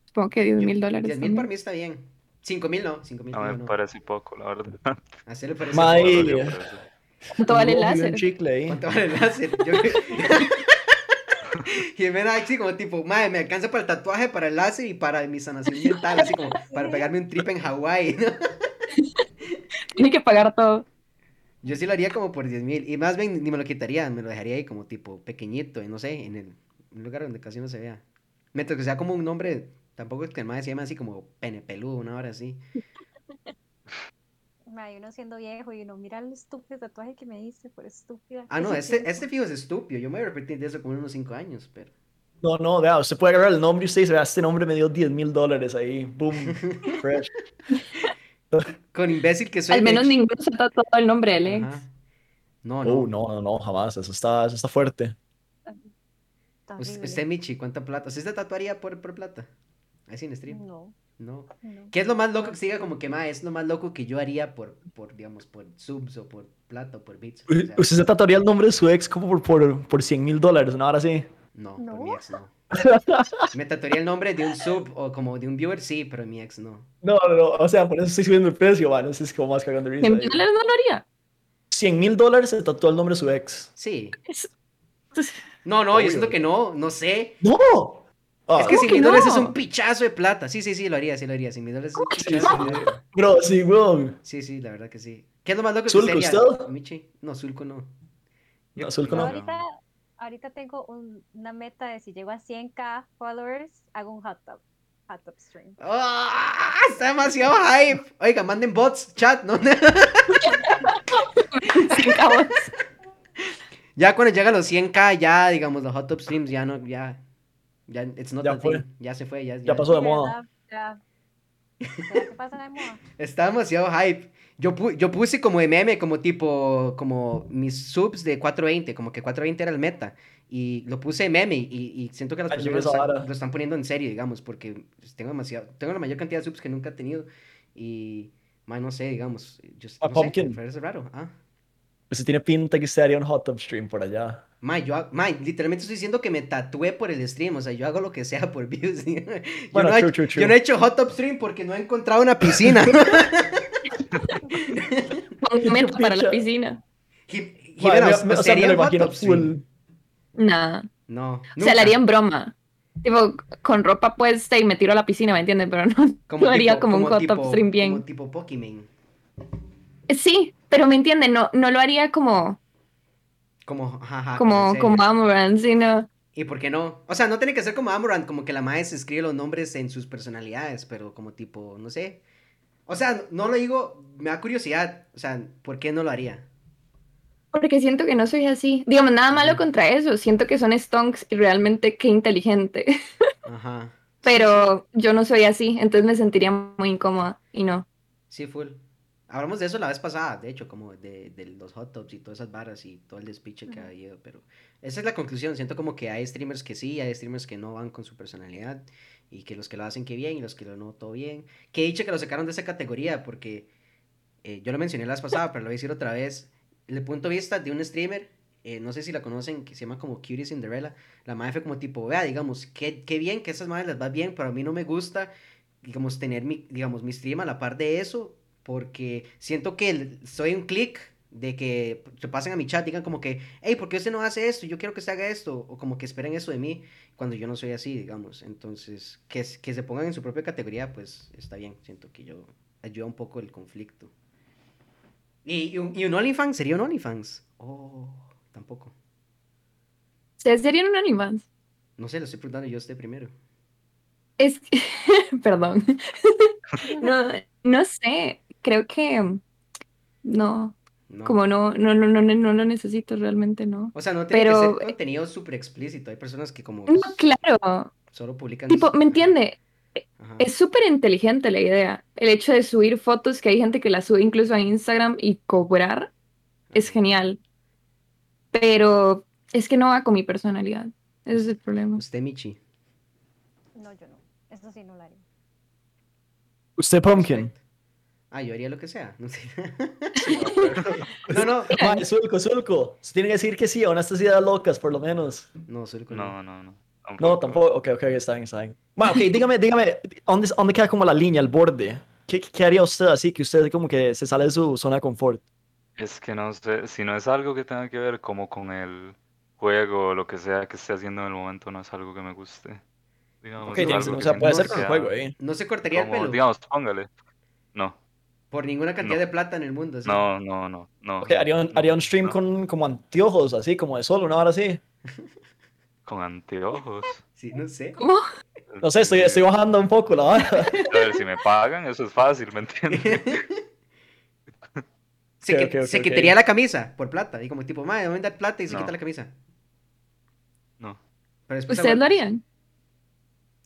Speaker 3: Supongo que 10 mil dólares.
Speaker 1: 10 mil para
Speaker 3: también.
Speaker 1: mí está bien. 5 mil no, 5 mil
Speaker 4: A mí me
Speaker 1: no.
Speaker 4: parece poco, la verdad. (laughs)
Speaker 1: Así le parece
Speaker 2: Mae.
Speaker 1: poco.
Speaker 4: Por.
Speaker 3: ¿Cuánto vale el láser?
Speaker 2: chicle ahí.
Speaker 1: ¿Cuánto vale el láser? Yo... (laughs) y me da así como tipo, madre, me alcanza para el tatuaje, para el láser y para mi sanación mental, así como para pegarme un trip en Hawái. (laughs)
Speaker 3: Tiene que pagar todo.
Speaker 1: Yo sí lo haría como por 10 mil. Y más bien ni me lo quitaría, me lo dejaría ahí como tipo pequeñito, y no sé, en el un lugar donde casi no se vea. Mientras que sea como un nombre, tampoco es que el madre se llame así como pene peludo, una hora así. (laughs)
Speaker 5: Mae, uno siendo viejo y uno, mira el estúpido tatuaje que me hice por estúpida.
Speaker 1: Ah, no, este, este fijo es estúpido. Yo me voy a repetir de eso como en unos 5 años, pero.
Speaker 2: No, no, vea, usted puede agarrar el nombre y usted dice, vea, este nombre me dio 10 mil dólares ahí. Boom. (laughs) Fresh. (laughs)
Speaker 1: Con imbécil que soy.
Speaker 3: Al menos ninguno se tatuó el nombre de Alex.
Speaker 1: Ajá. No, no.
Speaker 2: Oh, no, no, no, jamás. Eso está, eso está fuerte.
Speaker 1: Usted, Michi, ¿cuánta plata? ¿Usted se tatuaría por, por plata? Así en stream.
Speaker 5: No,
Speaker 1: No.
Speaker 5: no.
Speaker 1: ¿Qué es lo más loco que se diga como que ma, es lo más loco que yo haría por, por digamos, por subs o por plata o por bits? O sea,
Speaker 2: Usted se tatuaría el nombre de su ex como por, por, por 100 mil dólares, ¿no? Ahora sí.
Speaker 1: No,
Speaker 5: No.
Speaker 1: por mi ex no. (laughs) Me tatuaría el nombre de un sub o como de un viewer, sí, pero mi ex no.
Speaker 2: No, no, no. O sea, por eso estoy subiendo el precio, man. Eso es como más cagando de risa.
Speaker 3: 100 mil dólares no lo haría.
Speaker 2: 100 mil dólares se tatuó el nombre de su ex.
Speaker 1: Sí.
Speaker 3: Es-
Speaker 1: No, no, yo siento que no, no sé.
Speaker 2: ¡No! Ah,
Speaker 1: es que
Speaker 3: ¿cómo
Speaker 1: 100
Speaker 3: que
Speaker 1: mil dólares es
Speaker 3: no?
Speaker 1: un pichazo de plata. Sí, sí, sí, lo haría, sí lo haría. 100 mil dólares es un pichazo.
Speaker 3: no?
Speaker 1: de-
Speaker 2: Bro, sí, weón.
Speaker 1: Sí, sí, la verdad que sí. ¿Qué es lo más loco que
Speaker 2: ¿Zulco,
Speaker 1: sería?
Speaker 2: usted?
Speaker 1: Michi? No, Zulco no.
Speaker 2: No, Zulco
Speaker 5: Yo
Speaker 2: no.
Speaker 5: Ahorita, tengo un- una meta de si llego a 100k followers, hago un hot tub. Hot tub stream.
Speaker 1: ¡Ah! Está demasiado hype. Oiga, manden bots, chat, ¿no? (laughs)
Speaker 3: Sin cabos.
Speaker 1: ya cuando llega a los 100k, ya, digamos, los hot top streams, ya no, ya. Ya, it's not
Speaker 2: Ya fue.
Speaker 1: Ya se fue, ya.
Speaker 2: Ya pasó de moda.
Speaker 5: Ya. ¿Será que pasa de moda? (laughs)
Speaker 1: Está demasiado hype. Yo, pu- yo puse como meme, como tipo, como mis subs de 420, como que 420 era el meta. Y lo puse meme y, y siento que las personas lo están, lo están poniendo en serio, digamos, porque pues, tengo demasiado, tengo la mayor cantidad de subs que nunca he tenido. Y, más no sé, digamos, yo,
Speaker 2: Ah,
Speaker 1: no sé,
Speaker 2: Pumpkin.
Speaker 1: parece raro. Ah.
Speaker 2: Usted tiene pinta que usted haría un hot tub stream por allá.
Speaker 1: Mae, yo, mae, literalmente estoy diciendo que me tatué por el stream, o sea, yo hago lo que sea por views. (laughs) yo,
Speaker 2: Bueno,
Speaker 1: no he,
Speaker 2: true,
Speaker 1: hecho-
Speaker 2: true, true.
Speaker 1: yo no he hecho hot tub stream porque no he encontrado una piscina. (laughs) (laughs)
Speaker 3: Un (laughs) meta para la piscina.
Speaker 1: Jimena,
Speaker 2: me-
Speaker 1: ¿usted
Speaker 2: me- o sea, me
Speaker 1: haría
Speaker 2: lo
Speaker 1: un hot
Speaker 2: imagino full.
Speaker 3: Nada.
Speaker 1: No,
Speaker 3: O sea,
Speaker 1: nunca.
Speaker 3: la haría en broma. Tipo, con ropa puesta y me tiro a la piscina, ¿me entiendes? Pero no,
Speaker 1: Como (laughs)
Speaker 3: no haría
Speaker 1: tipo-
Speaker 3: como un hot
Speaker 1: tipo-
Speaker 3: tub stream bien.
Speaker 1: Como tipo Pokimane.
Speaker 3: Sí, pero me entienden, no, no lo haría como,
Speaker 1: Como, jaja,
Speaker 3: como, como Amoran, sino.
Speaker 1: ¿Y por qué no? O sea, no tiene que ser como Amorant, como que la maestra escribe los nombres en sus personalidades, pero como tipo, no sé. O sea, no lo digo, me da curiosidad. O sea, ¿por qué no lo haría?
Speaker 3: Porque siento que no soy así. Digamos, nada malo contra eso. Siento que son stonks y realmente qué inteligente. (laughs)
Speaker 1: Ajá.
Speaker 3: Pero yo no soy así, entonces me sentiría muy incómoda y no.
Speaker 1: Sí, full. Hablamos de eso la vez pasada, de hecho, como de, de los hot tubs y todas esas varas y todo el despiche que ha habido, pero esa es la conclusión. Siento como que hay streamers que sí, hay streamers que no van con su personalidad y que los que lo hacen que bien y los que lo no todo bien. Que he dicho que lo sacaron de esa categoría porque eh, yo lo mencioné la vez pasada, pero lo voy a decir otra vez. El punto de vista de un streamer, eh, no sé si la conocen, que se llama como Cutie Cinderella. La madre fue como tipo, vea, digamos, qué, qué bien que a esas madres les va bien, pero a mí no me gusta, digamos, tener mi, digamos, mi stream a la par de eso, porque siento que soy un clic de que se pasen a mi chat, digan como que, hey, ¿por qué usted no hace esto? Yo quiero que usted haga esto, o como que esperen eso de mí, cuando yo no soy así, digamos. Entonces, que, que se pongan en su propia categoría, pues está bien, siento que yo ayuda un poco el conflicto. ¿Y, y un, y un OnlyFans? ¿Sería un OnlyFans? Oh, tampoco.
Speaker 3: ¿Ustedes serían un OnlyFans?
Speaker 1: No sé, lo estoy preguntando yo a usted primero.
Speaker 3: Es (laughs) Perdón. (laughs) No, no sé. Creo que no.
Speaker 1: No.
Speaker 3: Como no, no, no, no, no lo necesito realmente, no.
Speaker 1: O sea, no tiene
Speaker 3: Pero-
Speaker 1: que ser contenido súper explícito. Hay personas que como
Speaker 3: No, claro.
Speaker 1: solo publican...
Speaker 3: Tipo, ¿me entiende?
Speaker 1: ajá.
Speaker 3: Es súper inteligente la idea. El hecho de subir fotos, que hay gente que las sube incluso a Instagram y cobrar, es genial. Pero es que no va con mi personalidad. Ese es el problema.
Speaker 1: Usted, Michi.
Speaker 5: No, yo no. Eso sí no lo haría.
Speaker 2: Usted, Pumpkin.
Speaker 1: Perfecto. Ah, yo haría lo que sea. No sé. (laughs) no, no. (laughs)
Speaker 2: Mae, Zulco, Zulco. Usted tiene que decir que sí a unas ideas locas, por lo menos.
Speaker 1: No, soy el
Speaker 4: No, no, no.
Speaker 2: No, tampoco. Ok, ok, está bien, está bien. Bueno, ok, dígame, dígame, ¿dónde, ¿dónde queda como la línea, el borde? ¿Qué, ¿Qué haría usted así que usted como que se sale de su zona de confort?
Speaker 4: Es que no sé, si no es algo que tenga que ver como con el juego o lo que sea que esté haciendo en el momento, no es algo que me guste. Digamos,
Speaker 2: Ok,
Speaker 4: es
Speaker 2: tiene-
Speaker 4: algo
Speaker 2: o sea, puede ser con el juego, ¿eh?
Speaker 1: No se cortaría el pelo.
Speaker 4: digamos, póngale. No,
Speaker 1: Por ninguna cantidad
Speaker 4: No.
Speaker 1: de plata en el mundo. ¿sí?
Speaker 4: no, no, no, no.
Speaker 2: Haría un, haría un stream
Speaker 4: no.
Speaker 2: con como anteojos, así, como de sol, una hora así. (laughs)
Speaker 4: Con anteojos.
Speaker 1: Sí, no sé.
Speaker 3: ¿Cómo?
Speaker 2: No sé, estoy, estoy bajando un poco la vara.
Speaker 4: A ver, si me pagan, eso es fácil, ¿me entiendes?
Speaker 1: se, se quitaría la camisa por plata. Y como tipo, madre, me dar plata y se
Speaker 4: No.
Speaker 1: quita la camisa.
Speaker 4: No.
Speaker 1: Pero después
Speaker 3: ¿Ustedes lo harían?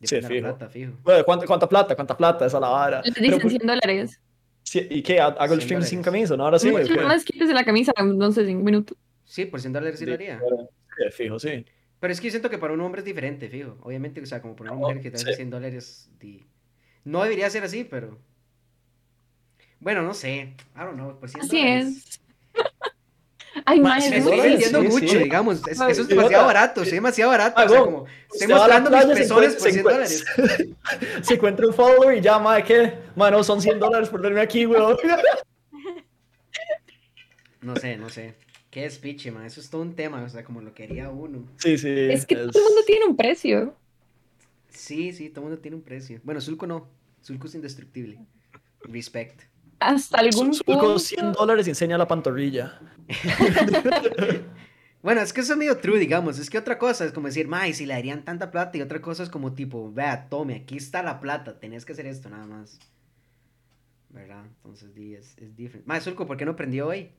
Speaker 1: La
Speaker 2: fijo.
Speaker 1: plata, fijo.
Speaker 2: Bueno, ¿cuánta, ¿cuánta plata? ¿Cuánta plata? Esa es la vara. Pero,
Speaker 3: dicen 100 dólares.
Speaker 2: Sí, ¿Y qué? ¿Hago el
Speaker 1: 100
Speaker 2: stream sin camisa? ¿No? Ahora sí.
Speaker 3: No,
Speaker 2: ¿o qué?
Speaker 3: Nada más quítese la camisa, no sé, cinco minutos.
Speaker 1: Sí, por 100 dólares sí lo haría.
Speaker 2: Sí, fijo, sí.
Speaker 1: Pero es que yo siento que para un hombre es diferente, fijo. Obviamente, o sea, como para una
Speaker 2: No,
Speaker 1: mujer que te hace
Speaker 2: sí.
Speaker 1: 100 dólares. di- No debería ser así, pero. Bueno, no sé. I don't know. Por 100
Speaker 3: Así
Speaker 1: dólares.
Speaker 3: es. Ay,
Speaker 2: Ma,
Speaker 3: madre,
Speaker 1: Me
Speaker 2: ¿100
Speaker 1: estoy
Speaker 2: dólares?
Speaker 1: vendiendo
Speaker 2: Sí,
Speaker 1: mucho,
Speaker 2: sí.
Speaker 1: digamos. Es- eso es
Speaker 2: y
Speaker 1: demasiado
Speaker 2: otra-
Speaker 1: barato. Soy demasiado barato.
Speaker 2: Ah,
Speaker 1: o sea, como. Estoy mostrando mis pezones por 100
Speaker 2: se
Speaker 1: dólares. (laughs)
Speaker 2: Se encuentra un follower y ya, madre, ¿qué? Mano, son 100 dólares por verme aquí, weón.
Speaker 1: No sé, no sé. Qué despiche, man. Eso es todo un tema. O sea, como lo quería uno.
Speaker 2: Sí, sí.
Speaker 3: Es que todo el mundo tiene un precio.
Speaker 1: Sí, sí, todo el mundo tiene un precio. Bueno, Zulco no. Zulco es indestructible. Respect.
Speaker 3: Hasta algún
Speaker 2: Su- su- Con 100
Speaker 3: punto.
Speaker 2: dólares y enseña la pantorrilla. (laughs)
Speaker 1: Bueno, es que eso es medio true, digamos. Es que otra cosa es como decir, mae, si le darían tanta plata. Y otra cosa es como tipo, vea, tome, aquí está la plata. Tenés que hacer esto nada más. ¿Verdad? Entonces, di, es, es diferente. Mae, Zulco, ¿por qué no prendió hoy?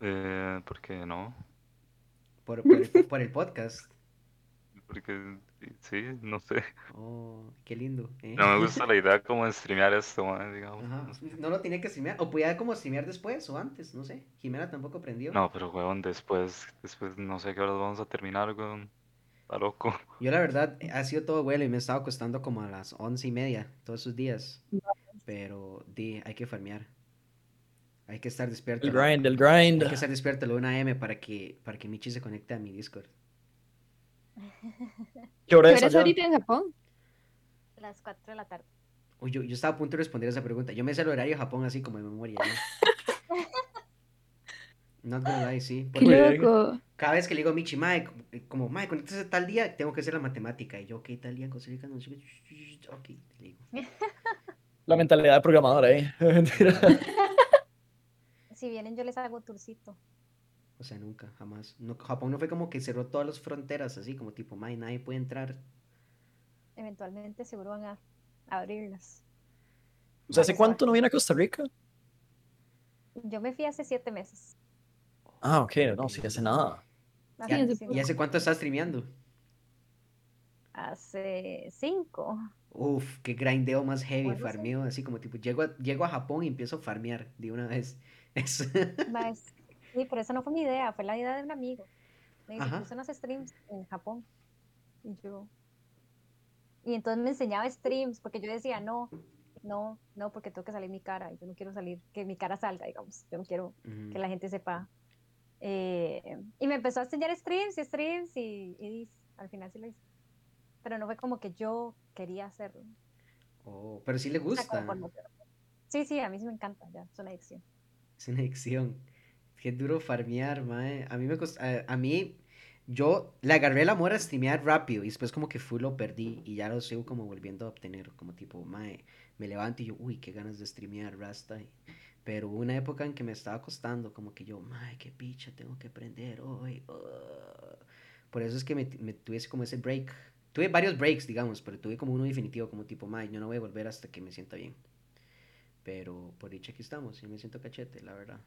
Speaker 4: Eh, ¿por qué no?
Speaker 1: Por, por, el, por el podcast.
Speaker 4: porque sí, no sé.
Speaker 1: Oh, qué lindo. ¿eh?
Speaker 4: No me (laughs) gusta la idea como de streamear esto, mae, digamos.
Speaker 1: Ajá. No lo tenía que streamear. O podía como streamear después o antes, no sé. Jimena tampoco aprendió.
Speaker 4: No, pero weón, después, después no sé qué horas vamos a terminar, weón. Está loco. (laughs)
Speaker 1: Yo la verdad ha sido todo vuelo y me estaba acostando como a las once y media todos esos días. Pero di, hay que farmear. Hay que estar despierto.
Speaker 2: El grind, el grind.
Speaker 1: Hay que estar despierto a la 1 AM para que, para que Michi se conecte a mi Discord. (laughs)
Speaker 2: ¿Qué hora
Speaker 3: ¿Tú
Speaker 2: es allá?
Speaker 3: ahorita en Japón?
Speaker 5: Las 4 de la tarde.
Speaker 1: Uy, yo, yo estaba a punto de responder esa pregunta. Yo me sé el horario de Japón así como de memoria. ¿no? (laughs) Not gonna lie, sí.
Speaker 3: ¡Qué loco!
Speaker 1: cada vez que le digo a Michi, Mae, como, Mae, conéctese tal día, tengo que hacer la matemática. Y yo, ok, tal día en Costa Rica, no sé qué. Ok, le digo. (laughs)
Speaker 2: La mentalidad de programador ahí. (laughs) Mentira.
Speaker 5: Si vienen, yo les hago tourcito.
Speaker 1: O sea, nunca, jamás. No, Japón no fue como que cerró todas las fronteras, así como tipo, Mae, nadie puede entrar.
Speaker 5: Eventualmente, seguro van a abrirlas.
Speaker 2: O sea, ¿hace cuánto no viene a Costa Rica?
Speaker 5: Yo me fui hace 7 meses.
Speaker 2: Ah, ok, no, sí, hace nada.
Speaker 5: Cinco-
Speaker 1: ¿Y hace cuánto estás streameando?
Speaker 5: Hace 5.
Speaker 1: Uf, qué grindeo más heavy, farmeo, así como tipo, llego a, llego a Japón y empiezo a farmear de una vez. (laughs) Es-
Speaker 5: Sí, pero eso no fue mi idea, fue la idea de un amigo. Me dice, puse unos streams en Japón. Y yo. Y entonces me enseñaba streams, porque yo decía, no, no, no, porque tengo que salir mi cara. y Yo no quiero salir, que mi cara salga, digamos. Yo no quiero
Speaker 1: Ujú.
Speaker 5: que la gente sepa. Eh, y me empezó a enseñar streams y streams y, y al final sí lo hice. Pero no fue como que yo quería hacerlo.
Speaker 1: Oh, pero sí le
Speaker 5: O sea,
Speaker 1: gusta.
Speaker 5: como. Sí, sí, a mí sí me encanta, ya, es una adicción.
Speaker 1: Es una adicción. Qué duro farmear, mae. A mí me costó, a, mí, yo le agarré el amor a streamear rápido y después como que fui lo perdí y ya lo sigo como volviendo a obtener, como tipo, mae, me levanto y yo, uy, qué ganas de streamear, rasta. Pero hubo una época en que me estaba costando, como que yo, mae, qué picha, tengo que aprender hoy. uh". Por eso es que me, me tuve ese- como ese break. Tuve varios breaks, digamos, pero tuve como uno definitivo, como tipo, mae, yo no voy a volver hasta que me sienta bien. Pero por dicha aquí estamos, y me siento cachete, la verdad.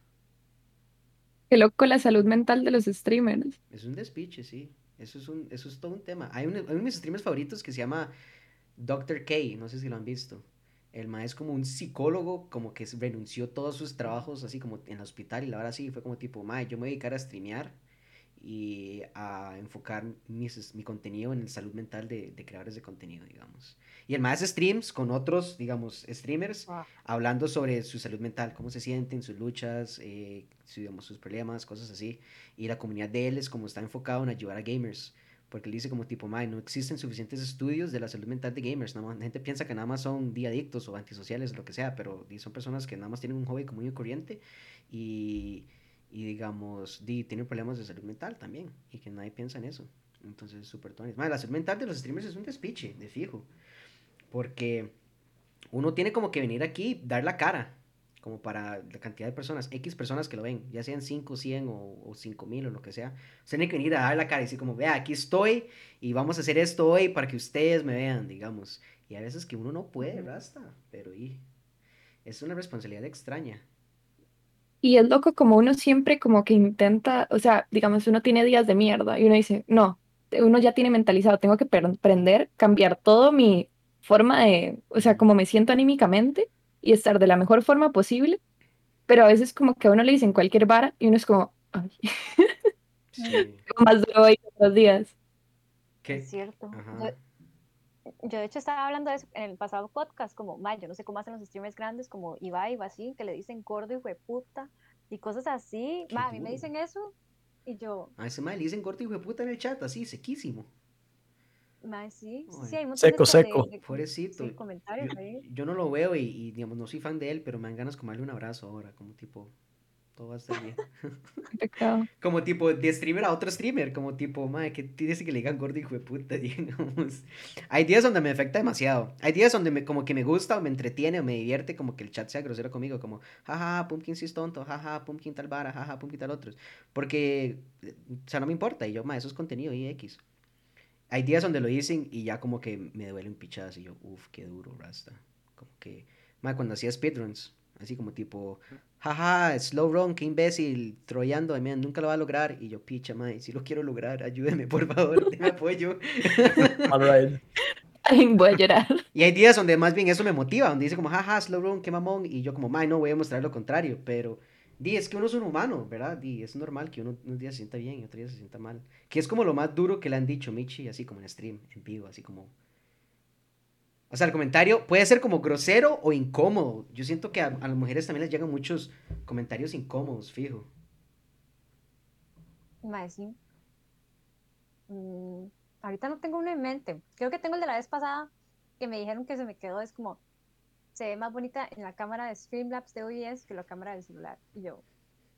Speaker 3: ¡Qué loco la salud mental de los streamers!
Speaker 1: Es un despiche, sí. Eso es, un, eso es todo un tema. Hay, un- hay uno de mis streamers favoritos que se llama Dr. K, no sé si lo han visto. El ma es como un psicólogo, como que renunció todos sus trabajos así como en el hospital y la verdad sí fue como tipo, ma, yo me voy a dedicar a streamear y a enfocar mis, mi contenido en la salud mental de, de creadores de contenido, digamos. Y el hace streams con otros, digamos, streamers
Speaker 5: Wow.
Speaker 1: hablando sobre su salud mental, cómo se sienten, sus luchas, eh, su- digamos, sus problemas, cosas así. Y la comunidad de él es como está enfocado en ayudar a gamers. Porque él dice como tipo, "Mae, no existen suficientes estudios de la salud mental de gamers. Nada más- la gente piensa que nada más son día adictos o antisociales, lo que sea, pero son personas que nada más tienen un hobby común y corriente y, y digamos, di, tienen problemas de salud mental también y que nadie piensa en eso. Entonces, súper tonis. Mae, la salud mental de los streamers es un despiche, de fijo. Porque uno tiene como que venir aquí, dar la cara, como para la cantidad de personas, X personas que lo ven, ya sean 5, 100 o, o 5 mil o lo que sea. Usted tiene que venir a dar la cara y decir como, vea, aquí estoy y vamos a hacer esto hoy para que ustedes me vean, digamos. Y a veces que uno no puede,
Speaker 5: Ujú.
Speaker 1: rasta, pero y es una responsabilidad extraña.
Speaker 3: Y es loco como uno siempre como que intenta, o sea, digamos, uno tiene días de mierda y uno dice, no, uno ya tiene mentalizado, tengo que aprender, cambiar todo mi forma de, o sea, como me siento anímicamente y estar de la mejor forma posible, pero a veces como que a uno le dicen cualquier vara y uno es como, ay, (laughs)
Speaker 1: Sí.
Speaker 3: más duro hoy otros días.
Speaker 1: ¿Qué?
Speaker 5: Es cierto.
Speaker 1: Ajá.
Speaker 5: Yo, yo, de hecho estaba hablando de eso en el pasado podcast, como, "Ma, yo no sé cómo hacen los streamers grandes como Ibai o así, que le dicen gordo y puta y cosas así.
Speaker 1: Qué
Speaker 5: Ma, a mí me dicen eso y yo,
Speaker 1: A ese mae le dicen hijo de puta en el chat, así, sequísimo.
Speaker 5: ma, sí, sí,
Speaker 1: Ay.
Speaker 5: sí, hay un montón
Speaker 2: Seco,
Speaker 5: de,
Speaker 2: seco.
Speaker 5: de-
Speaker 1: Pobrecito.
Speaker 5: sí, comentarios
Speaker 1: Yo,
Speaker 5: ahí.
Speaker 1: yo no lo veo y, y, digamos, no soy fan de él, pero me dan ganas como darle un abrazo ahora, como tipo, todo va a estar bien. (laughs) Como tipo de streamer a otro streamer, como tipo, madre, que dice que le digan gordo hijo de puta, (laughs) digamos. Hay días donde me afecta demasiado. Hay días donde me, como que me gusta o me entretiene o me divierte como que el chat sea grosero conmigo, como, jaja, Pumpkin sí es tonto, jaja, Pumpkin tal vara, jaja, Pumpkin tal otros. Porque, eh, o sea, no me importa y yo, madre, eso es contenido y X. Hay días donde lo dicen y ya como que me duele un pichazo y yo, uff, qué duro, rasta. Como que, madre, cuando hacía speedruns, así como tipo, jaja, slow run, qué imbécil, troyando, a mí nunca lo va a lograr. Y yo, picha, mae, si lo quiero lograr, ayúdeme, por favor, (laughs) déme apoyo. (laughs)
Speaker 2: All right.
Speaker 3: Ay, voy a llorar.
Speaker 1: Y hay días donde más bien eso me motiva, donde dice como, jaja, slow run, qué mamón. Y yo como, mae, no, voy a mostrar lo contrario. Pero, di, es que uno es un humano, ¿verdad? Di, es normal que uno un día se sienta bien y otro día se sienta mal. Que es como lo más duro que le han dicho Michi, así como en stream, en vivo, así como... O sea, el comentario puede ser como grosero o incómodo. Yo siento que a, a las mujeres también les llegan muchos comentarios incómodos, fijo.
Speaker 5: Mae, sí. Mm, ahorita no tengo uno en mente. Creo que tengo el de la vez pasada que me dijeron que se me quedó. Es como, se ve más bonita en la cámara de Streamlabs de OBS que la cámara del celular. Y yo,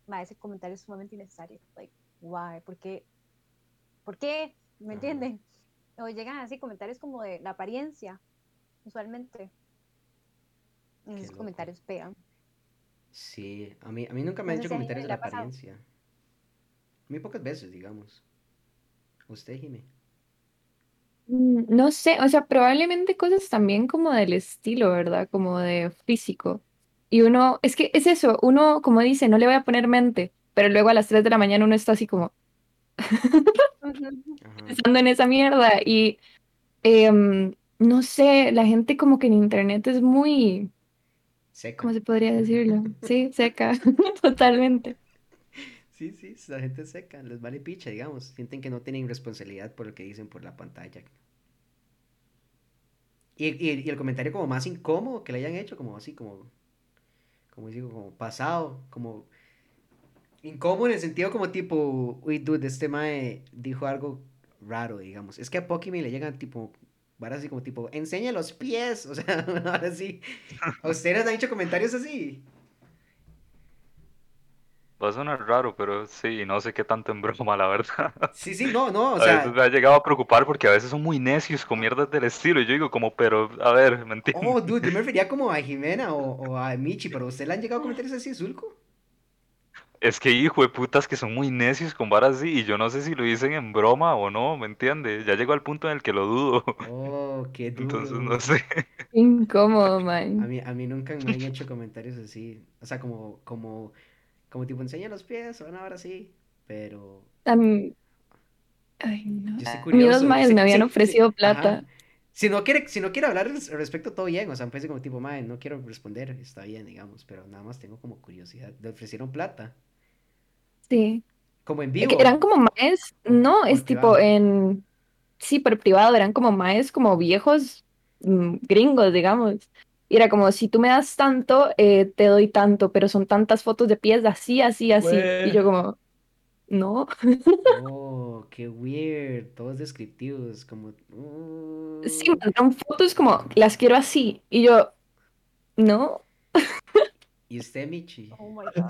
Speaker 5: mae, ese comentario es sumamente innecesario. Like, why? ¿Por qué? ¿Por qué? ¿Me entienden? O llegan así comentarios como de la apariencia, usualmente. Y
Speaker 1: Qué
Speaker 5: esos
Speaker 1: loco.
Speaker 5: comentarios pegan.
Speaker 1: Sí, a mí, a mí nunca me han hecho
Speaker 5: si
Speaker 1: comentarios de la
Speaker 5: pasado.
Speaker 1: apariencia. Muy pocas veces, digamos. ¿Usted, Jime?
Speaker 3: Mm, No sé, o sea, probablemente cosas también como del estilo, ¿verdad? Como de físico. Y uno, es que es eso, uno, como dice, no le voy a poner mente, pero luego a las 3 de la mañana uno está así como (laughs) pensando en esa mierda. Y em, no sé, la gente como que en internet es muy,
Speaker 1: Seca.
Speaker 3: ¿cómo se podría (laughs) decirlo? Sí, seca, (laughs) totalmente.
Speaker 1: Sí, sí, la gente es seca, les vale picha, digamos. Sienten que no tienen responsabilidad por lo que dicen por la pantalla. Y, y- y el comentario como más incómodo que le hayan hecho, como así, como, como digo, como pasado, como incómodo en el sentido como tipo, uy, dude, este mae dijo algo raro, digamos. Es que a Pokimane le llegan tipo, varas así como tipo, enseña los pies, o sea, (laughs) ahora sí. ¿A ustedes han hecho comentarios así?
Speaker 4: Va a sonar raro, pero sí, no sé qué tanto en broma, la verdad.
Speaker 1: Sí, sí, no, no, o (laughs)
Speaker 4: A
Speaker 1: sea...
Speaker 4: veces me ha llegado a preocupar porque a veces son muy necios con mierdas del estilo. Y yo digo como, pero, a ver, ¿me entiendes?
Speaker 1: Oh, dude, yo me refería como a Jimena o, (laughs) o a Michi, pero ¿usted le han llegado a comentarios así, Zulco?
Speaker 4: Es que hijo de putas que son muy necios con varas así y yo no sé si lo dicen en broma o no, ¿me entiendes? Ya llegó al punto en el que lo dudo.
Speaker 1: Oh, qué (laughs) duro.
Speaker 4: Entonces no sé.
Speaker 3: Incómodo, (laughs)
Speaker 1: A
Speaker 3: man.
Speaker 1: mí, a mí nunca me han (laughs) hecho comentarios así. O sea, como, como, como tipo, enseña los pies o una hora así. Pero
Speaker 3: A mí- Ay, no.
Speaker 1: yo estoy
Speaker 3: A mí
Speaker 1: curioso.
Speaker 3: maes
Speaker 1: Sí,
Speaker 3: me habían
Speaker 1: sí,
Speaker 3: ofrecido
Speaker 1: sí,
Speaker 3: plata.
Speaker 1: ajá. Si no quiere, si no quiere hablar al respecto, todo bien. O sea, pues como tipo, mae, no quiero responder, está bien, digamos. Pero nada más tengo como curiosidad. ¿Le ofrecieron plata?
Speaker 3: Sí.
Speaker 1: Como en vivo.
Speaker 3: eran como maes, no, es tipo
Speaker 1: privado.
Speaker 3: en, sí, por privado, eran como maes como viejos mm, gringos, digamos. Y era como, si tú me das tanto, eh, te doy tanto, pero son tantas fotos de pies así, así, así. Y yo como, no.
Speaker 1: Oh, qué weird. Todos descriptivos, como.
Speaker 3: Sí, mandaron fotos como, las quiero así. Y yo, no.
Speaker 1: ¿Y usted, Michi?
Speaker 5: Oh my God.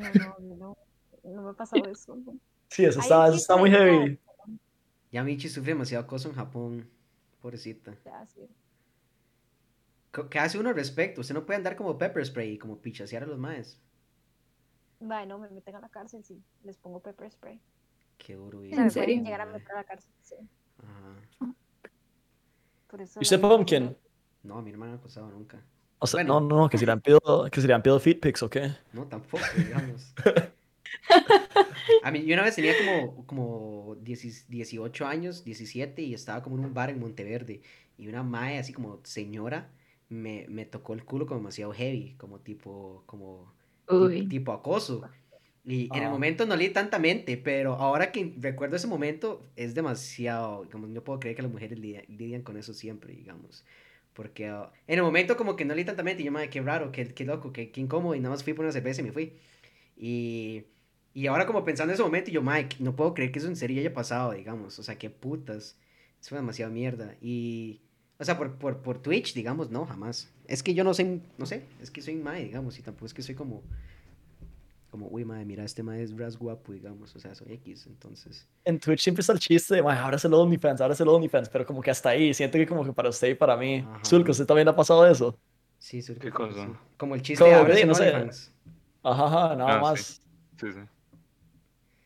Speaker 5: No, no, no, no me ha pasado (laughs) eso. ¿no?
Speaker 2: Sí, eso está, eso
Speaker 5: sí
Speaker 2: está muy heavy.
Speaker 1: Ya Michi sufre demasiado acoso en Japón. Pobrecita.
Speaker 5: sí.
Speaker 1: ¿Qué hace uno al respecto? Usted no puede andar como pepper spray y como pichasear a los maes.
Speaker 5: Bueno, me meten a la cárcel si les pongo pepper spray.
Speaker 1: Qué duro.
Speaker 3: ¿En
Speaker 5: me
Speaker 3: serio?
Speaker 5: llegar a meter a la cárcel, sí.
Speaker 1: Ajá.
Speaker 5: Por eso
Speaker 2: ¿Y usted, Pumpkin?
Speaker 1: No, a mí no me han acosado nunca.
Speaker 2: O sea,
Speaker 1: Bueno.
Speaker 2: no, no, no, que si le han pedido, que si le han pedido feed pics o qué.
Speaker 1: No, tampoco, digamos. (laughs) A mí, yo una vez tenía como, como 10 18 años, 17, y estaba como en un bar en Monteverde. Y una mae, así como señora, me, me tocó el culo como demasiado heavy, como tipo, como,
Speaker 3: Uy.
Speaker 1: tipo acoso. Y en el
Speaker 2: Ah.
Speaker 1: momento no leí tantamente, pero ahora que recuerdo ese momento, es demasiado, como no puedo creer que las mujeres lidia- lidian con eso siempre, digamos. Porque ah, en el momento como que no leí tantamente, y yo, madre, qué raro, qué, qué loco, qué, qué incómodo, y nada más fui por una cerveza y me fui. Y, y ahora como pensando en ese momento, yo, Mike, no puedo creer que eso en serio haya pasado, digamos. O sea, qué putas. Eso fue demasiado mierda. Y, o sea, por, por, por Twitch, digamos, no, jamás. Es que yo no sé, no sé, es que soy Mae, digamos, y tampoco es que soy como, como, uy, Mae, mira, este Mae es ras guapo, digamos, o sea, soy X, entonces.
Speaker 2: En Twitch siempre está el chiste de, "Mae, ahora es el OnlyFans, ahora es el OnlyFans, pero como que hasta ahí, siento que como que para usted y para mí.
Speaker 1: Ajá.
Speaker 2: Zulko, ¿usted también ha pasado eso?
Speaker 1: Sí, soy
Speaker 4: ¿Qué
Speaker 1: como,
Speaker 4: cosa?
Speaker 1: sí. Como el chiste de
Speaker 2: no sé.
Speaker 1: OnlyFans.
Speaker 2: Ajá, ajá, nada
Speaker 4: Ah,
Speaker 2: más.
Speaker 4: sí. Sí, sí.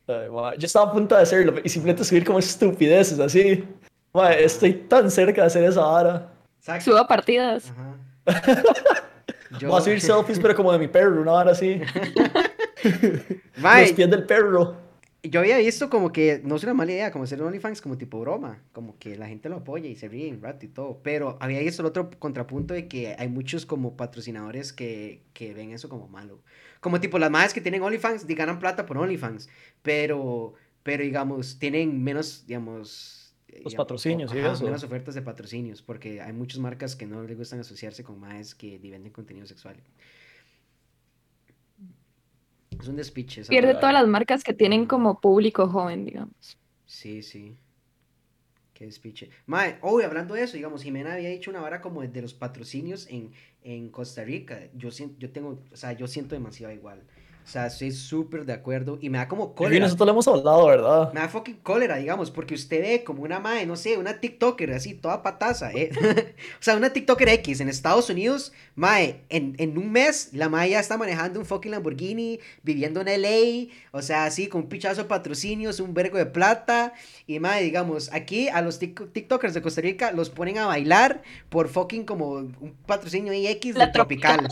Speaker 2: Ay, Yo estaba a punto de hacerlo y simplemente subir como estupideces así. Mae, estoy tan cerca de hacer esa ahora.
Speaker 1: Exacto.
Speaker 3: Suba partidas.
Speaker 1: Ajá. (laughs) Yo-
Speaker 2: Voy a subir (laughs) selfies, pero como de mi perro, una hora así. (laughs) Los pies del perro.
Speaker 1: yo había visto como que no es una mala idea, como hacer un OnlyFans como tipo broma, como que la gente lo apoya y se ríe un rato y todo, pero había visto el otro contrapunto de que hay muchos como patrocinadores que, que ven eso como malo. Como tipo las madres que tienen OnlyFans y ganan plata por OnlyFans, pero, pero digamos, tienen menos, digamos... eh,
Speaker 2: Los
Speaker 1: digamos,
Speaker 2: patrocinios
Speaker 1: ajá,
Speaker 2: eso.
Speaker 1: menos ofertas de patrocinios, porque hay muchas marcas que no les gustan asociarse con madres que venden contenido sexual. Es un despiche. esa
Speaker 3: Pierde todas las marcas que tienen como público joven, digamos.
Speaker 1: Sí, sí. Qué despiche. Mae, oh, y hablando de eso, digamos, Jimena había dicho una vara como de los patrocinios en, en Costa Rica. Yo siento, yo tengo, o sea, yo siento demasiado igual. O sea, estoy súper de acuerdo y me da como
Speaker 2: Y
Speaker 1: cólera.
Speaker 2: nosotros lo hemos hablado, ¿verdad?
Speaker 1: Me da fucking cólera, digamos, porque usted ve como una mae, no sé, una TikToker así, toda pataza, ¿eh? (laughs) o sea, una TikToker X en Estados Unidos, mae, en, en un mes, la mae ya está manejando un fucking Lamborghini, viviendo en LA, o sea, así, con un pichazo de patrocinios, un vergo de plata, y mae, digamos, aquí a los tik- TikTokers de Costa Rica los ponen a bailar por fucking como un patrocinio X de
Speaker 3: La
Speaker 1: Tropical.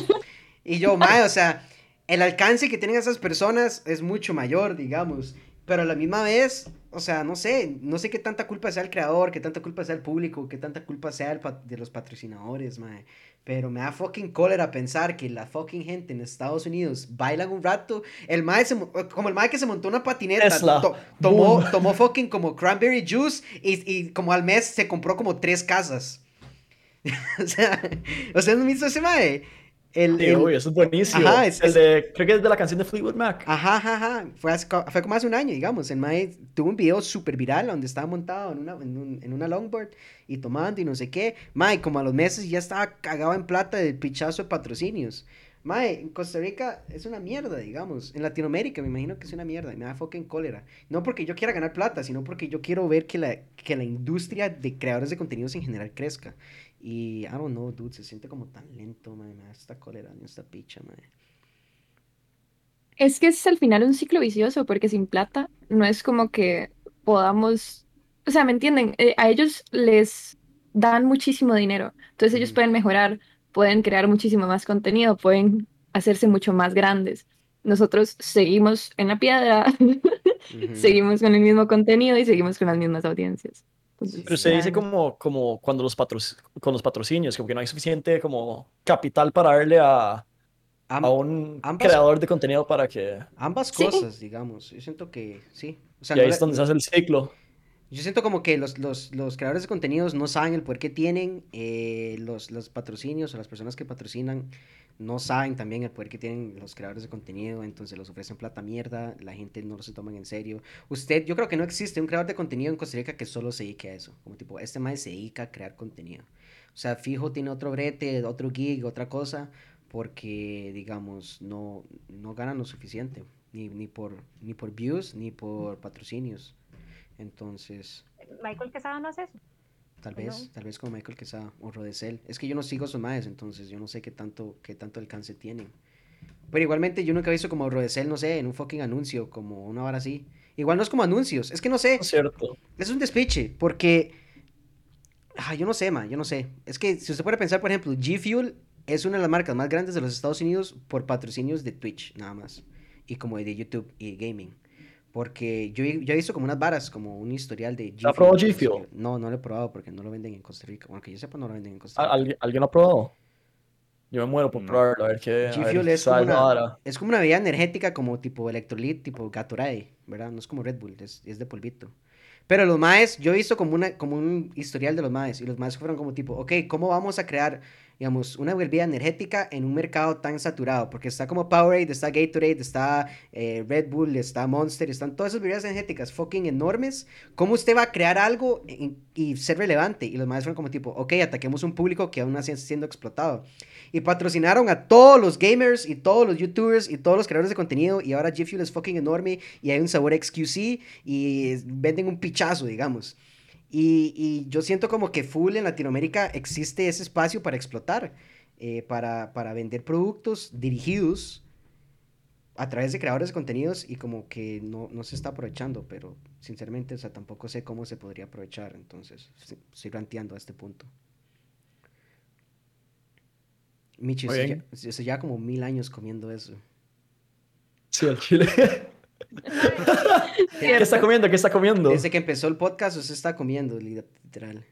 Speaker 1: Y yo, mae, o sea, el alcance que tienen esas personas es mucho mayor, digamos. Pero a la misma vez, o sea, no sé, no sé qué tanta culpa sea el creador, qué tanta culpa sea el público, qué tanta culpa sea el de los patrocinadores, mae. Pero me da fucking cólera pensar que la fucking gente en Estados Unidos bailan un rato. El mae, se mo- como el mae que se montó una patineta, to- tomó,
Speaker 2: Boom.
Speaker 1: tomó fucking como cranberry juice y, y como al mes se compró como tres casas. (laughs) o sea, o sea, ¿no visto ese mae? El,
Speaker 2: Sí,
Speaker 1: el-
Speaker 2: uy, eso es buenísimo.
Speaker 1: Ajá, es-
Speaker 2: el
Speaker 1: es-
Speaker 2: de, creo que es de la canción de Fleetwood Mac.
Speaker 1: Ajá, ajá, ajá. Fue, hace fue como hace un año, digamos. El Mae tuvo un video súper viral donde estaba montado en una, en, un- en una longboard y tomando y no sé qué. Mae, como a los meses ya estaba cagado en plata del pichazo de patrocinios. Mae, en Costa Rica es una mierda, digamos. En Latinoamérica me imagino que es una mierda me da fucking cólera. No porque yo quiera ganar plata, sino porque yo quiero ver que la, que la industria de creadores de contenidos en general crezca. Y, I don't know, dude, se siente como tan lento, mae. Me da esta cólera, esta picha, mae.
Speaker 3: Es que es al final un ciclo vicioso, porque sin plata no es como que podamos, o sea, ¿me entienden? Eh, a ellos les dan muchísimo dinero, entonces ellos pueden mejorar, pueden crear muchísimo más contenido, pueden hacerse mucho más grandes. Nosotros seguimos en la piedra, (laughs) seguimos con el mismo contenido y seguimos con las mismas audiencias. Entonces,
Speaker 2: Pero usted dice como, como cuando los patro- con los patrocinios, como que no hay suficiente como capital para darle a,
Speaker 1: Am-
Speaker 2: a un
Speaker 1: ambas-
Speaker 2: creador de contenido para que...
Speaker 1: Ambas
Speaker 3: Sí.
Speaker 1: cosas, digamos. Yo siento que sí. O sea,
Speaker 2: Y
Speaker 1: no
Speaker 2: ahí
Speaker 1: le-
Speaker 2: es donde se hace el ciclo.
Speaker 1: Yo siento como que los, los, los creadores de contenidos no saben el poder que tienen, eh, los, los patrocinios o las personas que patrocinan no saben también el poder que tienen los creadores de contenido, entonces los ofrecen plata mierda, la gente no se toman en serio. Usted, yo creo que no existe un creador de contenido en Costa Rica que solo se dedique a eso, como tipo, este mae se dedica a crear contenido. O sea, fijo tiene otro brete, otro gig, otra cosa, porque, digamos, no, no ganan lo suficiente, ni, ni, por, ni por views, ni por patrocinios. Entonces,
Speaker 5: Michael Quesada no hace eso.
Speaker 1: tal
Speaker 5: ¿O
Speaker 1: vez,
Speaker 5: no?
Speaker 1: tal vez como Michael Quesada o Rodesel. Es que yo no sigo a sus maes, entonces yo no sé qué tanto, qué tanto alcance tienen. Pero igualmente yo nunca he visto como Rodesel, no sé, en un fucking anuncio, como una hora así. Igual no es como anuncios, es que no sé,
Speaker 2: Es cierto.
Speaker 1: es un despiche, porque... Ah, yo no sé, ma, yo no sé. Es que si usted puede pensar, por ejemplo, G Fuel es una de las marcas más grandes de los Estados Unidos por patrocinios de Twitch, nada más. Y como de YouTube y de gaming. Porque yo, he- yo he visto como unas varas, como un historial de G
Speaker 2: ¿Ha probado. G Fuel?
Speaker 1: No, no lo he probado porque no lo venden en Costa Rica. Bueno, que yo sepa, no lo venden en Costa
Speaker 2: ¿Al-
Speaker 1: Rica.
Speaker 2: ¿Alguien, ¿Alguien lo ha probado? Yo me muero por
Speaker 4: No.
Speaker 2: probarlo, a ver qué...
Speaker 1: G Fuel es como, una,
Speaker 2: vara.
Speaker 1: es como una bebida energética como tipo Electrolit, tipo Gatorade, ¿verdad? No es como Red Bull, es, es de polvito. Pero los maes, yo he visto como, una, como un historial de los maes y los maes fueron como tipo, ok, ¿cómo vamos a crear, digamos, una bebida energética en un mercado tan saturado? Porque está como Powerade, está Gatorade, está eh, Red Bull, está Monster, están todas esas bebidas energéticas fucking enormes. ¿Cómo usted va a crear algo y, y ser relevante? Y los maes fueron como tipo, ok, ataquemos un público que aún así está siendo explotado. Y patrocinaron a todos los gamers y todos los youtubers y todos los creadores de contenido. Y ahora G Fuel es fucking enorme y hay un sabor XQC y venden un pichazo, digamos. Y, y yo siento como que full en Latinoamérica existe ese espacio para explotar, eh, para, para vender productos dirigidos a través de creadores de contenidos y como que no, no se está aprovechando, pero sinceramente, o sea, tampoco sé cómo se podría aprovechar, entonces sí, estoy ranteando a este punto. Michi,
Speaker 2: bien.
Speaker 1: ya, lleva como mil años comiendo eso.
Speaker 2: Sí, al chile. (laughs) ¿Qué está comiendo? ¿Qué está comiendo?
Speaker 1: Desde que empezó el podcast, usted está comiendo, li- literal.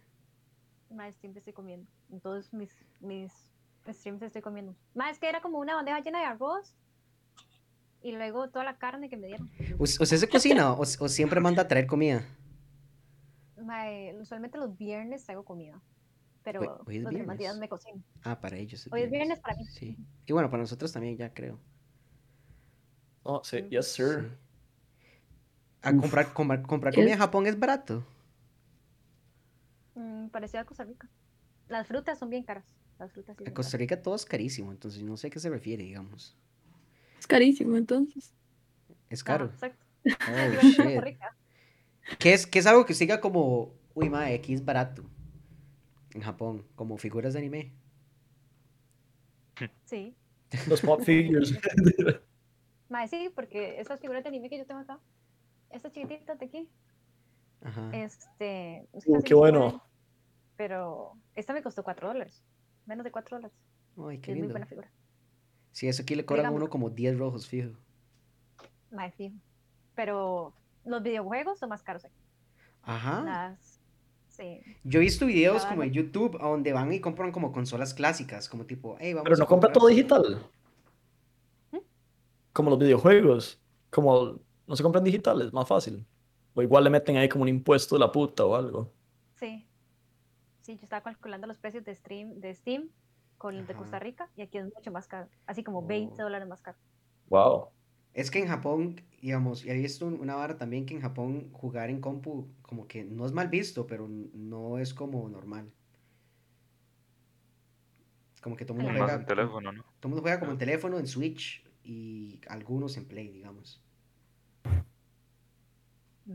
Speaker 5: Más siempre estoy comiendo. En todos mis, mis streams estoy comiendo. Más que era como una bandeja llena de arroz. Y luego toda la carne que me dieron.
Speaker 1: ¿Us- ¿Usted se cocina o, o siempre manda a traer comida?
Speaker 5: Mae, usualmente los viernes hago comida. Pero
Speaker 1: Hoy- hoy es
Speaker 5: los demás días
Speaker 1: viernes.
Speaker 5: me cocino.
Speaker 1: Ah, para ellos.
Speaker 5: Hoy es viernes para mí.
Speaker 1: Sí. Y bueno, para nosotros también, ya creo.
Speaker 2: Oh, sí, yes, sir.
Speaker 1: Sí. A
Speaker 2: Uf.
Speaker 1: comprar, comprar, comprar
Speaker 3: Es-
Speaker 1: comida en Japón es barato.
Speaker 5: Mm, parecido a Costa Rica. Las frutas son bien caras. Las frutas sí
Speaker 1: Costa
Speaker 5: caras.
Speaker 1: Rica todo es carísimo, entonces no sé a qué se refiere, digamos.
Speaker 3: Es carísimo, entonces.
Speaker 1: Es
Speaker 5: Ajá,
Speaker 1: caro.
Speaker 5: exacto.
Speaker 1: Oh, (laughs)
Speaker 5: que
Speaker 1: shit. ¿Qué es, qué es algo que siga como, uy, madre, aquí es barato? En Japón, como figuras de anime.
Speaker 5: Sí. (laughs)
Speaker 2: Los pop figures. (laughs)
Speaker 5: Mae, sí, porque estas figuras de anime que yo tengo acá, estas chiquititas de aquí,
Speaker 1: Ajá.
Speaker 5: este. es
Speaker 2: Uh, qué bueno.
Speaker 5: Pero esta me costó 4 dólares. Menos de 4 dólares.
Speaker 1: Ay, qué
Speaker 5: Es muy buena figura.
Speaker 1: Sí, eso aquí le cobran
Speaker 5: Digamos-
Speaker 1: uno como 10 rojos, fijo.
Speaker 5: Mae, fijo. Pero los videojuegos son más caros aquí.
Speaker 1: Ajá.
Speaker 5: Las. Sí.
Speaker 1: Yo he visto videos como en YouTube a donde van y compran como consolas clásicas, como tipo, hey, vamos
Speaker 2: Pero
Speaker 1: a
Speaker 2: no compra todo
Speaker 1: esto".
Speaker 2: digital.
Speaker 5: ¿Mm?
Speaker 2: Como los videojuegos. Como no se compran digitales, más fácil. O igual le meten ahí como un impuesto de la puta o algo.
Speaker 5: Sí. Sí, yo estaba calculando los precios de, stream, de Steam con el de. Costa Rica y aquí es mucho más caro. Así como 20
Speaker 1: Oh.
Speaker 5: dólares más caro.
Speaker 2: Wow.
Speaker 1: Es que en Japón, digamos, y visto un- una vara también que en Japón jugar en compu como que no es mal visto, pero no es como normal. Como que todo el mundo juega,
Speaker 4: en teléfono, ¿no?
Speaker 1: todo el mundo juega como en teléfono, en Switch y algunos en Play, digamos.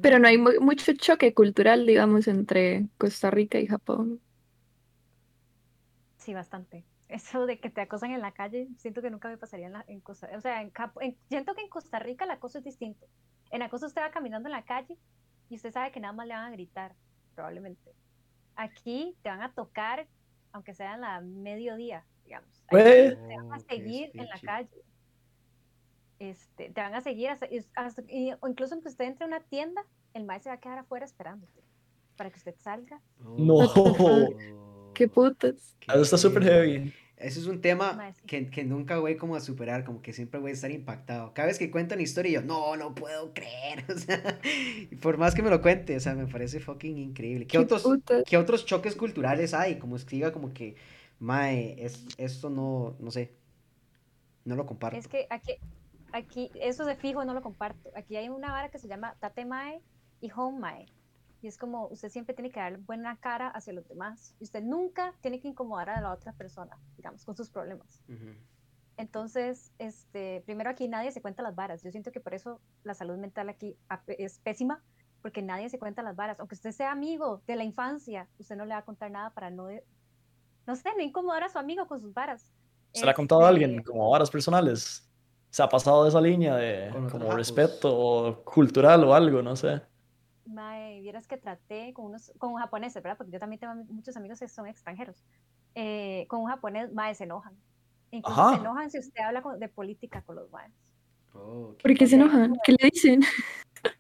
Speaker 3: Pero no hay mu- mucho choque cultural, digamos, entre Costa Rica y Japón.
Speaker 5: Sí, bastante. (laughs) Eso de que te acosan en la calle, siento que nunca me pasaría en, la, en Costa O sea, en, en- siento que en Costa Rica el acoso es distinto. En acoso usted va caminando en la calle y usted sabe que nada más le van a gritar, probablemente. Aquí te van a tocar, aunque sea en la mediodía, digamos. Aquí
Speaker 2: Güey.
Speaker 5: te van a
Speaker 1: Oh,
Speaker 5: seguir en la calle. Este, te van a seguir hasta, hasta- y- o incluso aunque usted entre a una tienda, el maestro se va a quedar afuera esperándote para que usted salga.
Speaker 2: No.
Speaker 3: Qué putas.
Speaker 1: Qué
Speaker 2: Eso está súper heavy.
Speaker 1: Eso es un tema que, que nunca voy como a superar, como que siempre voy a estar impactado. Cada vez que cuento una historia, yo, no, no puedo creer. (laughs) O sea, por más que me lo cuente, o sea, me parece fucking increíble. ¿Qué
Speaker 3: Qué
Speaker 1: otros,
Speaker 3: putas.
Speaker 1: qué otros choques culturales hay? Como es que diga como que, mae, es, esto no, no sé, no lo comparto.
Speaker 5: Es que aquí, aquí, eso de fijo no lo comparto. Aquí hay una vara que se llama Tate Mae y Home Mae. Y es como usted siempre tiene que dar buena cara hacia los demás. Y usted nunca tiene que incomodar a la otra persona, digamos, con sus problemas.
Speaker 1: Ujú.
Speaker 5: Entonces, este, primero aquí nadie se cuenta las varas. Yo siento que por eso la salud mental aquí es pésima, porque nadie se cuenta las varas. Aunque usted sea amigo de la infancia, usted no le va a contar nada para no, de- no sé, no incomodar a su amigo con sus varas.
Speaker 2: ¿Se le ha contado a alguien
Speaker 5: Este,
Speaker 2: como varas personales? ¿Se ha pasado de esa línea de como
Speaker 1: japos.
Speaker 2: respeto o cultural o algo? No sé.
Speaker 5: Mae, vieras que traté con unos, con un japonés, ¿verdad? Porque yo también tengo muchos amigos que son extranjeros. Eh, con un japonés, mae, se enojan. Incluso
Speaker 2: Ajá.
Speaker 5: se enojan si usted habla con- de política con los maes.
Speaker 1: Oh,
Speaker 3: ¿Por qué se enojan? ¿Qué le dicen? (laughs)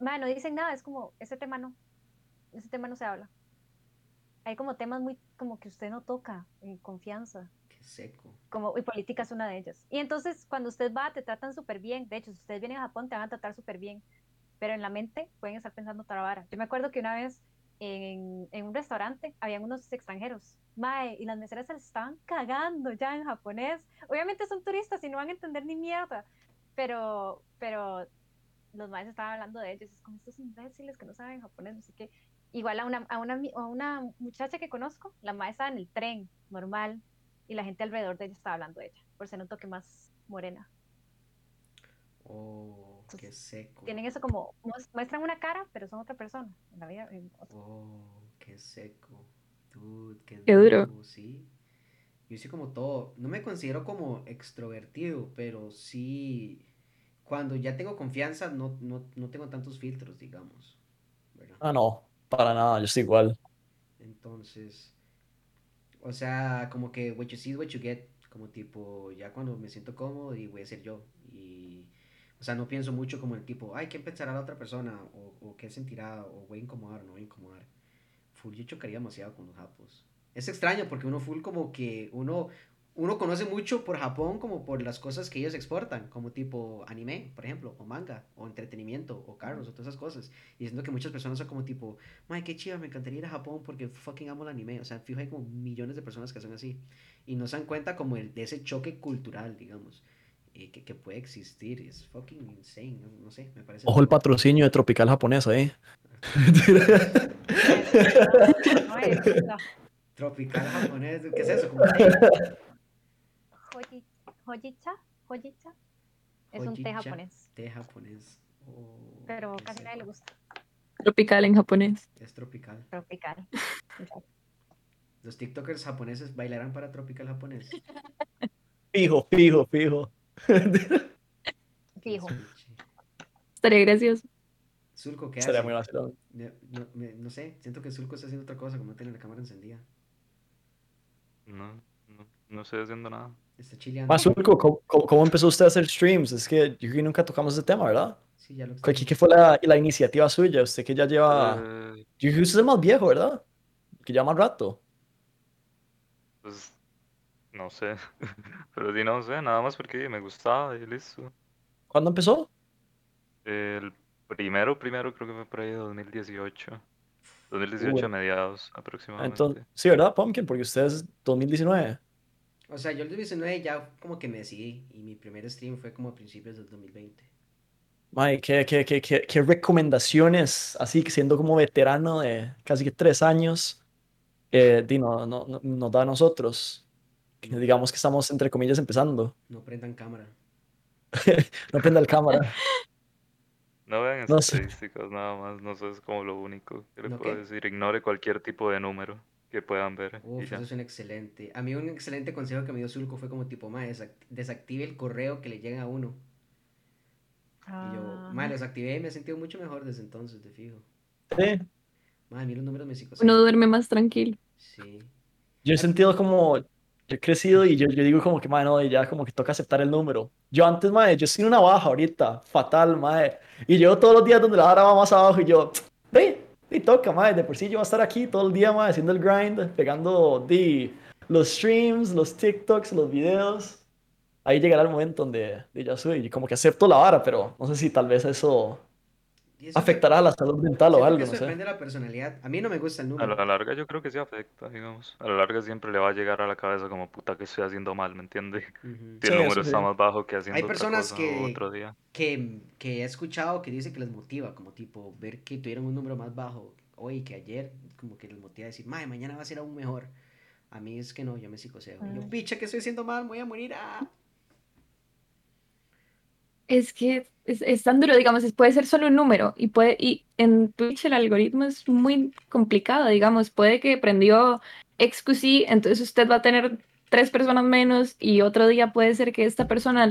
Speaker 5: Mae, no dicen nada, es como, ese tema no, ese tema no se habla. Hay como temas muy, como que usted no toca en confianza,
Speaker 1: qué seco.
Speaker 5: como, y política es una de ellas. Y entonces, cuando usted va, te tratan súper bien. De hecho, si ustedes vienen a Japón, te van a tratar súper bien. Pero en la mente pueden estar pensando otra vara. Yo me acuerdo que una vez en, en un restaurante habían unos extranjeros. Mae, y las meseras se les estaban cagando ya en japonés. Obviamente son turistas y no van a entender ni mierda. Pero, pero los maes estaban hablando de ellos. Es como estos imbéciles que no saben japonés, así que igual a una, a una, a una muchacha que conozco, la mae estaba en el tren, normal, y la gente alrededor de ella estaba hablando de ella, por ser un toque más morena.
Speaker 1: Oh, qué seco.
Speaker 5: Tienen eso como, mues- muestran una cara, pero son otra persona, en la vida, en otra.
Speaker 1: Oh, qué seco. Dude, qué,
Speaker 3: Qué duro.
Speaker 1: sí. Yo sí como todo, no me considero como extrovertido, pero sí, cuando ya tengo confianza, no, no, no tengo tantos filtros, digamos. ¿verdad?
Speaker 2: Ah, no. Para nada. Yo estoy igual.
Speaker 1: Entonces, o sea, como que what you see is what you get, Como tipo, ya cuando me siento cómodo y voy a ser yo. Y, o sea, no pienso mucho como el tipo, ay, ¿qué pensará la otra persona? O, o qué sentirá, o voy a incomodar no voy a incomodar. Full, yo chocaría demasiado con los japos. Es extraño porque uno full como que uno, uno conoce mucho por Japón como por las cosas que ellos exportan, como tipo anime, por ejemplo, o manga, o entretenimiento, o carros, o todas esas cosas. Y diciendo que muchas personas son como tipo, ay, qué chido, me encantaría ir a Japón porque fucking amo el anime. O sea, fijo, hay como millones de personas que son así. Y no se dan cuenta como el, de ese choque cultural, digamos, eh, que, que puede existir. Es fucking insane, no, no sé, me parece...
Speaker 2: Ojo el patrocinio de Tropical japonés ahí.
Speaker 5: No, es la
Speaker 1: Tropical japonés, ¿qué es eso?
Speaker 5: Hojicha, hojicha. Es un té japonés,
Speaker 1: Té japonés. Oh,
Speaker 5: pero casi nadie le gusta.
Speaker 3: Tropical en japonés.
Speaker 1: Es tropical.
Speaker 5: Tropical.
Speaker 1: Los TikTokers japoneses bailarán para tropical japonés. (laughs)
Speaker 2: Fijo, fijo, fijo.
Speaker 5: Fijo.
Speaker 3: Estaría gracioso.
Speaker 1: Zulko, ¿qué
Speaker 2: Sería
Speaker 1: hace?
Speaker 2: muy
Speaker 1: No, me- no sé, siento que Zulko está haciendo otra cosa, como no tiene la cámara encendida.
Speaker 4: No, no, no estoy haciendo nada.
Speaker 1: Está chileando.
Speaker 2: Más ¿cómo, cómo- empezó usted a hacer streams? Es que yo nunca tocamos ese tema, ¿verdad?
Speaker 1: Sí, ya lo
Speaker 2: ¿Qué, fue la, la iniciativa suya? Usted que ya lleva...
Speaker 4: Eh,
Speaker 2: Yo usted es el más viejo, ¿verdad? Que lleva más rato.
Speaker 4: pues, no sé. (laughs) Pero sí, no sé, nada más porque me gustaba y listo.
Speaker 2: ¿Cuándo empezó?
Speaker 4: El primero, primero creo que fue por ahí 2018. 2018 a mediados
Speaker 2: Ah,
Speaker 4: aproximadamente.
Speaker 2: Entonces, sí, ¿verdad, Pumpkin? Porque usted es 2019.
Speaker 1: O sea, yo el 2019 ya como que me decidí y mi primer stream fue como a principios del 2020.
Speaker 2: Mae, ¿qué, qué, qué, qué, qué recomendaciones, así que siendo como veterano de casi que tres años, eh, no, no- no- nos da a nosotros? Que digamos que estamos, entre comillas, empezando.
Speaker 1: No prendan cámara. (laughs)
Speaker 2: No prenda el cámara. (laughs)
Speaker 4: No vean
Speaker 2: No sé.
Speaker 4: estadísticas, nada más, no sé, es como lo único que le
Speaker 1: ¿No
Speaker 4: puedo
Speaker 1: qué?
Speaker 4: decir. Ignore cualquier tipo de número que puedan ver.
Speaker 1: Uf, eso es un excelente. A mí un excelente consejo que me dio Zulko fue como tipo, desac- desactive el correo que le llega a uno. Y yo,
Speaker 5: Ah,
Speaker 1: mae, lo desactivé y me he sentido mucho mejor desde entonces, te fijo.
Speaker 2: Sí.
Speaker 1: Mae, a mí los números me
Speaker 3: Uno duerme más tranquilo.
Speaker 1: Sí.
Speaker 2: Yo he sentido como, yo he crecido y yo, yo digo como que, mae, no, y ya como que toca aceptar el número. Yo antes, mae, yo estoy en una baja ahorita, fatal, mae. Y yo todos los días donde la vara va más abajo y yo, ve, y toca, mae, de por sí yo voy a estar aquí todo el día, mae, haciendo el grind, pegando di, los streams, los TikToks, los videos. Ahí llegará el momento donde di, ya soy, y como que acepto la vara, pero no sé si tal vez eso afectará a la salud mental o algo, no
Speaker 1: eso
Speaker 2: sé.
Speaker 1: depende de la personalidad. A mí no me gusta el
Speaker 4: A
Speaker 1: número.
Speaker 4: la larga yo creo que sí afecta, digamos. A la larga siempre le va a llegar a la cabeza como puta que estoy haciendo mal, ¿me entiendes? (laughs)
Speaker 1: Ujú.
Speaker 4: Si
Speaker 2: Sí,
Speaker 4: el número está
Speaker 2: sí.
Speaker 4: más bajo que haciendo otra
Speaker 1: personas
Speaker 4: cosa
Speaker 1: que-
Speaker 4: otro día.
Speaker 1: que, que he escuchado que dice que les motiva, como tipo, ver que tuvieron un número más bajo hoy que ayer, como que les motiva a decir, mae, mañana va a ser aún mejor. A mí es que no, yo me psicoseo. Yo, picha, que estoy haciendo mal, me voy a morir. ah".
Speaker 3: Es que es, es tan duro, digamos, puede ser solo un número y puede y en Twitch el algoritmo es muy complicado, digamos, puede que prendió XQC, entonces usted va a tener tres personas menos y otro día puede ser que esta persona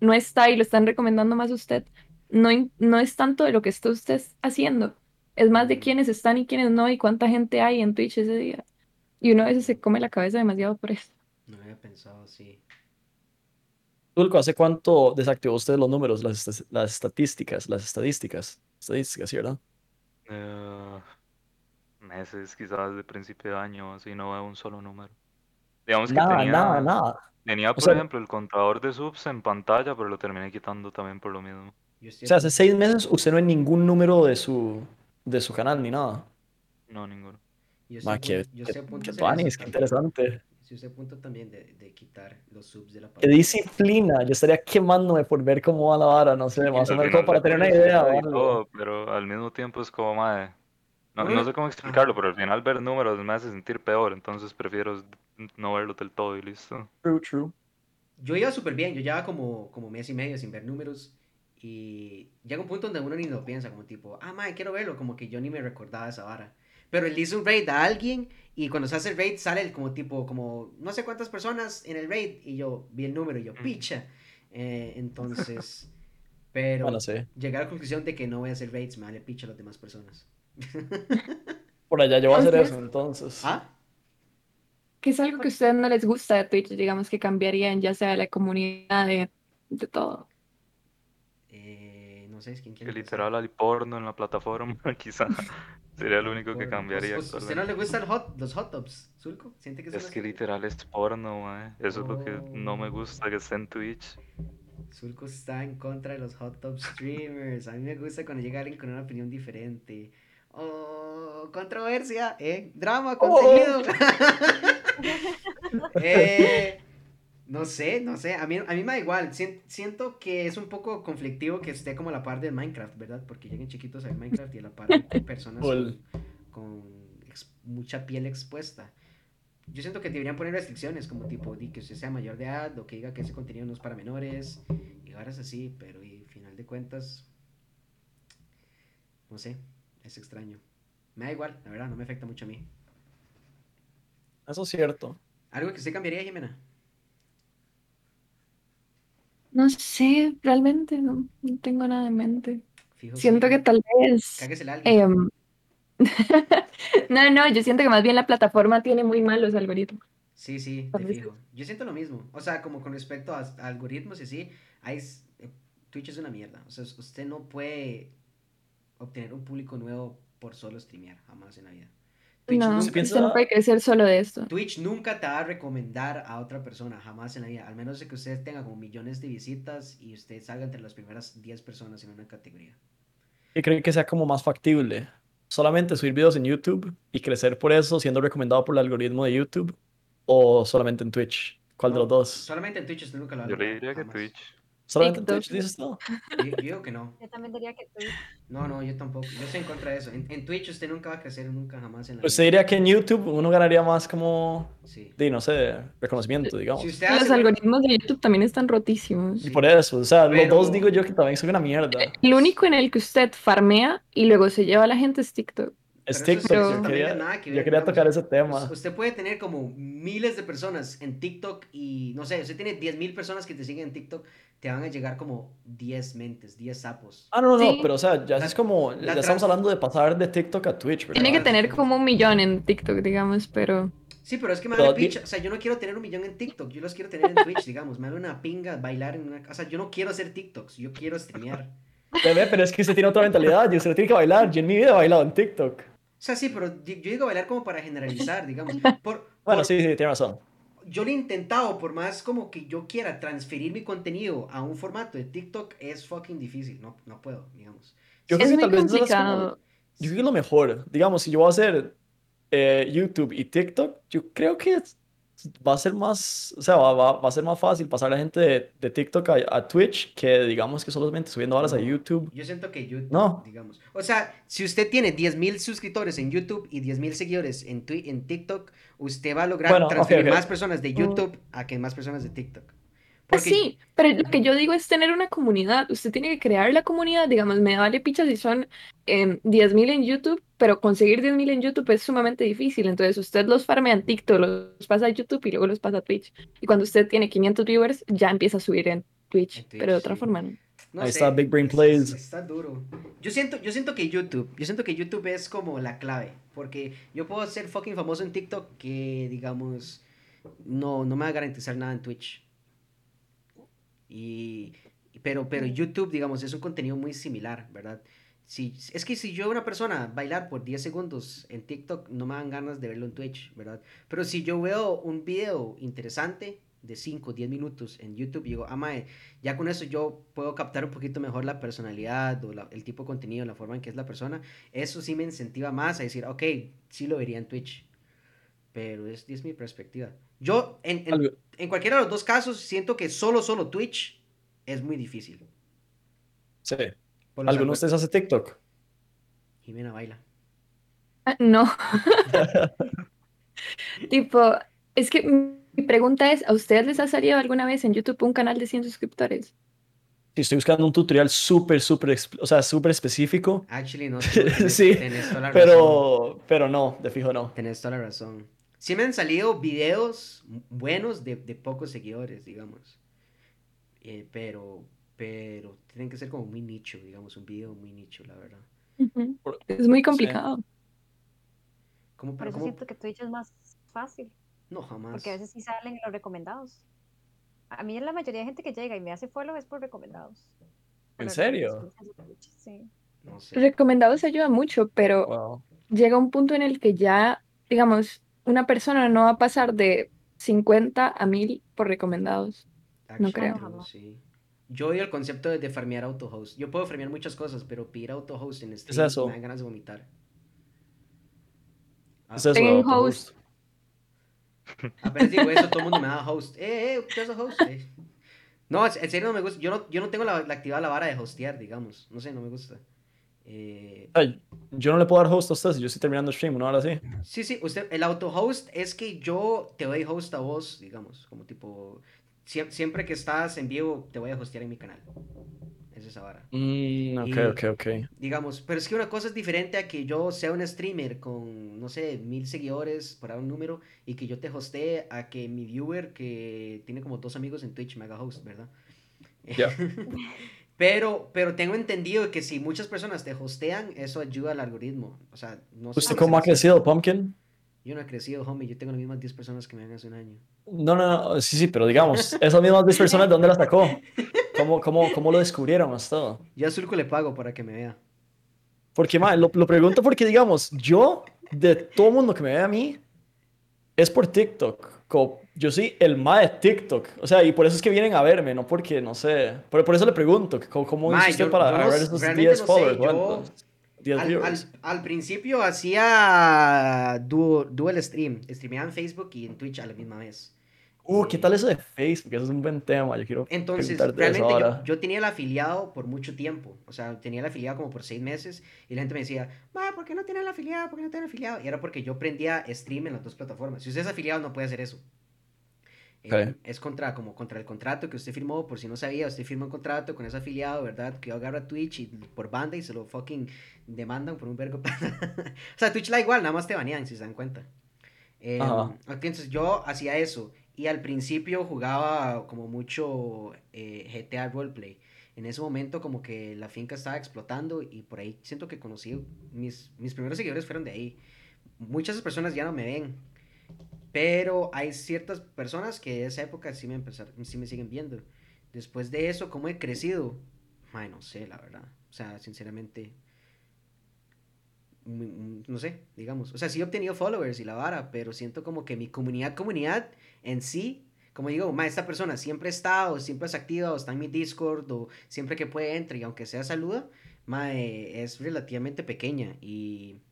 Speaker 3: no está y lo están recomendando más a usted. No, no es tanto de lo que está usted haciendo, es más de quiénes están y quiénes no y cuánta gente hay en Twitch ese día. Y uno a veces se come la cabeza demasiado por eso.
Speaker 1: No había pensado así.
Speaker 2: Tulco, ¿hace cuánto desactivó usted los números, las, estas- las estadísticas, las estadísticas? Estadísticas, ¿sí, verdad?
Speaker 4: Eh, meses, quizás de principio de año, así no veo un solo número. Digamos que
Speaker 2: Nada,
Speaker 4: tenía,
Speaker 2: nada, nada.
Speaker 4: tenía por
Speaker 2: sea-
Speaker 4: ejemplo, el contador de subs en pantalla, pero lo terminé quitando también por lo mismo.
Speaker 2: O sea, hace seis meses usted no ve ningún número de su, de su canal ni nada.
Speaker 4: No, ninguno.
Speaker 1: yo
Speaker 2: Ma,
Speaker 1: a
Speaker 2: qué,
Speaker 1: yo
Speaker 2: qué,
Speaker 1: punto
Speaker 2: qué qué interesante.
Speaker 1: Sí, estoy a punto también de, de quitar los subs de la
Speaker 2: Qué
Speaker 1: pantalla.
Speaker 2: disciplina. Yo estaría quemándome por ver cómo va la vara, no sé, más o menos como para tener una idea
Speaker 4: todo, pero al mismo tiempo es como, madre, no, no sé cómo explicarlo, pero al final ver números me hace sentir peor, entonces prefiero no verlo del todo y listo.
Speaker 2: True, true.
Speaker 1: Yo iba súper bien, yo llevaba como, como mes y medio sin ver números y llega un punto donde uno ni lo piensa, como tipo, ah, madre, quiero verlo, como que yo ni me recordaba esa vara. Pero él hizo un raid a alguien y cuando se hace el raid sale el como tipo, como no sé cuántas personas en el raid y yo vi el número y yo, picha. Eh, entonces, (laughs) pero
Speaker 2: Bueno, sí.
Speaker 1: llegué a la conclusión de que no voy a hacer raids, me vale picha a las demás personas. (laughs)
Speaker 2: Por allá yo voy a hacer
Speaker 3: Entonces-
Speaker 2: eso, entonces.
Speaker 1: ¿Ah?
Speaker 3: ¿Qué es algo que a ustedes no les gusta de Twitch? Digamos que cambiarían ya sea la comunidad de, de todo.
Speaker 1: Eh, no sé, ¿quién
Speaker 4: Que
Speaker 1: quiere
Speaker 4: literal hay porno en la plataforma, (laughs) quizá. Sería lo único que cambiaría.
Speaker 1: ¿Us- us- ¿Usted no le gustan hot, los hot tubs, Zulco? ¿Siente que
Speaker 4: Es que
Speaker 1: así?
Speaker 4: literal es porno, mae. Eso es lo que no me
Speaker 1: Oh.
Speaker 4: gusta que esté en Twitch.
Speaker 1: Zulco está en contra de los hot tub streamers. A mí me gusta cuando llega alguien con una opinión diferente. Oh, controversia, ¿eh? Drama, contenido. (laughs) (laughs) Eh, no sé, no sé. A mí, a mí me da igual. Sien- siento que es un poco conflictivo que esté como a la par del Minecraft, ¿verdad? Porque lleguen chiquitos a ver Minecraft y a la par hay (laughs) personas con, con ex- mucha piel expuesta. Yo siento que deberían poner restricciones, como tipo, di que usted sea mayor de edad o que diga que ese contenido no es para menores y ahora es así, pero y final de cuentas, no sé, es extraño. Me da igual, la verdad, no me afecta mucho a mí.
Speaker 2: Eso es cierto.
Speaker 1: ¿Algo que usted cambiaría, Jimena?
Speaker 3: No sé, realmente no, no tengo nada en mente.
Speaker 1: Fijo,
Speaker 3: Siento
Speaker 1: sí.
Speaker 3: que tal vez... Em, (laughs) no, no, yo siento que más bien la plataforma tiene muy malos algoritmos.
Speaker 1: Sí, sí,
Speaker 3: vez
Speaker 1: fijo. Yo siento lo mismo. O sea, como con respecto a, a algoritmos y así, hay, eh, Twitch es una mierda. O sea, usted no puede obtener un público nuevo por solo streamear, jamás en la vida. Twitch,
Speaker 3: No,
Speaker 1: nunca,
Speaker 2: Se piensa-
Speaker 3: usted no puede crecer solo de esto.
Speaker 1: Twitch nunca te va a recomendar a otra persona, jamás en la vida. Al menos de que usted tenga como millones de visitas y usted salga entre las primeras 10 personas en una categoría.
Speaker 2: ¿Y creen que sea como más factible? ¿Solamente subir videos en YouTube y crecer por eso, siendo recomendado por el algoritmo de YouTube? ¿O solamente en Twitch? ¿Cuál de los dos?
Speaker 1: Solamente en Twitch usted nunca lo va a
Speaker 4: Yo le diría que. Twitch.
Speaker 2: ¿Solamente. Twitch, dices tú?
Speaker 1: Yo, yo digo que no.
Speaker 5: Yo también diría que Twitch.
Speaker 1: No, no, yo tampoco. Yo estoy en contra de eso. En, en Twitch usted nunca va a crecer, nunca jamás en la
Speaker 2: ¿Usted
Speaker 1: vida.
Speaker 2: diría que en YouTube uno ganaría más como,
Speaker 1: Sí.
Speaker 2: de, no sé, reconocimiento, digamos?
Speaker 1: Si usted
Speaker 3: Los
Speaker 1: hace buen-
Speaker 3: algoritmos de YouTube también están rotísimos.
Speaker 2: Y por eso, o sea,
Speaker 1: Pero-
Speaker 2: los dos digo yo que también son una mierda.
Speaker 3: El único en el que usted farmea y luego se lleva a la gente es TikTok.
Speaker 2: Es yo
Speaker 1: también
Speaker 2: quería,
Speaker 1: nada que
Speaker 2: yo
Speaker 1: ver,
Speaker 2: quería
Speaker 1: digamos.
Speaker 2: tocar ese tema.
Speaker 1: Us- Usted puede tener como miles de personas en TikTok y no sé, usted tiene 10.000 personas que te siguen en TikTok, te van a llegar como 10 mentes, 10 sapos.
Speaker 2: Ah, no, no,
Speaker 3: Sí.
Speaker 2: pero o sea, ya
Speaker 1: La-
Speaker 2: es como, ya
Speaker 1: trans-
Speaker 2: estamos hablando de pasar de TikTok a Twitch, ¿verdad?
Speaker 3: Tiene que tener como un millón en TikTok, digamos, pero
Speaker 1: Sí, pero es que me vale picha. O sea, yo no quiero tener un millón en TikTok, yo los quiero tener en Twitch, digamos. Me vale una pinga bailar en una. O sea, yo no quiero hacer TikToks, yo quiero streamear.
Speaker 2: Bebé, pero es que usted tiene otra mentalidad, y usted tiene que bailar. Yo en mi vida he bailado en TikTok.
Speaker 1: O sea, sí, pero yo digo bailar como para generalizar, digamos. Por, (laughs)
Speaker 2: Bueno,
Speaker 1: por-
Speaker 2: sí, sí, tiene razón.
Speaker 1: yo lo he intentado, por más como que yo quiera transferir mi contenido a un formato de TikTok, es fucking difícil. No, no puedo, digamos.
Speaker 2: Yo
Speaker 3: es
Speaker 2: creo que
Speaker 3: muy
Speaker 2: tal vez eso es como-
Speaker 3: complicado.
Speaker 2: yo creo que es lo mejor. Digamos, si yo voy a hacer eh, YouTube y TikTok, yo creo que es- va a ser más, o sea, va, va- va a ser más fácil pasar a la gente de, de TikTok a, a Twitch que digamos que solamente subiendo horas a. YouTube.
Speaker 1: Yo siento que YouTube,
Speaker 2: No.
Speaker 1: digamos. O sea, si usted tiene 10.000 suscriptores en YouTube y 10.000 seguidores en, en TikTok, usted va a lograr
Speaker 2: Bueno,
Speaker 1: transferir más personas de YouTube a que más personas de TikTok.
Speaker 3: Ah, sí, pero lo que yo digo es tener una comunidad. Usted tiene que crear la comunidad. Digamos, me vale picha si son em, 10.000 en YouTube, pero conseguir 10.000 en YouTube es sumamente difícil. Entonces, usted los farmea en TikTok, los pasa a YouTube y luego los pasa a Twitch. Y cuando usted tiene 500 viewers, ya empieza a subir en Twitch,
Speaker 1: En Twitch,
Speaker 3: pero de otra
Speaker 1: sí.
Speaker 3: forma no.
Speaker 1: No
Speaker 2: Ahí
Speaker 1: sé,
Speaker 2: está Big Brain Plays.
Speaker 1: es- Está duro. Yo siento, yo siento que YouTube, yo siento que YouTube es como la clave, porque yo puedo ser fucking famoso en TikTok que, digamos, no, no me va a garantizar nada en Twitch. Y, pero, pero YouTube, digamos, es un contenido muy similar, ¿verdad? Si, es que si yo veo una persona bailar por 10 segundos en TikTok, no me dan ganas de verlo en Twitch, ¿verdad? Pero si yo veo un video interesante de 5 o 10 minutos en YouTube, digo, ah, mae, ya con eso yo puedo captar un poquito mejor la personalidad o la- el tipo de contenido, la forma en que es la persona. Eso sí me incentiva más a decir, ok, sí lo vería en Twitch. Pero es, es mi perspectiva. Yo, en, en, en cualquiera de los dos casos, siento que solo, solo Twitch es muy difícil.
Speaker 2: Sí. ¿Alguno de ustedes hace TikTok?
Speaker 1: Jimena baila.
Speaker 3: Ah, No. (laughs) Tipo, es que mi pregunta es, ¿a ustedes les ha salido alguna vez en YouTube un canal de 100 suscriptores?
Speaker 2: Si estoy buscando un tutorial súper, súper, o sea, súper específico,
Speaker 1: Actually, no. (laughs) Tenés,
Speaker 2: Sí,
Speaker 1: tenés toda la razón.
Speaker 2: pero, pero no, de fijo no.
Speaker 1: Tenés toda la razón. Sí me han salido videos buenos de, de pocos seguidores, digamos. Eh, pero, pero tienen que ser como muy nicho, digamos, un video muy nicho, la verdad.
Speaker 2: Por-
Speaker 3: Es muy complicado.
Speaker 1: ¿Cómo,
Speaker 5: Por
Speaker 1: pero
Speaker 5: eso
Speaker 1: cómo-
Speaker 5: siento que Twitch es más fácil.
Speaker 1: No, jamás.
Speaker 5: Porque a veces sí salen en los recomendados. A mí la mayoría de gente que llega y me hace follow es por recomendados. Por
Speaker 2: ¿En serio?
Speaker 5: Sí.
Speaker 1: No sé.
Speaker 3: Recomendados ayuda mucho, pero
Speaker 2: Wow.
Speaker 3: llega un punto en el que ya, digamos, una persona no va a pasar de 50 a 1000 por recomendados. no creo.
Speaker 1: Sí. Yo odio el concepto de, de farmear autohost. Yo puedo farmear muchas cosas, pero pedir autohost en
Speaker 2: es
Speaker 1: stream
Speaker 2: eso?
Speaker 1: me dan ganas de vomitar. Ah,
Speaker 2: Es eso,
Speaker 3: host.
Speaker 1: Apenas digo eso, todo el mundo me da host. Eh, eh, ¿qué es host? Eh. No, en en serio no me gusta. Yo no, yo no tengo la, la activada la vara de hostear, digamos. No sé, no me gusta. Eh,
Speaker 2: Ay, yo no le puedo dar host a ustedes, yo estoy terminando stream, ¿no? Ahora sí.
Speaker 1: sí, sí, usted, el auto-host es que yo te doy host a vos, digamos. Como tipo, siem- siempre que estás en vivo, te voy a hostear en mi canal. Es esa vara.
Speaker 2: Mm, ok,
Speaker 1: Y-
Speaker 2: ok, ok.
Speaker 1: Digamos, pero es que una cosa es diferente a que yo sea un streamer con, no sé, mil seguidores, por ahí un número, y que yo te hostee a que mi viewer, que tiene como dos amigos en Twitch, me haga host, ¿verdad?
Speaker 2: Ya. (laughs)
Speaker 1: pero, pero tengo entendido que si muchas personas te hostean, eso ayuda al algoritmo. O sea, no sé
Speaker 2: ¿Usted
Speaker 1: si
Speaker 2: cómo ha crecido, Pumpkin?
Speaker 1: Yo no he crecido, homie. Yo tengo las mismas 10 personas que me ven hace un año.
Speaker 2: No, no, no, sí, sí, pero digamos, esas mismas 10 personas, ¿de dónde las sacó? ¿Cómo, cómo, cómo lo descubrieron esto?
Speaker 1: Yo a Zulco le pago para que me vea.
Speaker 2: Porque, ma, lo, lo pregunto porque, digamos, yo, de todo mundo que me ve a mí, es por TikTok. Yo soy el ma de TikTok. O sea, y por eso es que vienen a verme, no porque, no sé. Por, por eso le pregunto, ¿cómo,
Speaker 1: Ma,
Speaker 2: hizo usted
Speaker 1: yo-
Speaker 2: para
Speaker 1: yo
Speaker 2: agarrar esos
Speaker 1: realmente
Speaker 2: 10
Speaker 1: no sé,
Speaker 2: followers? 10
Speaker 1: Al, al,
Speaker 2: viewers.
Speaker 1: al principio hacía dual, dual stream. Streameaba en Facebook y en Twitch a la misma vez.
Speaker 2: Uh, ¿qué
Speaker 1: Eh,
Speaker 2: tal eso de Facebook? Eso es un buen tema. Yo quiero
Speaker 1: Entonces, realmente yo, yo tenía el afiliado por mucho tiempo. O sea, tenía el afiliado como por seis meses. Y la gente me decía, Ma, ¿por qué no tiene el afiliado? ¿Por qué no tiene el afiliado? Y era porque yo prendía stream en las dos plataformas. Si usted es afiliado, no puede hacer eso. Eh,
Speaker 2: Ok.
Speaker 1: es contra, como contra el contrato que usted firmó, por si no sabía, usted firma un contrato con ese afiliado, ¿verdad? Que agarra Twitch y por banda y se lo fucking demandan por un vergo. (laughs) o sea, Twitch la igual, nada más te banean, si se dan cuenta. Eh,
Speaker 2: Ajá.
Speaker 1: entonces yo hacía eso y al principio jugaba como mucho eh, GTA Roleplay. En ese momento como que la finca estaba explotando y por ahí siento que conocí, mis, mis primeros seguidores fueron de ahí. Muchas personas ya no me ven, pero hay ciertas personas que de esa época sí me, empezaron, sí me siguen viendo. Después de eso, ¿cómo he crecido? Ay, no sé, la verdad. O sea, sinceramente, mm, mm, no sé, digamos. O sea, sí he obtenido followers y la vara, pero siento como que mi comunidad, comunidad en sí, como digo, ma, esta persona siempre está o siempre es activa o está en mi Discord o siempre que puede entra y aunque sea saluda, ma, eh, es relativamente pequeña y,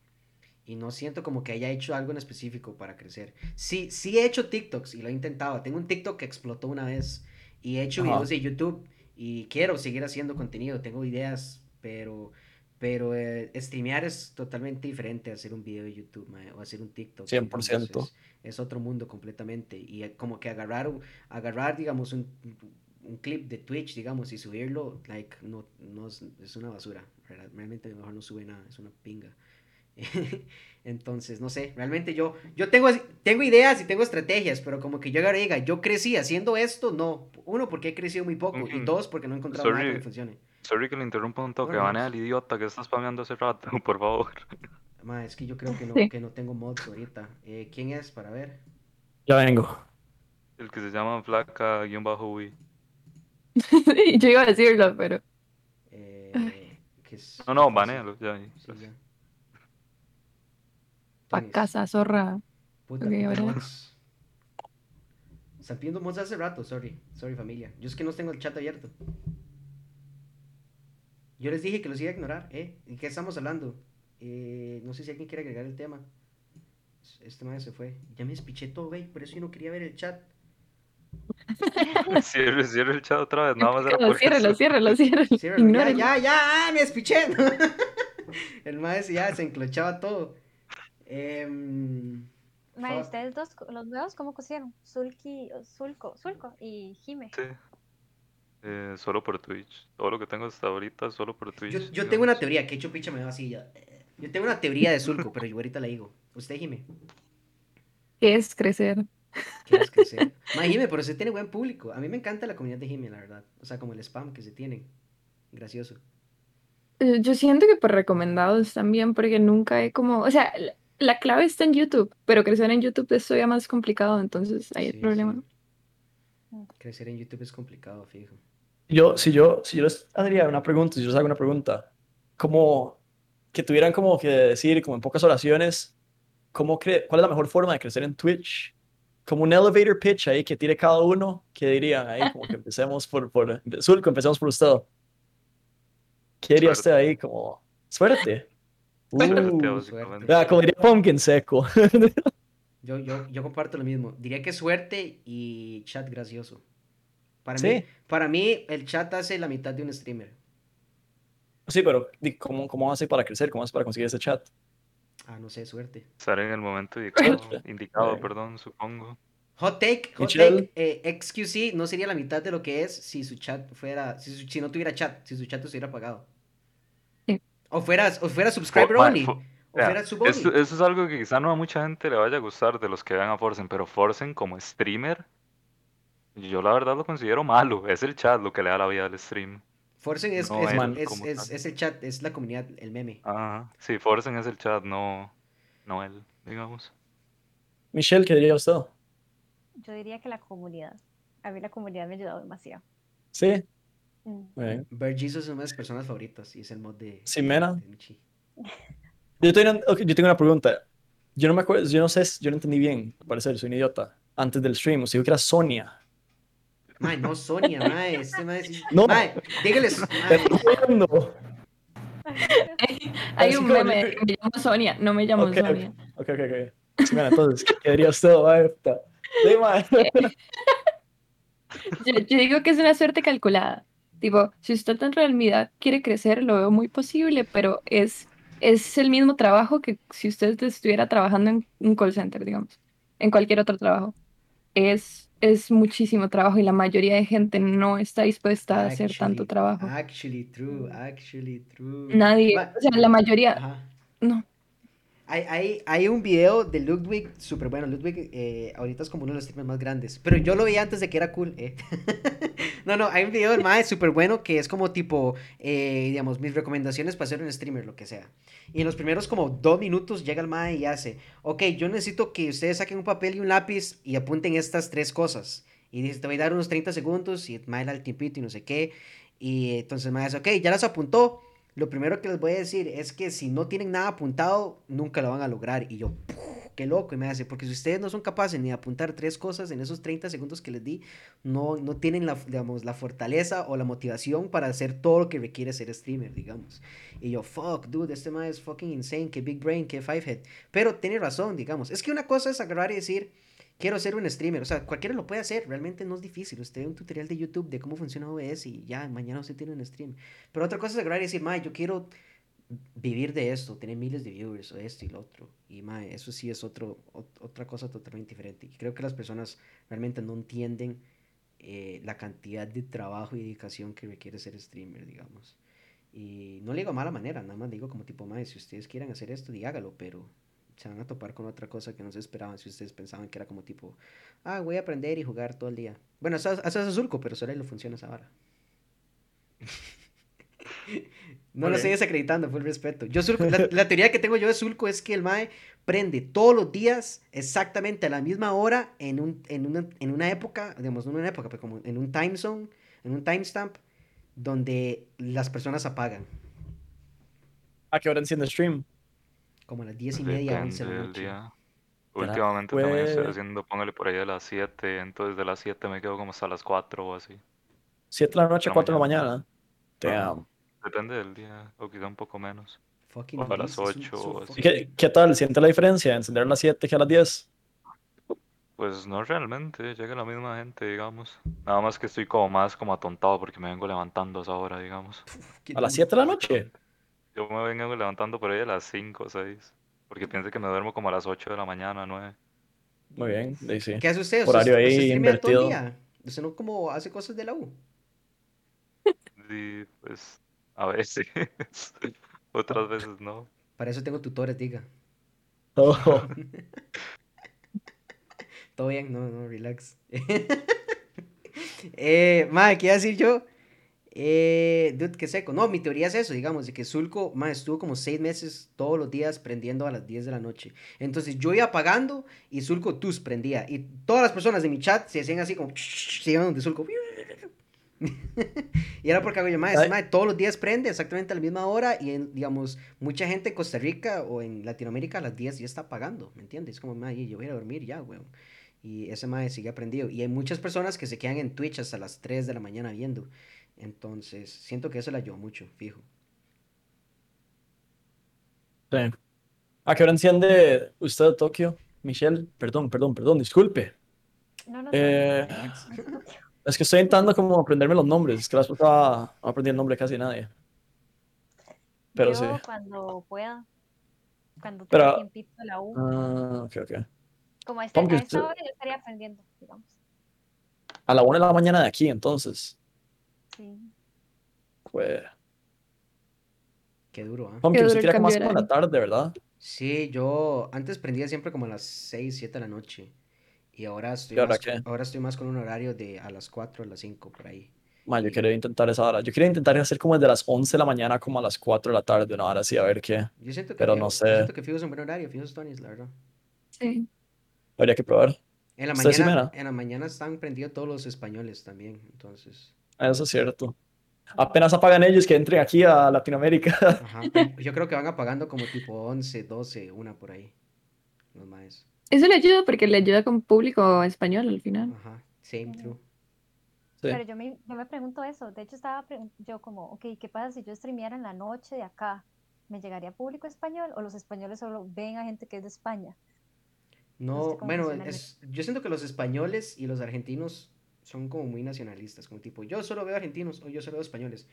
Speaker 1: y no siento como que haya hecho algo en específico para crecer. Sí, sí he hecho TikToks y lo he intentado. Tengo un TikTok que explotó una vez y he hecho
Speaker 2: Ajá.
Speaker 1: videos de YouTube y quiero seguir haciendo contenido. Tengo ideas, pero, pero eh, streamear es totalmente diferente a hacer un video de YouTube mae, o hacer un TikTok.
Speaker 2: 100%.
Speaker 1: Entonces, es otro mundo completamente. Y eh, como que agarrar, agarrar digamos, un, un clip de Twitch, digamos, y subirlo, like, no, no es, es una basura. Realmente mejor no sube nada, es una pinga. (laughs) Entonces, no sé, realmente yo, yo tengo, tengo ideas y tengo estrategias, pero como que yo ahora diga, yo crecí haciendo esto, no. Uno, porque he crecido muy poco, y dos, porque no he encontrado nada que me funcione.
Speaker 4: Sorry que le interrumpa un toque.
Speaker 1: Bueno,
Speaker 4: Van
Speaker 1: pues.
Speaker 4: al idiota que está spameando hace rato, (laughs) por favor.
Speaker 1: Ma, es que yo creo que no,
Speaker 3: Sí.
Speaker 1: que no tengo mods ahorita. Eh, ¿Quién es? Para ver.
Speaker 2: Ya vengo.
Speaker 4: El que se llama Flaca-Uy. (laughs)
Speaker 3: Yo iba a decirlo, pero
Speaker 1: Eh.
Speaker 4: No, no, banéalo. Ya.
Speaker 1: Sí, ya.
Speaker 3: pa' casa, zorra.
Speaker 1: Puta,
Speaker 3: Ok,
Speaker 1: puta
Speaker 3: ahora.
Speaker 1: mods. Están pidiendo mods hace rato, sorry. Sorry, familia. Yo es que no tengo el chat abierto. Yo les dije que los iba a ignorar, ¿eh? ¿Y qué estamos hablando? Eh, no sé si alguien quiere agregar el tema. Este man se fue. Ya me despiché todo, güey. Por eso yo no quería ver el chat. (laughs)
Speaker 4: Cierre, cierre el chat otra vez. Nada más era por
Speaker 3: ciérralo,
Speaker 4: eso.
Speaker 3: ciérralo, ciérralo. (laughs)
Speaker 1: Ciérralo, ya,
Speaker 3: Ignórenlo.
Speaker 1: ya, ya, ah, me despiché. (laughs) el maestro ya se enclochaba todo. Fuck.
Speaker 5: ustedes dos, los nuevos, ¿cómo cosieron? Zulki, Zulco, Zulco y Jime.
Speaker 4: Sí. Eh, solo por Twitch. Todo lo que tengo hasta ahorita es solo por Twitch.
Speaker 1: Yo, yo tengo una teoría, que hecho picha me va así ya. Yo tengo una teoría de Zulco, pero yo ahorita la digo. Usted, Jime,
Speaker 3: ¿Qué es crecer?
Speaker 1: ¿quieres crecer? Ma, Jime, pero usted tiene buen público. A mí me encanta la comunidad de Jime, la verdad. O sea, como el spam que se tiene. Gracioso.
Speaker 3: Eh, Yo siento que por recomendados también, porque nunca he como, o sea, la clave está en YouTube, pero crecer en YouTube es todavía más complicado, entonces ahí
Speaker 1: Sí,
Speaker 3: el problema.
Speaker 1: sí. Crecer en YouTube es complicado, fijo.
Speaker 2: Yo, si yo, si yo les haría una pregunta, si yo les hago una pregunta, como que tuvieran como que decir, como en pocas oraciones, ¿cómo cre ¿cuál es la mejor forma de crecer en Twitch? Como un elevator pitch ahí que tire cada uno, ¿qué dirían ahí? Como que empecemos por, por Zulco, empecemos por usted. ¿Qué diría usted
Speaker 4: Suerte.
Speaker 2: ahí? Como, suerte. Uh, vea, como diría Pumpkin seco.
Speaker 1: Yo, yo, yo comparto lo mismo. Diría que suerte y chat gracioso. Para
Speaker 2: Sí.
Speaker 1: mí, para mí, el chat hace la mitad de un streamer.
Speaker 2: Sí, pero ¿cómo, cómo hace para crecer? ¿Cómo hace para conseguir ese chat?
Speaker 1: Ah, no sé, suerte.
Speaker 4: Estar en el momento indicado, perdón, supongo.
Speaker 1: Hot take, hot
Speaker 2: Michelle.
Speaker 1: take, eh, XQC no sería la mitad de lo que es si su chat fuera, si, su- si no tuviera chat, si su chat estuviera apagado.
Speaker 3: Sí.
Speaker 1: O fuera, o fuera subscriber
Speaker 4: Fo- ma,
Speaker 1: only.
Speaker 4: fo-
Speaker 1: O
Speaker 4: vea,
Speaker 1: fuera sub only.
Speaker 4: Esto, eso es algo que quizá no a mucha gente le vaya a gustar de los que vean a Forsen, pero Forsen como streamer, yo la verdad lo considero malo. Es el chat lo que le da la vida al stream.
Speaker 1: Forsen es,
Speaker 4: No
Speaker 1: es,
Speaker 2: él
Speaker 1: es-
Speaker 4: como
Speaker 1: es-
Speaker 4: tal.
Speaker 1: es el chat, es la comunidad, el meme.
Speaker 4: Ajá. Sí, Forsen es el chat, no, no él, digamos.
Speaker 2: Michelle, ¿qué diría usted?
Speaker 5: Yo diría que la comunidad. A mí la comunidad me ha ayudado demasiado.
Speaker 2: Sí,
Speaker 5: Mm.
Speaker 1: Jesus es una de mis personas favoritas y es el mod de, Michi. (laughs)
Speaker 2: Yo tengo, ok, yo tengo una pregunta. Yo no me acuerdo, yo no sé, yo no entendí bien, al parecer, soy un idiota. Antes del stream, usted dijo que era Sonia.
Speaker 1: Mae, no, Sonia, mae, este mae sí-
Speaker 2: No.
Speaker 1: Mae, dígales, mae.
Speaker 3: Hay un meme, me llamo Sonia, no me llamo
Speaker 2: Ok,
Speaker 3: Sonia.
Speaker 2: Ok, ok, ok. Mira, entonces, ¿qué diría usted? mae? Sí, mae. (laughs)
Speaker 3: Yo, yo digo que es una suerte calculada. Tipo, si usted en realidad quiere crecer, lo veo muy posible, pero es, es el mismo trabajo que si usted estuviera trabajando en un call center, digamos, en cualquier otro trabajo. Es, es muchísimo trabajo y la mayoría de gente no está dispuesta a hacer tanto trabajo.
Speaker 1: Actually true, actually true.
Speaker 3: Nadie, o sea, la mayoría, no.
Speaker 1: Hay, hay, hay un video de Ludwig súper bueno. Ludwig eh, ahorita es como uno de los streamers más grandes. Pero yo lo vi antes de que era cool. eh. (laughs) no, no, hay un video del Mae súper bueno que es como tipo, eh, digamos, mis recomendaciones para ser un streamer, lo que sea. Y en los primeros como dos minutos llega el Mae y hace, ok, yo necesito que ustedes saquen un papel y un lápiz y apunten estas tres cosas. Y dice, te voy a dar unos 30 segundos y el el tiempito y no sé qué. Y entonces el Mae dice, ok, ya las apuntó. Lo primero que les voy a decir es que si no tienen nada apuntado, nunca lo van a lograr. Y yo, "Puf, qué loco. Y me hace, porque si ustedes no son capaces ni de apuntar tres cosas en esos 30 segundos que les di, no, no tienen la, digamos, la fortaleza o la motivación para hacer todo lo que requiere ser streamer, digamos. Y yo, fuck, dude, este man es fucking insane, que big brain, que five head. Pero tiene razón, digamos. Es que una cosa es agarrar y decir, quiero ser un streamer. O sea, cualquiera lo puede hacer, realmente no es difícil. Usted ve un tutorial de YouTube de cómo funciona OBS y ya, mañana usted tiene un stream. Pero otra cosa es agarrar y decir, mae, yo quiero vivir de esto, tener miles de viewers o esto y lo otro. Y mae, eso sí es otro, ot- otra cosa totalmente diferente. Y creo que las personas realmente no entienden eh, la cantidad de trabajo y dedicación que requiere ser streamer, digamos. Y no le digo mala manera, nada más digo como tipo, mae, si ustedes quieren hacer esto, di hágalo, pero se van a topar con otra cosa que no se esperaban si ustedes pensaban que era como tipo, ah, voy a aprender y jugar todo el día. Bueno, eso, eso es Azulco, pero solo lo funciona esa vara. (laughs) No lo estoy desacreditando, fue el respeto. Yo la, la teoría que tengo yo de Zulco es que el Mae prende todos los días exactamente a la misma hora en, un, en, una, en una época, digamos, no en una época, pero como en un time zone, en un timestamp, donde las personas apagan,
Speaker 2: ¿A qué hora enciende stream?
Speaker 1: Como a las diez y media,
Speaker 4: Depende
Speaker 1: once de la
Speaker 4: del
Speaker 1: noche.
Speaker 4: día. Últimamente también estoy
Speaker 2: pues-
Speaker 4: haciendo, póngale por ahí de las 7, entonces de las 7 me quedo como hasta las 4 o así.
Speaker 2: 7 de la noche,
Speaker 4: la
Speaker 2: 4 de la
Speaker 4: mañana.
Speaker 2: mañana. Damn.
Speaker 4: Depende del día, o quizá un poco menos.
Speaker 1: Fucking
Speaker 4: O a las
Speaker 1: Elise, es un-
Speaker 4: ocho
Speaker 1: es un
Speaker 4: o así.
Speaker 2: ¿Y
Speaker 1: fucking-
Speaker 2: qué, qué tal? ¿Siente la diferencia? ¿Encender a las 7 que a las 10?
Speaker 4: Pues no realmente, llega la misma gente, digamos. Nada más que estoy como más como atontado porque me vengo levantando a esa hora, digamos.
Speaker 2: ¿A las
Speaker 1: duro.
Speaker 2: 7 de la noche?
Speaker 4: Yo me vengo levantando por ahí a las 5 o 6. Porque pienso que me duermo como a las 8 de la mañana, 9.
Speaker 2: Muy bien, ahí sí.
Speaker 1: ¿Qué hace usted? ¿Usted-
Speaker 2: Horario
Speaker 1: usted
Speaker 2: ahí
Speaker 1: todo el
Speaker 2: invertido.
Speaker 1: día? ¿Usted no como hace cosas de la U? (laughs)
Speaker 4: Y pues a veces. (laughs) Otras veces no.
Speaker 1: Para eso tengo tutores, diga. (laughs)
Speaker 2: Oh,
Speaker 1: Todo bien, no, no, relax. eh, madre, ¿qué iba a decir yo? Eh, dude, qué seco. No, mi teoría es eso, digamos, de que Zulco, mae, estuvo como seis meses todos los días prendiendo a las 10 de la noche. Entonces yo iba apagando y Zulco tus prendía. Y todas las personas de mi chat se hacían así como, (laughs) se iban donde Zulco. (laughs) y era porque hago yo, mae todos los días prende exactamente a la misma hora y, en, digamos, mucha gente en Costa Rica o en Latinoamérica a las 10 ya está apagando, ¿me entiendes? Es como, mae, yo voy a dormir ya, weón. Y ese mae sigue aprendido. Y hay muchas personas que se quedan en Twitch hasta las 3 de la mañana viendo. Entonces, siento que eso le ayudó mucho, fijo.
Speaker 2: Sí. ¿A qué hora enciende usted Tokio? Michelle, perdón, perdón, perdón, disculpe.
Speaker 5: No, no,
Speaker 2: Eh, (laughs) es que estoy intentando como aprenderme los nombres. Es que la pasada no aprendí el nombre de casi nadie. Pero
Speaker 5: yo
Speaker 2: sí.
Speaker 5: cuando pueda, cuando
Speaker 2: Pero-
Speaker 5: tenga tiempito de la U,
Speaker 2: Ah, ok, ok.
Speaker 5: como a,
Speaker 2: Pumpkin,
Speaker 5: a esta hora yo estaría aprendiendo, digamos.
Speaker 2: A la una de la mañana de aquí, entonces.
Speaker 5: Sí.
Speaker 2: Pues.
Speaker 1: Qué duro, ¿ah?
Speaker 2: Pumpkin,
Speaker 3: duro
Speaker 2: usted
Speaker 3: el
Speaker 2: tira como más
Speaker 3: de
Speaker 2: como en la tarde, ¿verdad?
Speaker 1: Sí, yo antes prendía siempre como a las 6, 7 de la noche. Y ahora estoy,
Speaker 2: ¿Y ahora
Speaker 1: más,
Speaker 2: qué?
Speaker 1: ahora estoy más con un horario de a las 4, a las 5, por ahí.
Speaker 2: Ma, yo quería intentar esa hora. Yo quería intentar hacer como desde las 11 de la mañana como a las 4 de la tarde, una hora así, a ver qué.
Speaker 1: Yo siento que,
Speaker 2: Pero
Speaker 1: fijo-
Speaker 2: no
Speaker 1: yo
Speaker 2: sé.
Speaker 1: siento que fijo es un buen horario, fijo es Tony's, la verdad.
Speaker 3: Sí.
Speaker 2: Habría que probar.
Speaker 1: En la
Speaker 2: ¿Usted sí,
Speaker 1: mañana, en la mañana están prendidos todos los españoles también, entonces.
Speaker 2: Eso es cierto. Apenas apagan ellos que entren aquí a Latinoamérica. (laughs)
Speaker 1: Ajá, yo creo que van apagando como tipo 11, 12, una por ahí. Los maes.
Speaker 3: Eso le ayuda porque le ayuda con público español al final.
Speaker 1: Ajá, same, true.
Speaker 2: Sí.
Speaker 5: Pero yo me, yo me pregunto eso. De hecho, estaba yo como, ok, ¿qué pasa si yo streameara en la noche de acá? ¿Me llegaría público español o los españoles solo ven a gente que es de España? No sé
Speaker 1: No,
Speaker 5: cómo
Speaker 1: bueno, es, yo siento que los españoles y los argentinos son como muy nacionalistas, como tipo, yo solo veo argentinos o yo solo veo españoles.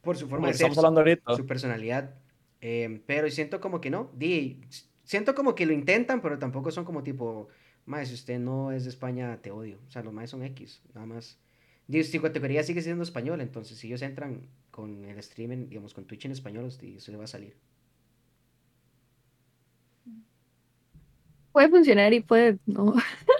Speaker 1: Por su forma de ser, su personalidad. eh, pero siento como que no, di, siento como que lo intentan, pero tampoco son como tipo, más si usted no es de España, te odio. O sea, los más son X, nada más. Di, su categoría sigue siendo español, entonces si ellos entran con el streaming, digamos, con Twitch en español, eso le va a salir.
Speaker 3: Puede funcionar y puede no. (laughs)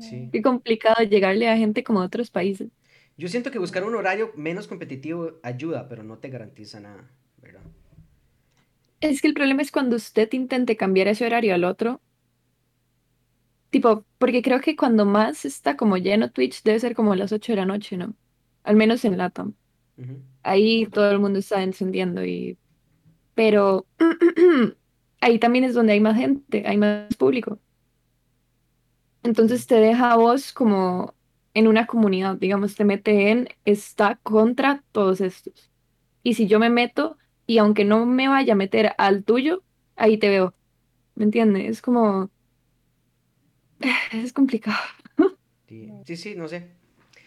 Speaker 1: Sí.
Speaker 3: Qué complicado llegarle a gente como de otros países.
Speaker 1: Yo siento que buscar un horario menos competitivo ayuda, pero no te garantiza nada, ¿verdad?
Speaker 3: Es que el problema es cuando usted intente cambiar ese horario al otro. Tipo, porque creo que cuando más está como lleno Twitch debe ser como a las 8 de la noche, ¿no? Al menos en Latam.
Speaker 1: Ujú.
Speaker 3: Ahí todo el mundo está encendiendo y... Pero (clears throat) ahí también es donde hay más gente, hay más público. Entonces te deja a vos como en una comunidad, digamos, te mete en, está contra todos estos. Y si yo me meto y aunque no me vaya a meter al tuyo, ahí te veo. ¿Me entiendes? Es como... (sighs) Es complicado. (laughs)
Speaker 1: Sí, sí, no sé.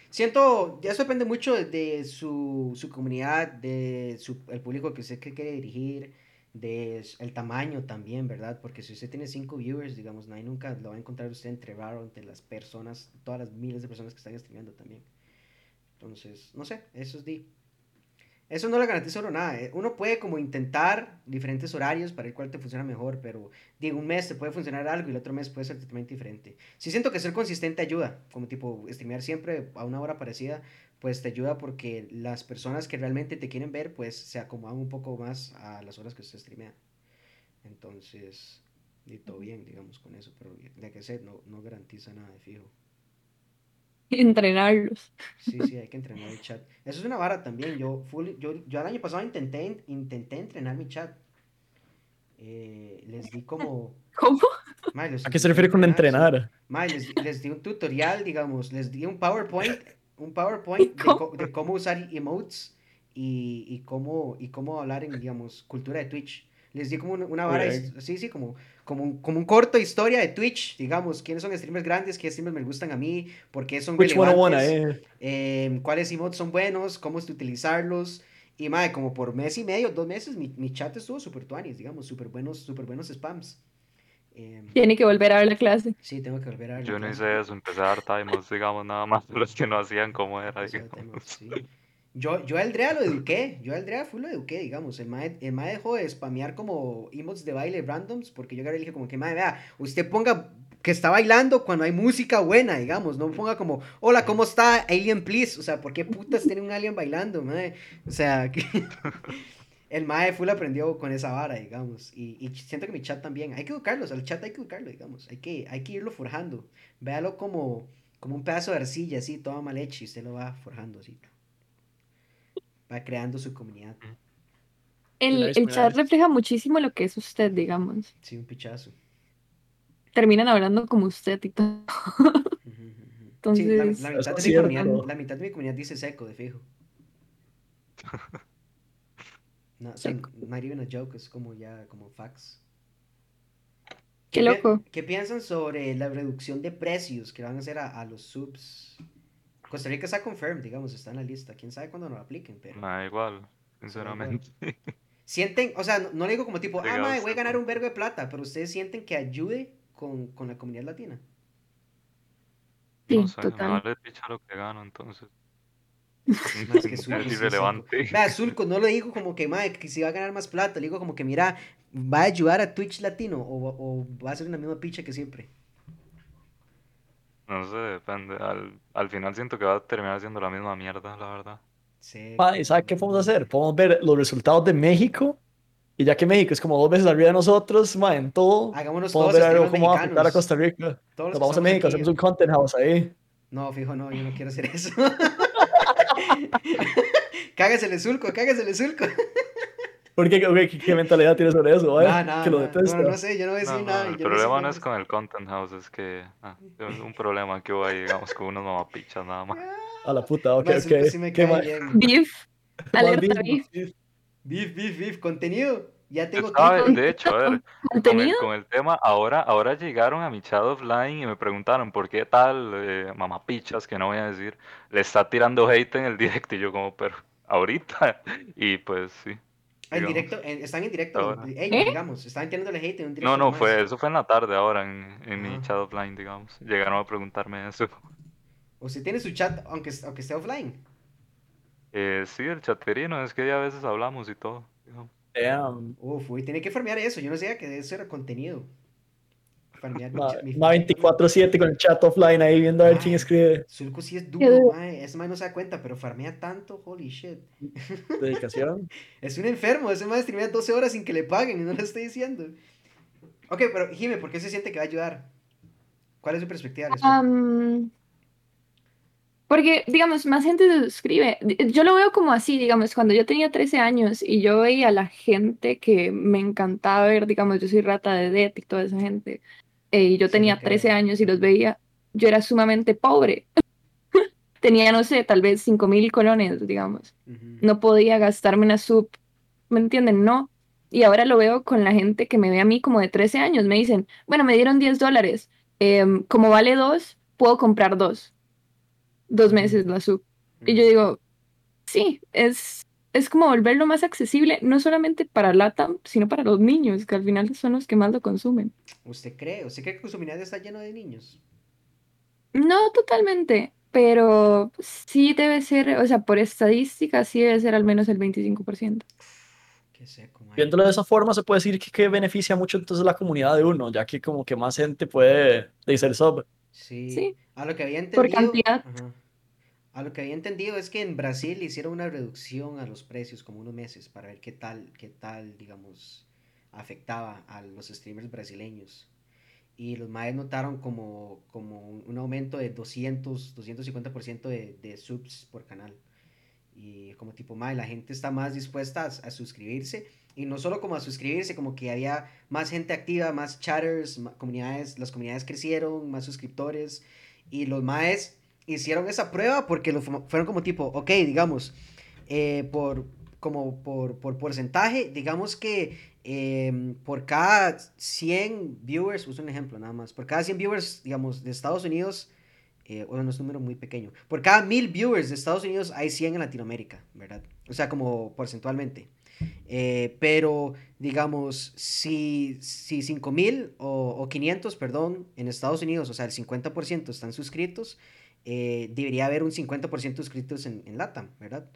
Speaker 1: Siento, ya eso depende mucho de, su, su comunidad, de su, el público que usted quiere dirigir, de el tamaño también, ¿verdad? Porque si usted tiene cinco viewers, digamos, nadie nunca lo va a encontrar usted entre raro, entre las personas, todas las miles de personas que están streameando también. Entonces, no sé, eso es di. Eso no le garantiza uno nada. eh. Uno puede como intentar diferentes horarios para ver cuál te funciona mejor, pero digo, un mes te puede funcionar algo y el otro mes puede ser totalmente diferente. Sí siento que ser consistente ayuda, como tipo streamear siempre a una hora parecida, pues te ayuda porque las personas que realmente te quieren ver, pues se acomodan un poco más a las horas que usted streamea. Entonces, y todo bien, digamos, con eso, pero de que sé, no, no garantiza nada de fijo.
Speaker 3: Entrenarlos.
Speaker 1: Sí, sí, hay que (laughs) entrenar el chat. Eso es una vara también. Yo, full- yo, yo el año pasado intenté, intenté entrenar mi chat. Eh, les di como... (laughs)
Speaker 3: ¿Cómo?
Speaker 2: ¿A qué se refiere con entrenar?
Speaker 1: Les, les di un tutorial, digamos, les di un PowerPoint, un PowerPoint de,
Speaker 3: ¿Cómo?
Speaker 1: co- de cómo usar emotes y, y cómo, y cómo hablar en, digamos, cultura de Twitch. Les di como una, una vara, sí, sí, como, como, un, como un corto historia de Twitch, digamos, quiénes son streamers grandes, qué streamers me gustan a mí, por qué son
Speaker 2: Which 101,
Speaker 1: relevantes,
Speaker 2: eh.
Speaker 1: eh, cuáles emotes son buenos, cómo es de utilizarlos. Y madre, como por mes y medio, dos meses, mi, mi chat estuvo súper tuanis, digamos, súper buenos, súper buenos spams. Em,
Speaker 3: Tiene que volver a ver la clase.
Speaker 1: sí, tengo que volver a ver.
Speaker 4: Yo no hice eso, empecé a dar timos, digamos, nada más de los que no hacían como era, digamos.
Speaker 1: Yo, yo a Eldrea lo eduqué, yo a Eldrea full lo eduqué, digamos, el mae, el mae dejó de spamear como emotes de baile randoms, porque yo agarré y le dije como que, mae, vea, usted ponga que está bailando cuando hay música buena, digamos. No ponga como, hola, ¿cómo está Alien Please? O sea, ¿por qué putas tiene un alien bailando, mae? O sea, que... el mae full aprendió con esa vara, digamos. Y, y siento que mi chat también. Hay que educarlo, o sea, el chat hay que educarlo, digamos. Hay que, hay que irlo forjando. Véalo como, como un pedazo de arcilla, así, todo mal hecho, y usted lo va forjando, así. Va creando su comunidad.
Speaker 3: El, chat refleja muchísimo lo que es usted, digamos.
Speaker 1: Sí, un pichazo.
Speaker 3: Terminan hablando como usted y todo.
Speaker 1: Ujú. Sí, la,
Speaker 3: Entonces,
Speaker 1: la mitad de mi la mitad de mi comunidad dice seco, de fijo. (laughs) No,
Speaker 3: Seco.
Speaker 1: not even a joke, es como ya, como facts.
Speaker 3: qué loco.
Speaker 1: ¿Qué piensan sobre la reducción de precios que van a hacer a, a los subs? Costa Rica está confirmed, digamos, está en la lista. Quién sabe cuándo nos lo apliquen, pero.
Speaker 4: Da igual, sinceramente.
Speaker 1: Sienten, o sea, no, no le digo como tipo, ah, mae, voy a ganar un vergo de plata, pero ustedes sienten que ayude con, con la comunidad latina.
Speaker 3: Sí,
Speaker 4: No sé,
Speaker 3: total.
Speaker 4: vale picha lo que gano, entonces. (laughs)
Speaker 1: Más que Zulco, sí,
Speaker 4: es irrelevante.
Speaker 1: Vea, Zulco, no le digo como que, mae, que si va a ganar más plata, le digo como que, mira, va a ayudar a Twitch latino o, o va a ser la misma picha que siempre.
Speaker 4: No sé, depende. Al, al final siento que va a terminar siendo la misma mierda, la verdad.
Speaker 1: Seco.
Speaker 2: Ma, ¿y sabe qué podemos hacer? Podemos ver los resultados de México. Y ya que México es como dos veces arriba de nosotros, ma, en todo,
Speaker 1: Hagámonos
Speaker 2: podemos
Speaker 1: todos
Speaker 2: ver algo cómo va a afectar a. Costa Rica.
Speaker 1: Todos los
Speaker 2: Nos vamos a México,
Speaker 1: aquí.
Speaker 2: hacemos un content house ahí.
Speaker 1: No, fijo, no, yo no quiero hacer eso. (laughs) (laughs) cágasele Zulco, cágasele Zulco. (laughs)
Speaker 2: ¿Por qué? ¿Qué, qué- qué mentalidad tiene sobre eso?
Speaker 1: No,
Speaker 2: vaya?
Speaker 1: no,
Speaker 2: que lo
Speaker 1: no, no, no sé, yo no voy a
Speaker 4: No,
Speaker 1: decir
Speaker 4: no,
Speaker 1: nada.
Speaker 4: el problema no es
Speaker 1: es.
Speaker 4: con el Content House, es que ah, es un problema que hubo ahí, digamos, con unos mamapichas nada más.
Speaker 2: A la puta, ok, ok.
Speaker 1: Sí me
Speaker 2: ¿Qué
Speaker 1: cae
Speaker 2: ma-
Speaker 1: bien.
Speaker 3: Beef. Alerta beef.
Speaker 1: Beef, beef, beef, contenido. Ya tengo
Speaker 4: ¿Sabes? De hecho, a ver, (laughs) con el,
Speaker 3: ¿Contenido?
Speaker 4: con el tema, ahora, ahora llegaron a mi chat offline y me preguntaron por qué tal eh, mamapichas, que no voy a decir, le está tirando hate en el (laughs) directo y yo como, pero ahorita, (laughs) y pues sí.
Speaker 1: En
Speaker 4: digamos.
Speaker 1: directo, en- están en directo ellos,
Speaker 3: ¿Eh?
Speaker 1: digamos. Están tirándole hate en un directo.
Speaker 4: No, no, fue, eso fue en la tarde ahora en, en mi
Speaker 1: Ajá.
Speaker 4: chat offline, digamos. Llegaron a preguntarme eso.
Speaker 1: Usted tiene su chat, aunque, aunque esté offline.
Speaker 4: Eh, sí, el chaterino, es que ya a veces hablamos y todo.
Speaker 2: Damn.
Speaker 1: Uf, uy, tiene que farmear eso. Yo no sabía que eso era contenido. Farmear mi
Speaker 2: Ma,
Speaker 1: chat- mi
Speaker 2: ma
Speaker 1: chat.
Speaker 2: 24-7 con el chat offline ahí viendo a ver quién escribe.
Speaker 1: Zulco sí es duro, mae. Ese mae no se da cuenta, pero farmea tanto, holy shit.
Speaker 2: Dedicación. (laughs)
Speaker 1: Es un enfermo, ese mae streamea 12 horas sin que le paguen y no lo estoy diciendo. Ok, pero Jime, ¿por qué se siente que va a ayudar? ¿Cuál es su perspectiva?
Speaker 3: Am, porque, digamos, más gente se suscribe. D- Yo lo veo como así, digamos, cuando yo tenía 13 años y yo veía a la gente que me encantaba ver, digamos, yo soy rata de Det y toda esa gente, eh, y yo
Speaker 1: Sí,
Speaker 3: tenía
Speaker 1: ok.
Speaker 3: 13 años y los veía, yo era sumamente pobre. (laughs) Tenía, no sé, tal vez 5 mil colones, digamos. No podía gastarme una sub, ¿me entienden? No. Y ahora lo veo con la gente que me ve a mí como de 13 años. Me dicen, bueno, me dieron 10 dólares. em, como vale dos, puedo comprar dos. Dos meses la sub. Y yo digo, sí, es, es como volverlo más accesible, no solamente para LATAM, sino para los niños, que al final son los que más lo consumen.
Speaker 1: ¿Usted cree? ¿Usted cree que su comunidad está lleno de niños?
Speaker 3: No totalmente, pero sí debe ser, o sea, por estadística, sí debe ser al menos el 25%.
Speaker 1: Qué seco, mae.
Speaker 2: Viéndolo de esa forma, se puede decir que, que beneficia mucho entonces la comunidad de uno, ya que como que más gente puede de ser sub.
Speaker 1: Sí.
Speaker 3: Sí.
Speaker 1: A lo que había
Speaker 3: Por
Speaker 1: entendido.
Speaker 3: cantidad.
Speaker 1: Ajá. A lo que había entendido es que en Brasil hicieron una reducción a los precios como unos meses para ver qué tal, qué tal, digamos, afectaba a los streamers brasileños. Y los maes notaron como, como un, un aumento de 200, 250% de, de subs por canal. Y como tipo, mae, la gente está más dispuesta a, a suscribirse. Y no solo como a suscribirse, como que había más gente activa, más chatters, ma- comunidades, las comunidades crecieron, más suscriptores. Y los maes hicieron esa prueba porque lo fu- fueron como tipo, ok, digamos, eh, por, como por, por porcentaje, digamos que eh, por cada 100 viewers, uso un ejemplo nada más, por cada 100 viewers, digamos, de Estados Unidos, eh, bueno, no es un número muy pequeño, por cada 1000 viewers de Estados Unidos hay 100 en Latinoamérica, ¿verdad? O sea, como porcentualmente. Eh, pero, digamos, si, si 5000 o, o 500, perdón, en Estados Unidos, o sea, el 50% están suscritos, eh, debería haber un 50% suscritos en, en LATAM, ¿verdad?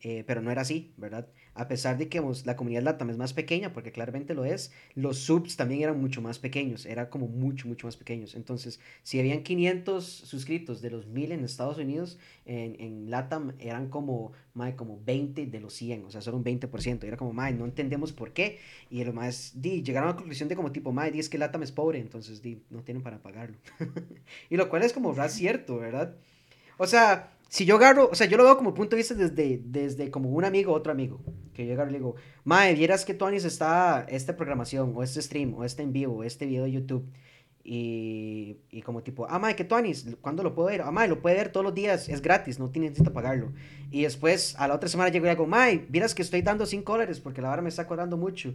Speaker 1: eh, pero no era así, ¿verdad? A pesar de que digamos, la comunidad LATAM es más pequeña, porque claramente lo es, los subs también eran mucho más pequeños, era como mucho, mucho más pequeños. Entonces, si habían 500 suscritos de los 1000 en Estados Unidos, en, en LATAM eran como, mae, como 20 de los 100, o sea, solo un 20%. Y era como, mae, no entendemos por qué. Y lo más, di, llegaron a la conclusión de como tipo, mae, di, es que LATAM es pobre, entonces di, no tienen para pagarlo. (laughs) y lo cual es como, ¿verdad? Cierto, ¿verdad? O sea, si yo agarro, o sea, yo lo veo como punto de vista desde, desde como un amigo, otro amigo, que yo agarro y le digo, mae, vieras que Tony está esta programación, o este stream, o este en vivo, o este video de YouTube, y, y como tipo, ah, mae, que Tonis, ¿cuándo lo puedo ver? Ah, mae, lo puede ver todos los días, es gratis, no tiene necesita pagarlo. Y después, a la otra semana llego y digo, mae, vieras que estoy dando 5 dólares porque la vara me está cobrando mucho.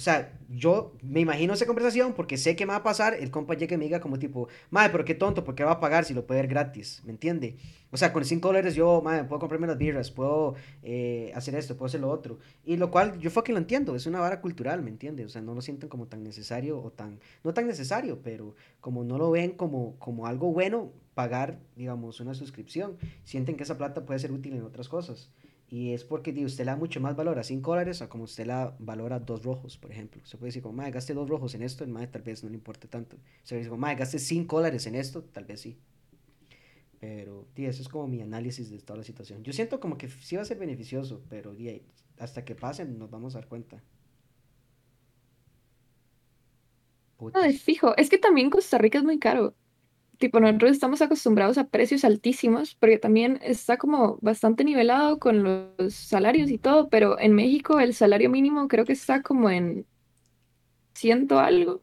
Speaker 1: O sea, yo me imagino esa conversación porque sé que me va a pasar, el compa llega y me diga como tipo, mae, pero qué tonto, ¿por qué va a pagar si lo puede ver gratis? ¿Me entiende? O sea, con 5 dólares yo, mae, puedo comprarme las birras, puedo eh, hacer esto, puedo hacer lo otro. Y lo cual yo fucking lo entiendo, es una vara cultural, ¿me entiende? O sea, no lo sienten como tan necesario o tan, no tan necesario, pero como no lo ven como, como algo bueno, pagar, digamos, una suscripción, sienten que esa plata puede ser útil en otras cosas. Y es porque di, usted le da mucho más valor a 5 dólares a como usted la valora dos rojos, por ejemplo. Se puede decir como, madre, gaste dos rojos en esto, el madre tal vez no le importe tanto. Se puede decir como, madre, gaste 5 dólares en esto, tal vez sí. Pero, di, eso es como mi análisis de toda la situación. Yo siento como que sí va a ser beneficioso, pero di, hasta que pasen nos vamos a dar cuenta.
Speaker 3: No,
Speaker 1: Putas.
Speaker 3: fijo. Es que también Costa Rica es muy caro. Tipo, nosotros estamos acostumbrados a precios altísimos, porque también está como bastante nivelado con los salarios y todo, pero en México el salario mínimo creo que está como en ciento algo,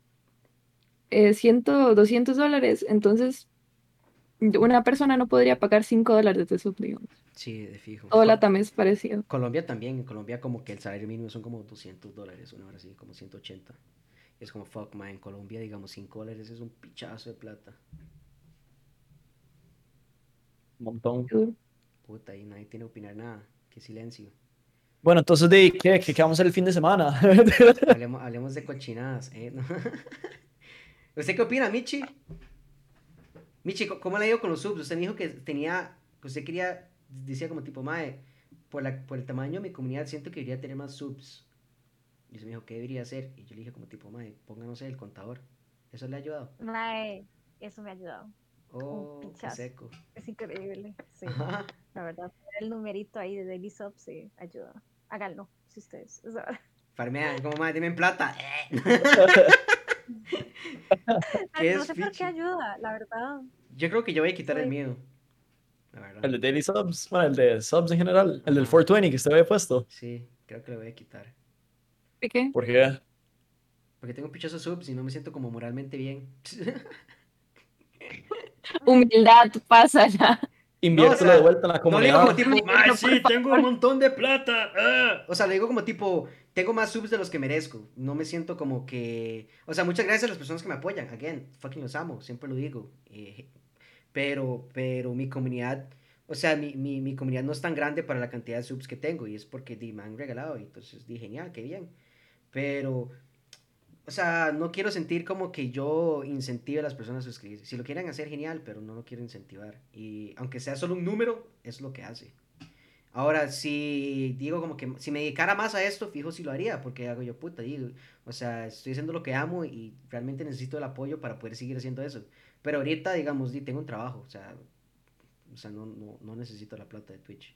Speaker 3: eh, ciento, 200 dólares. Entonces, una persona no podría pagar 5 dólares de sub, digamos.
Speaker 1: Sí, de fijo. Co-
Speaker 3: la también es parecido.
Speaker 1: Colombia también, en Colombia como que el salario mínimo son como 200 dólares, una hora así, como 180. Y es como, fuck, man, en Colombia, digamos, 5 dólares es un pichazo de plata.
Speaker 2: Un montón.
Speaker 1: Puta, y nadie tiene que opinar nada. Qué silencio.
Speaker 2: Bueno, entonces, de, ¿qué, ¿Qué, qué vamos a hacer el fin de semana? (laughs)
Speaker 1: Hablemos, hablemos de (laughs) cochinadas, ¿eh? ¿No? (laughs) ¿Usted qué opina, Michi? Michi, ¿cómo- ¿cómo le ha ido con los subs? Usted me dijo que tenía, que usted quería, decía como tipo, mae, por, la, por el tamaño de mi comunidad siento que debería tener más subs. Y usted me dijo, ¿qué debería hacer? Y yo le dije como tipo, mae, pónganos el contador. ¿Eso le ha ayudado?
Speaker 5: Mae, eso me ha ayudado.
Speaker 1: Oh, qué
Speaker 5: pichazo.
Speaker 1: seco.
Speaker 5: Es increíble. Sí, (laughs)
Speaker 1: Ajá.
Speaker 5: la verdad. El numerito ahí de Daily Sub sí ayuda. Háganlo, si ustedes. o sea,
Speaker 1: Farmea, como mae, dime en plata. (laughs)
Speaker 5: no
Speaker 1: ¿Qué es
Speaker 5: sé por qué ayuda, la verdad.
Speaker 1: Yo creo que yo voy a quitar el mío. La verdad.
Speaker 2: El de Daily Subs, bueno, el de Subs en general, el del
Speaker 1: Ajá.
Speaker 2: 420 que usted había puesto.
Speaker 1: Sí, creo que lo voy a quitar.
Speaker 3: ¿De qué?
Speaker 2: ¿Por qué?
Speaker 1: Porque tengo pichosos subs y no me siento como moralmente bien. (laughs)
Speaker 3: Humildad, pasa ya.
Speaker 2: Inviértelo
Speaker 1: sea,
Speaker 2: de vuelta en la
Speaker 1: No le digo
Speaker 2: comunidad.
Speaker 1: como tipo,
Speaker 3: No,
Speaker 1: "Mae,
Speaker 3: por
Speaker 1: sí, tengo un montón de plata. ah". O sea, le digo como tipo, tengo más subs de los que merezco. No me siento como que. O sea, muchas gracias a las personas que me apoyan. Again, fucking los amo, siempre lo digo. Eh, pero, pero mi comunidad. O sea, mi, mi, mi comunidad no es tan grande para la cantidad de subs que tengo. Y es porque me han regalado. Y entonces di, genial, qué bien. Pero. O sea, no quiero sentir como que yo incentive a las personas a suscribirse. Si lo quieren hacer, genial, pero no lo quiero incentivar. Y aunque sea solo un número, es lo que hace. Ahora, si digo como que si me dedicara más a esto, fijo si lo haría, porque hago yo puta, digo, o sea, estoy haciendo lo que amo y realmente necesito el apoyo para poder seguir haciendo eso. Pero ahorita, digamos, di, tengo un trabajo, o sea, o sea no, no, no necesito la plata de Twitch.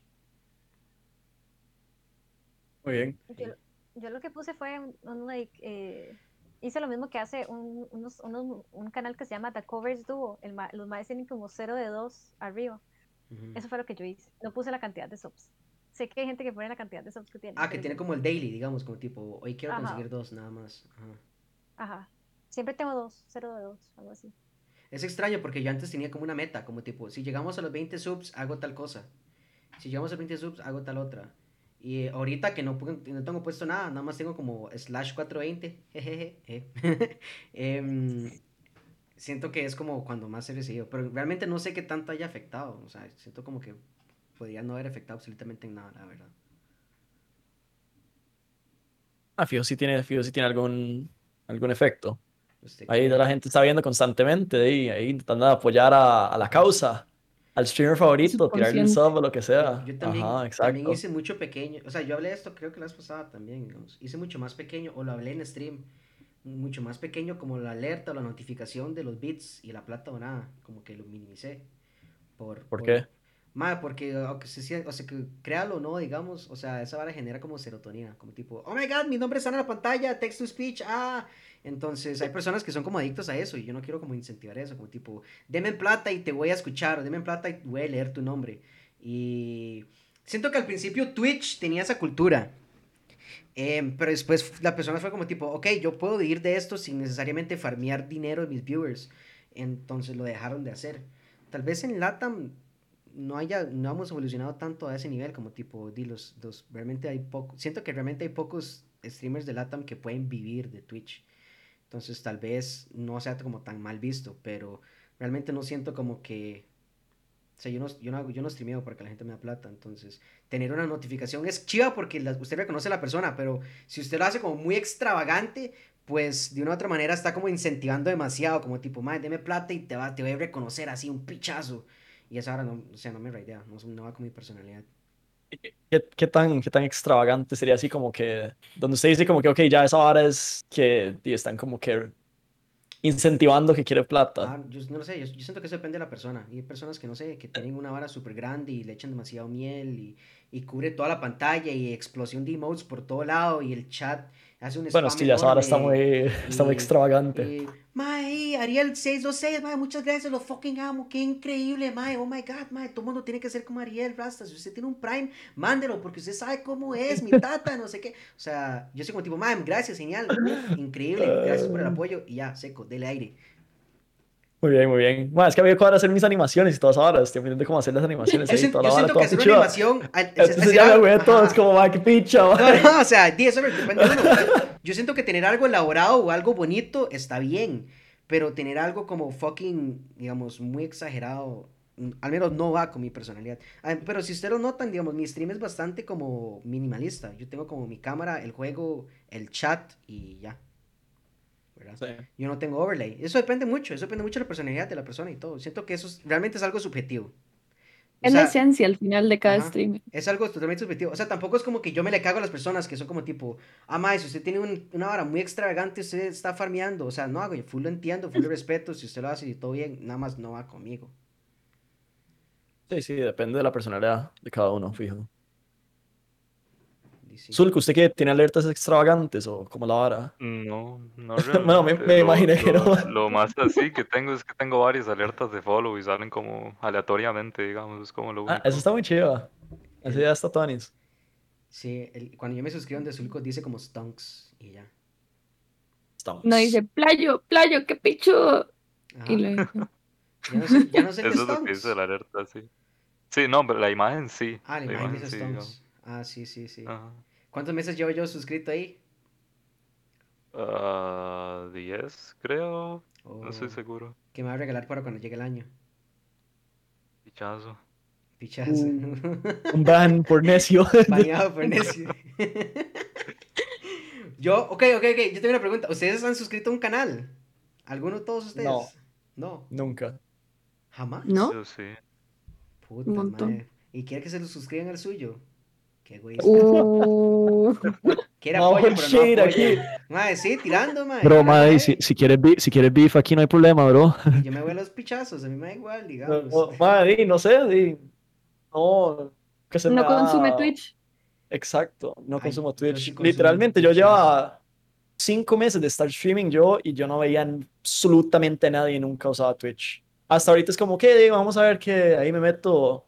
Speaker 2: Muy bien.
Speaker 5: Yo, yo lo que puse fue un, un, like, eh, hice lo mismo que hace un, unos, unos- un canal que se llama The Covers Duo. El los maes tienen como 0 de 2 arriba. Eso fue lo que yo hice. No puse la cantidad de subs. Sé que hay gente que pone la cantidad de subs que tiene.
Speaker 1: Ah, que tiene
Speaker 5: yo-
Speaker 1: como el daily, digamos, como tipo, hoy quiero
Speaker 5: Ajá.
Speaker 1: conseguir dos, nada más. Ajá.
Speaker 5: Ajá. Siempre tengo dos, 0 de 2, algo así.
Speaker 1: Es extraño porque yo antes tenía como una meta, como tipo, si llegamos a los 20 subs, hago tal cosa. Si llegamos a 20 subs, hago tal otra. Y ahorita que no, no tengo puesto nada, nada más tengo como slash 420. jejeje, eh. (laughs) Em, siento que es como cuando más he recibido, pero realmente no sé qué tanto haya afectado. O sea, siento como que podría no haber afectado absolutamente en nada, la verdad.
Speaker 2: Ah, fijo si tiene, fijo si tiene algún, algún efecto.
Speaker 1: Usted
Speaker 2: Ahí la gente está viendo constantemente, ahí, ahí intentando apoyar a, a la causa. Al streamer favorito, tirarle un sub o lo que sea.
Speaker 1: Yo también,
Speaker 2: Ajá,
Speaker 1: también
Speaker 2: exacto.
Speaker 1: hice mucho pequeño, o sea, yo hablé de esto creo que la vez pasada también, digamos, hice mucho más pequeño, o lo hablé en stream, mucho más pequeño como la alerta o la notificación de los bits y la plata o nada, como que lo minimicé. ¿Por,
Speaker 2: ¿Por qué?
Speaker 1: Madre, porque aunque se o sea, que créalo o no, digamos, o sea, esa vara genera como serotonina, como tipo, oh my god, mi nombre está en la pantalla, text to speech, ah. Entonces, hay personas que son como adictos a eso y yo no quiero como incentivar eso, como tipo, deme plata y te voy a escuchar, o deme plata y voy a leer tu nombre. Y siento que al principio Twitch tenía esa cultura. Em, pero después la persona fue como tipo, ok, yo puedo vivir de esto sin necesariamente farmear dinero de mis viewers. Entonces lo dejaron de hacer. Tal vez en LATAM no haya, no hemos evolucionado tanto a ese nivel como tipo, di, los, los- realmente hay poco, siento que realmente hay pocos streamers de LATAM que pueden vivir de Twitch. Entonces tal vez no sea como tan mal visto, pero realmente no siento como que, o sea, yo no, yo no, yo no streameo para que la gente me da plata, entonces tener una notificación es chiva porque la- usted reconoce a la persona, pero si usted lo hace como muy extravagante, pues de una u otra manera está como incentivando demasiado, como tipo, madre, deme plata y te va, te voy a reconocer así un pichazo. Y esa ahora no, o sea, no me raidea, no, no va con mi personalidad.
Speaker 2: ¿Qué, qué tan, ¿Qué tan extravagante sería así como que, donde usted dice como que, ok, ya esa hora es que y están como que incentivando que quiere plata?
Speaker 1: Ah, yo no lo sé, yo, yo siento que eso depende de la persona. Hay personas que no sé, que tienen una vara súper grande y le echan demasiado miel y, y cubre toda la pantalla y explosión de emotes por todo lado y el chat hace un
Speaker 2: Bueno, que ya esa hora está muy, está muy extravagante.
Speaker 1: y, mae, Ariel 626, mae, muchas gracias, lo fucking amo, qué increíble, mae, oh my god, mae, todo mundo tiene que ser como Ariel Rasta, si usted tiene un Prime, mándelo, porque usted sabe cómo es, mi tata, no sé qué, o sea, yo soy como tipo, mae, gracias, genial, increíble, gracias por el apoyo, y ya, seco, dele aire.
Speaker 2: Muy bien, muy bien. Bueno, es que había que hacer mis animaciones y todas ahora. Estoy aprendiendo cómo hacer las animaciones
Speaker 1: Yo,
Speaker 2: ahí,
Speaker 1: siento,
Speaker 2: toda la
Speaker 1: yo
Speaker 2: vara,
Speaker 1: siento que hacer una animación. al-
Speaker 2: Entonces
Speaker 1: hacer
Speaker 2: ya me
Speaker 1: algo-
Speaker 2: todo, es como, va, qué picha.
Speaker 1: No, no, o sea, eso depende de uno. (laughs) Yo siento que tener algo elaborado o algo bonito está bien, pero tener algo como fucking, digamos, muy exagerado, mm, al menos no va con mi personalidad. Ah, Pero si ustedes lo notan, digamos, mi stream es bastante como minimalista. Yo tengo como mi cámara, el juego, el chat y ya. ¿Verdad?
Speaker 2: Sí.
Speaker 1: Yo no tengo overlay. Eso depende mucho, eso depende mucho de la personalidad de la persona y todo. Siento que eso es- realmente es algo subjetivo. O
Speaker 3: Es la esencia al final de cada
Speaker 1: Ajá.
Speaker 3: streamer.
Speaker 1: es algo totalmente subjetivo. O sea, tampoco es como que yo me le cago a las personas que son como tipo, ah, mae, si usted tiene un- una hora muy extravagante, usted está farmeando. O sea, no hago, yo full lo entiendo, full lo (laughs) respeto. Si usted lo hace y todo bien, nada más no va conmigo.
Speaker 2: Sí, sí, depende de la personalidad de cada uno, fijo. Zulk, ¿usted qué? ¿Tiene alertas extravagantes o como la vara?
Speaker 4: No, no (laughs)
Speaker 2: Bueno, me-
Speaker 4: realmente.
Speaker 2: me
Speaker 4: Lo-
Speaker 2: imaginé que no.
Speaker 4: Lo más así que tengo es que tengo varias alertas de follow y salen como aleatoriamente, digamos, es como lo
Speaker 2: Ah,
Speaker 4: único.
Speaker 2: eso está muy chido. Así ya está Tonis.
Speaker 1: Sí, el- cuando yo me suscribo en de Zulco dice como stunks y ya.
Speaker 2: Estamos.
Speaker 3: No dice, playo, playo, qué pichudo. Y lo dice. (laughs)
Speaker 1: Ya no sé, ya no sé (laughs) qué
Speaker 4: Eso es lo que
Speaker 1: stunks.
Speaker 4: dice la alerta, sí. Sí, no, pero la imagen sí.
Speaker 1: Ah, la
Speaker 4: la
Speaker 1: imagen
Speaker 4: imagen
Speaker 1: dice
Speaker 4: sí, digamos.
Speaker 1: Ah, sí, sí, sí.
Speaker 4: Ajá.
Speaker 1: ¿Cuántos meses llevo yo suscrito ahí?
Speaker 4: Ah, 10, creo.
Speaker 1: Oh,
Speaker 4: No estoy seguro.
Speaker 1: que me va a regalar para cuando llegue el año.
Speaker 4: Pichazo.
Speaker 1: Pichazo. (laughs)
Speaker 2: Un ban por necio.
Speaker 1: Bañado por (laughs) necio. (laughs) yo, ok, ok, ok. Yo tengo una pregunta. ¿Ustedes han suscrito a un canal? ¿Alguno de todos ustedes?
Speaker 2: No.
Speaker 1: No.
Speaker 2: Nunca.
Speaker 1: ¿Jamás?
Speaker 3: ¿No?
Speaker 4: Yo sí.
Speaker 1: Puta
Speaker 3: Un montón.
Speaker 1: madre. ¿Y quiere que se lo suscriban al suyo? Qué güey.
Speaker 3: Uh,
Speaker 1: Quiere
Speaker 2: Vamos
Speaker 1: apoyo,
Speaker 2: con
Speaker 1: pero
Speaker 2: shade
Speaker 1: no
Speaker 2: aquí.
Speaker 1: Madre, sí, tirando, madre.
Speaker 2: Bro, madre,
Speaker 1: madre.
Speaker 2: si, si, quieres beef, si quieres beef, aquí no hay problema, bro.
Speaker 1: Yo me voy a los pichazos, a mí me da igual, digamos.
Speaker 2: No, madre, di, no sé, di. No, que se me
Speaker 3: no consume
Speaker 2: da-
Speaker 3: Twitch.
Speaker 2: Exacto, no
Speaker 1: Ay,
Speaker 2: consumo
Speaker 1: yo
Speaker 2: Twitch.
Speaker 1: sí consumo
Speaker 2: Literalmente, yo llevaba cinco meses de estar streaming yo y yo no veía absolutamente a nadie nunca usaba Twitch. Hasta ahorita es como que vamos a ver que ahí me meto.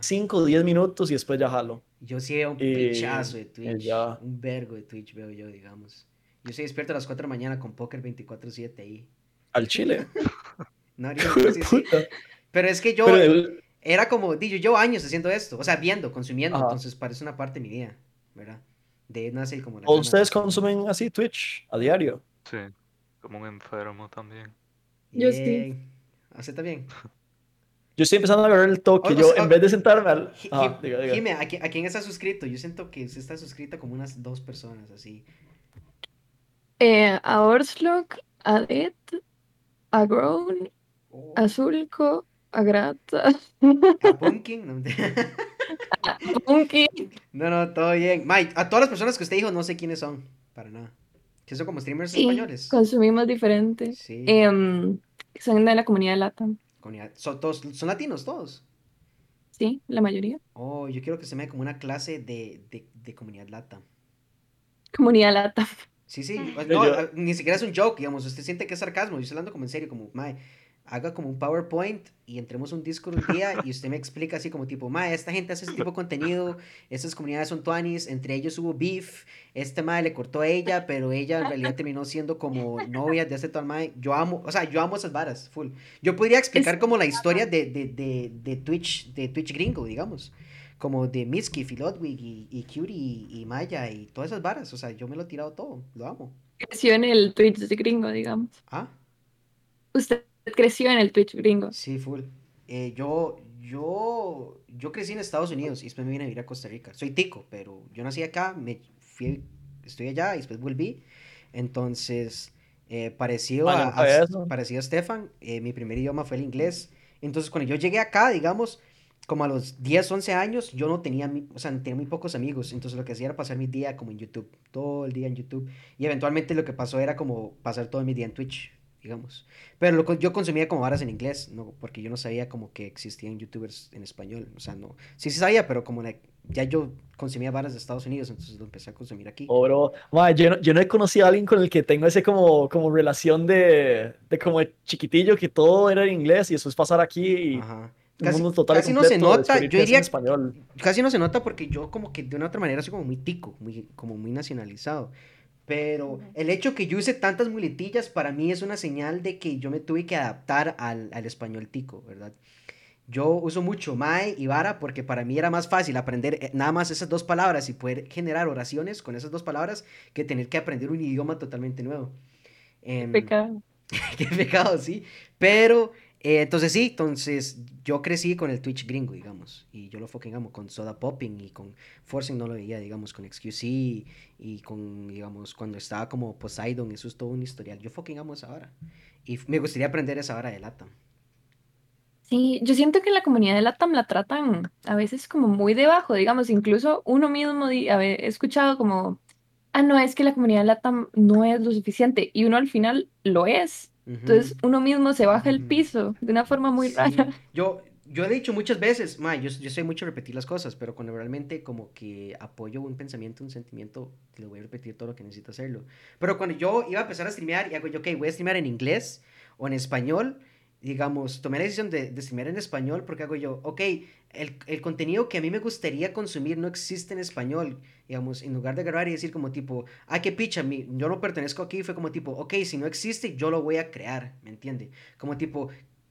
Speaker 2: 5 o 10 minutos y después ya jalo.
Speaker 1: Yo sí veo un
Speaker 2: Y-
Speaker 1: pichazo de
Speaker 2: y
Speaker 1: Twitch.
Speaker 2: ya.
Speaker 1: Un vergo de Twitch veo yo, digamos. Yo soy despierto a las 4 de la mañana con Poker 24-7 ahí.
Speaker 2: Al chile. (laughs)
Speaker 1: No, (laughs)
Speaker 2: de
Speaker 1: sí, sí. Pero es que yo
Speaker 2: Pero
Speaker 1: era como, di, yo llevo años haciendo esto, o sea, viendo, consumiendo,
Speaker 2: Ajá.
Speaker 1: entonces parece una parte de mi vida, ¿verdad? De ahí nace como la
Speaker 2: ¿o
Speaker 1: gana.
Speaker 2: ustedes consumen así Twitch a diario?
Speaker 4: Sí. Como un enfermo también.
Speaker 3: Yo sí.
Speaker 1: Bien. ¿Usted también? (laughs)
Speaker 2: Yo estoy empezando a agarrar el toque.
Speaker 1: O- o
Speaker 2: Yo,
Speaker 1: sea,
Speaker 2: en vez de sentarme al. Ah,
Speaker 1: Jim-
Speaker 2: diga, diga.
Speaker 1: Jime, ¿a, qui- a quién está suscrito? Yo siento que usted está suscrita como unas dos personas, así.
Speaker 3: Eh, a Orslok, a Dead, a Grown,
Speaker 1: Oh,
Speaker 3: a Zulko A grata.
Speaker 1: A (laughs) Pumpkin. No,
Speaker 3: Punky.
Speaker 1: no, no, todo bien. Mike, a todas las personas que usted dijo, no sé quiénes son. Para nada. Que son como streamers
Speaker 3: Sí,
Speaker 1: españoles.
Speaker 3: consumimos diferente.
Speaker 1: Sí.
Speaker 3: Em, son de la comunidad LATAM.
Speaker 1: Comunidad- Son, todos, son latinos todos.
Speaker 3: Sí, la mayoría.
Speaker 1: Oh, yo quiero que se me dé como una clase de, de, de comunidad lata.
Speaker 3: Comunidad LATAM.
Speaker 1: Sí, sí. (laughs) No,
Speaker 2: yo-
Speaker 1: ni siquiera es un joke, digamos. Usted siente que es sarcasmo. Yo estoy hablando como en serio, como, mae, haga como un PowerPoint y entremos un Discord un día y usted me explica así como tipo, mae, esta gente hace ese tipo de contenido, estas comunidades son tuanis, entre ellos hubo beef, este mae le cortó a ella, pero ella en realidad terminó siendo como novia de este tal mae. Yo amo, o sea, yo amo esas varas, full. Yo podría explicar como la historia de, de, de, de Twitch, de Twitch gringo, digamos. Como de Mitski, y Ludwig y, y Cutie y, y Maya y todas esas varas. O sea, yo me lo he tirado todo, lo amo.
Speaker 3: Creció en el Twitch de gringo, digamos.
Speaker 1: Ah,
Speaker 3: Usted creció en el Twitch gringo.
Speaker 1: sí, full. Eh, yo, yo, yo crecí en Estados Unidos y después me vine a vivir a Costa Rica. Soy tico, pero yo nací acá, me fui, estoy allá y después volví. Entonces, eh, parecido
Speaker 2: yo
Speaker 1: a, a- parecido a Stefan, eh, mi primer idioma fue el inglés. Entonces, cuando yo llegué acá, digamos, como a los 10, 11 años, yo no tenía, o sea, tenía muy pocos amigos. Entonces, lo que hacía era pasar mi día como en YouTube, todo el día en YouTube. Y eventualmente lo que pasó era como pasar todo mi día en Twitch, digamos. Pero lo, yo consumía como varas en inglés, ¿no? Porque yo no sabía como que existían youtubers en español. O sea, no. Sí, sí sabía, pero como like, ya yo consumía varas de Estados Unidos, entonces lo empecé a consumir aquí.
Speaker 2: Oh, bro. Ma, yo, no, yo no he conocido a alguien con el que tengo ese como, como relación de, de como de chiquitillo, que todo era en inglés y después pasar aquí y
Speaker 1: Ajá. Casi, casi no se nota, yo
Speaker 2: es
Speaker 1: diría,
Speaker 2: español.
Speaker 1: casi no se nota porque yo como que de una otra manera soy como muy tico, muy, como muy nacionalizado. Pero el hecho que yo use tantas muletillas para mí es una señal de que yo me tuve que adaptar al, al español tico, ¿verdad? Yo uso mucho mae y vara porque para mí era más fácil aprender eh, nada más esas dos palabras y poder generar oraciones con esas dos palabras que tener que aprender un idioma totalmente nuevo. Em,
Speaker 3: Pecado. (laughs)
Speaker 1: Qué pecado, sí. Pero, eh, entonces sí, entonces yo crecí con el Twitch gringo, digamos. Y yo lo fucking amo con Soda Popping y con Forcing no lo veía, digamos, con XQC y con, digamos, cuando estaba como Poseidon, eso es todo un historial. Yo fucking amo esa vara. Y me gustaría aprender esa vara de lata.
Speaker 3: Sí, yo siento que la comunidad de LATAM la tratan a veces como muy debajo, digamos, incluso uno mismo he escuchado como, ah, no, es que la comunidad de LATAM no es lo suficiente, y uno al final lo es. Entonces uno mismo se baja el piso de una forma muy
Speaker 1: Sí,
Speaker 3: rara.
Speaker 1: Yo, yo he dicho muchas veces, ma, yo, yo sé mucho repetir las cosas, pero cuando realmente como que apoyo un pensamiento, un sentimiento, le voy a repetir todo lo que necesito hacerlo. Pero cuando yo iba a empezar a streamear y hago yo, ok, voy a streamear en inglés o en español, digamos, tomé la decisión de, de streamear en español porque hago yo, ok, el, el contenido que a mí me gustaría consumir no existe en español, digamos, en lugar de agarrar y decir como tipo, ah, qué picha, mi, yo no pertenezco aquí, fue como tipo, ok, si no existe, yo lo voy a crear, ¿me entiende? Como tipo,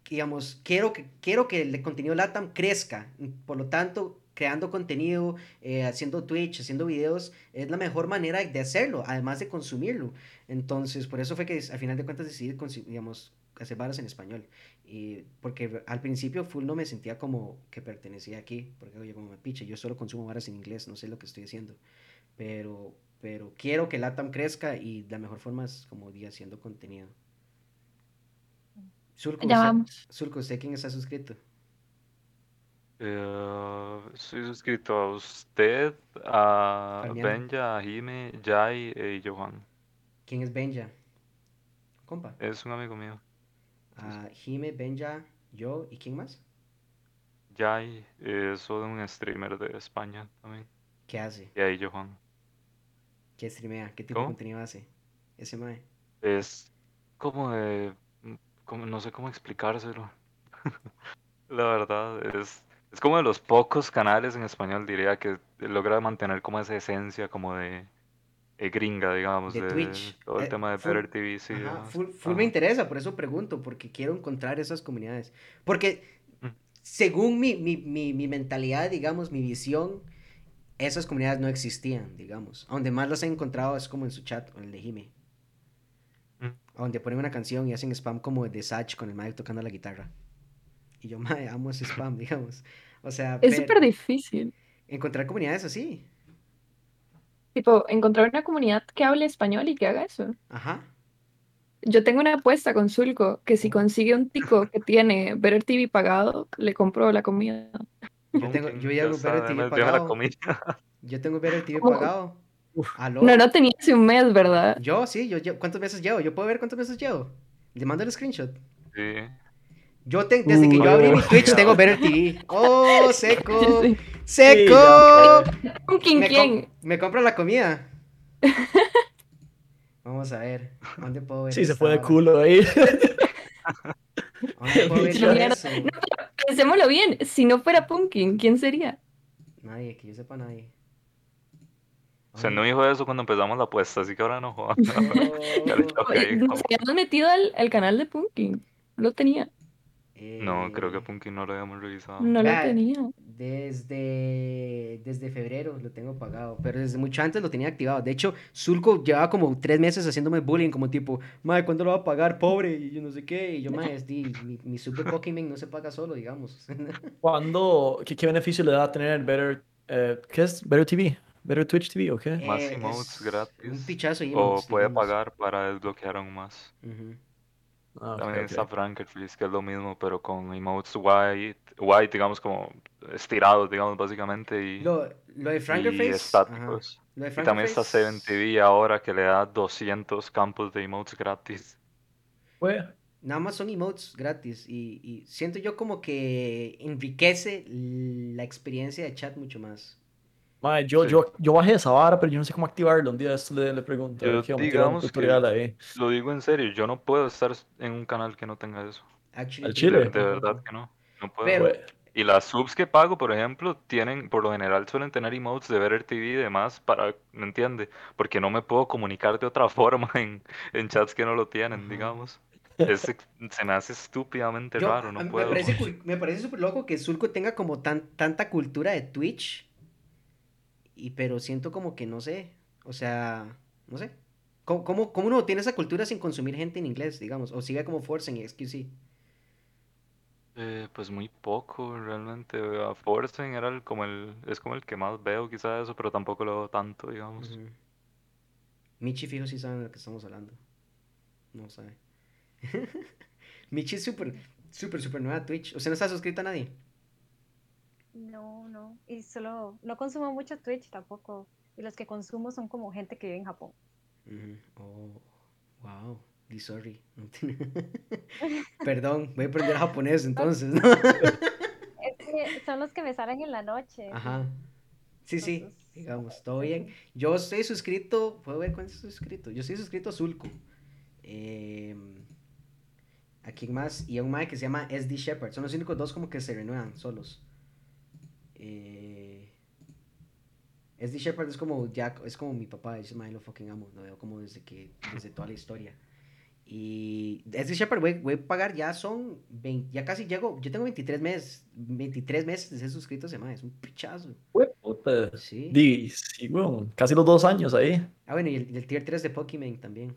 Speaker 1: digamos, quiero que, quiero que el contenido LATAM crezca. Por lo tanto, creando contenido, eh, haciendo Twitch, haciendo videos, es la mejor manera de hacerlo, además de consumirlo. Entonces, por eso fue que al final de cuentas decidí, digamos, hacer varas en español. Y porque al principio full no me sentía como que pertenecía aquí, porque oye, como me piche, yo solo consumo varas en inglés, no sé lo que estoy haciendo. Pero, pero quiero que LATAM crezca y la mejor forma es como día haciendo contenido. Surco,
Speaker 3: Ya
Speaker 1: usted-
Speaker 3: vamos.
Speaker 1: Surco, ¿usted quién está suscrito?
Speaker 4: Eh, soy suscrito a usted, a. Benja, a Jime, Jai y Johan.
Speaker 1: ¿Quién es Benja? Compa.
Speaker 4: Es un amigo mío.
Speaker 1: A Jime, Benja, yo y quién más?
Speaker 4: Jai es un streamer de España también.
Speaker 1: ¿Qué hace?
Speaker 4: Y ahí Johan.
Speaker 1: ¿Qué streamea? ¿Qué tipo de contenido hace? Ese mae.
Speaker 4: Es como de... mm, como, no sé cómo explicárselo. (laughs) La verdad, es, es como de los pocos canales en español, diría, que logra mantener como esa esencia como de gringa, digamos,
Speaker 1: De
Speaker 4: de
Speaker 1: Twitch.
Speaker 4: todo el
Speaker 1: Eh,
Speaker 4: tema de
Speaker 1: full-
Speaker 4: Better TV, sí.
Speaker 1: Ajá, full, full
Speaker 4: Ajá.
Speaker 1: me interesa, por eso pregunto, porque quiero encontrar esas comunidades. Porque
Speaker 4: Mm.
Speaker 1: según mi, mi, mi, mi mentalidad, digamos, mi visión, esas comunidades no existían, digamos. A donde más las he encontrado es como en su chat, o en el de Jime.
Speaker 4: Mm.
Speaker 1: A donde ponen una canción y hacen spam como de Sach con el mae tocando la guitarra. Y yo, (laughs) mae, amo ese spam, (laughs) digamos. O sea,
Speaker 3: Es súper difícil.
Speaker 1: encontrar comunidades así.
Speaker 3: Tipo, encontrar una comunidad que hable español y que haga eso.
Speaker 1: Ajá.
Speaker 3: yo tengo una apuesta con Zulco, que si consigue un tico que tiene Better TV pagado, le compro la comida.
Speaker 1: Yo tengo, yo ya
Speaker 4: está,
Speaker 1: Better TV pagado. (laughs) Yo tengo Better TV
Speaker 3: ¿Cómo?
Speaker 1: pagado.
Speaker 3: No, no tenía hace un mes, ¿verdad?
Speaker 1: Yo, sí, yo, llevo- ¿cuántos meses llevo? Yo puedo ver cuántos meses llevo. Le mando el screenshot.
Speaker 4: Sí.
Speaker 1: Yo te- desde que
Speaker 2: Uh,
Speaker 1: yo abrí mi
Speaker 2: no.
Speaker 1: Twitch tengo Better TV. (laughs) ¡Oh, seco!
Speaker 3: Sí.
Speaker 1: ¡Seco!
Speaker 3: ¿Quién,
Speaker 1: Me, com-
Speaker 3: quién?
Speaker 1: me compra la comida. Vamos a ver. ¿Dónde puedo ver
Speaker 2: Sí, se fue de culo ahí.
Speaker 1: ¿Dónde puedo ver (laughs) eso?
Speaker 3: Pensémoslo bien, si no fuera Pumpkin, ¿quién sería?
Speaker 1: Nadie, que yo sepa nadie.
Speaker 4: O sea, no dijo eso cuando empezamos la apuesta, así que ahora no (laughs)
Speaker 3: Oye,
Speaker 4: ahí,
Speaker 3: Nos habíamos metido al, al canal de Pumpkin. No lo tenía.
Speaker 4: No, creo que
Speaker 1: Eh,
Speaker 4: Punky no lo habíamos revisado.
Speaker 3: No lo
Speaker 1: Vea,
Speaker 3: tenía.
Speaker 1: Desde, desde febrero lo tengo pagado, pero desde mucho antes lo tenía activado. De hecho, Zulco llevaba como tres meses haciéndome bullying, como tipo, madre, ¿cuándo lo va a pagar, pobre? Y yo no sé qué. Y yo, madre, es di- mi, de Pokémon no se paga solo, digamos. (laughs)
Speaker 2: ¿Cuándo, qué, qué beneficio le da a tener Better, eh, qué es? Better TV? ¿Better Twitch TV o qué?
Speaker 4: Más
Speaker 1: Eh,
Speaker 4: emotes
Speaker 1: es
Speaker 4: gratis,
Speaker 1: Un pichazo y
Speaker 4: O
Speaker 1: emotes,
Speaker 4: puede
Speaker 1: digamos.
Speaker 4: pagar para desbloquear aún más.
Speaker 1: Ujú.
Speaker 2: Ah,
Speaker 4: También está Frankerfreeze, que es lo mismo, pero con emotes white, white, digamos, como estirados, digamos, básicamente, y,
Speaker 1: Lo, lo de
Speaker 4: y
Speaker 1: Frankerface. ajá.
Speaker 4: estáticos.
Speaker 1: Lo de
Speaker 4: Y también está
Speaker 1: Frankerface-
Speaker 4: 7TV ahora, que le da 200 campos de emotes gratis.
Speaker 2: Fue.
Speaker 1: Nada más son emotes gratis y, y siento yo como que enriquece la experiencia de chat mucho más.
Speaker 2: Mae, yo,
Speaker 4: Sí.
Speaker 2: yo, yo bajé esa vara, pero yo no sé cómo activarlo. Un día le, le pregunto.
Speaker 4: Yo,
Speaker 2: a tirar un
Speaker 4: digamos que-
Speaker 2: tutorial ahí.
Speaker 4: Lo digo en serio, yo no puedo estar en un canal que no tenga eso.
Speaker 1: Actually,
Speaker 2: Al chile.
Speaker 4: De, de verdad que no. No puedo.
Speaker 1: Pero-.
Speaker 4: Y las subs que pago, por ejemplo, tienen, por lo general suelen tener emotes de Better TV y demás para, ¿me entiende? Porque no me puedo comunicar de otra (laughs) forma en, en chats que no lo tienen,
Speaker 1: Ajá.
Speaker 4: digamos. (laughs) Es se me hace estúpidamente
Speaker 1: Yo-
Speaker 4: raro, no
Speaker 1: me
Speaker 4: puedo.
Speaker 1: parece, (laughs) me parece súper loco que Zulco tenga como tan, tanta cultura de Twitch. Y pero siento como que no sé. O sea, no sé. ¿Cómo, cómo, cómo uno tiene esa cultura sin consumir gente en inglés, digamos? O sigue como Force en XQC.
Speaker 4: Eh, pues muy poco, realmente. A Forsen era el, como el, es como el que más veo quizá eso, pero tampoco lo veo tanto, digamos.
Speaker 1: Ujú. Michi fijo sí sabe de lo que estamos hablando. No sabe. (laughs) Michi es súper, súper, súper nueva a Twitch. O sea, no está suscrita a nadie.
Speaker 5: No, no. Y solo, no consumo mucho Twitch tampoco. Y los que consumo son como gente que vive en Japón.
Speaker 1: Oh, wow. Di sorry. (laughs) Perdón, voy a aprender japonés entonces, ¿no? (laughs)
Speaker 5: Es que son los que me salen en la noche.
Speaker 1: Ajá. Sí, sí, digamos, todo bien. Yo estoy suscrito, puedo ver cuánto estoy suscrito. Yo estoy suscrito a Zulco. Em, ¿A quién más? Y a un mae que se llama SD Shepard. Son los únicos dos como que se renuevan solos. Eh, SD Shepard es como ya, es como mi papá, ese mae lo fucking amo. Lo veo como desde que, desde toda la historia. Y SD Shepard voy, voy a pagar, ya son 20 ya casi llego, yo tengo 23 meses, 23 meses de ser suscrito ese es un pichazo.
Speaker 2: Puta.
Speaker 1: Sí.
Speaker 2: Di, sí, weón. Casi los dos años ahí.
Speaker 1: Ah, bueno, y el, tier 3 de Pokémon también.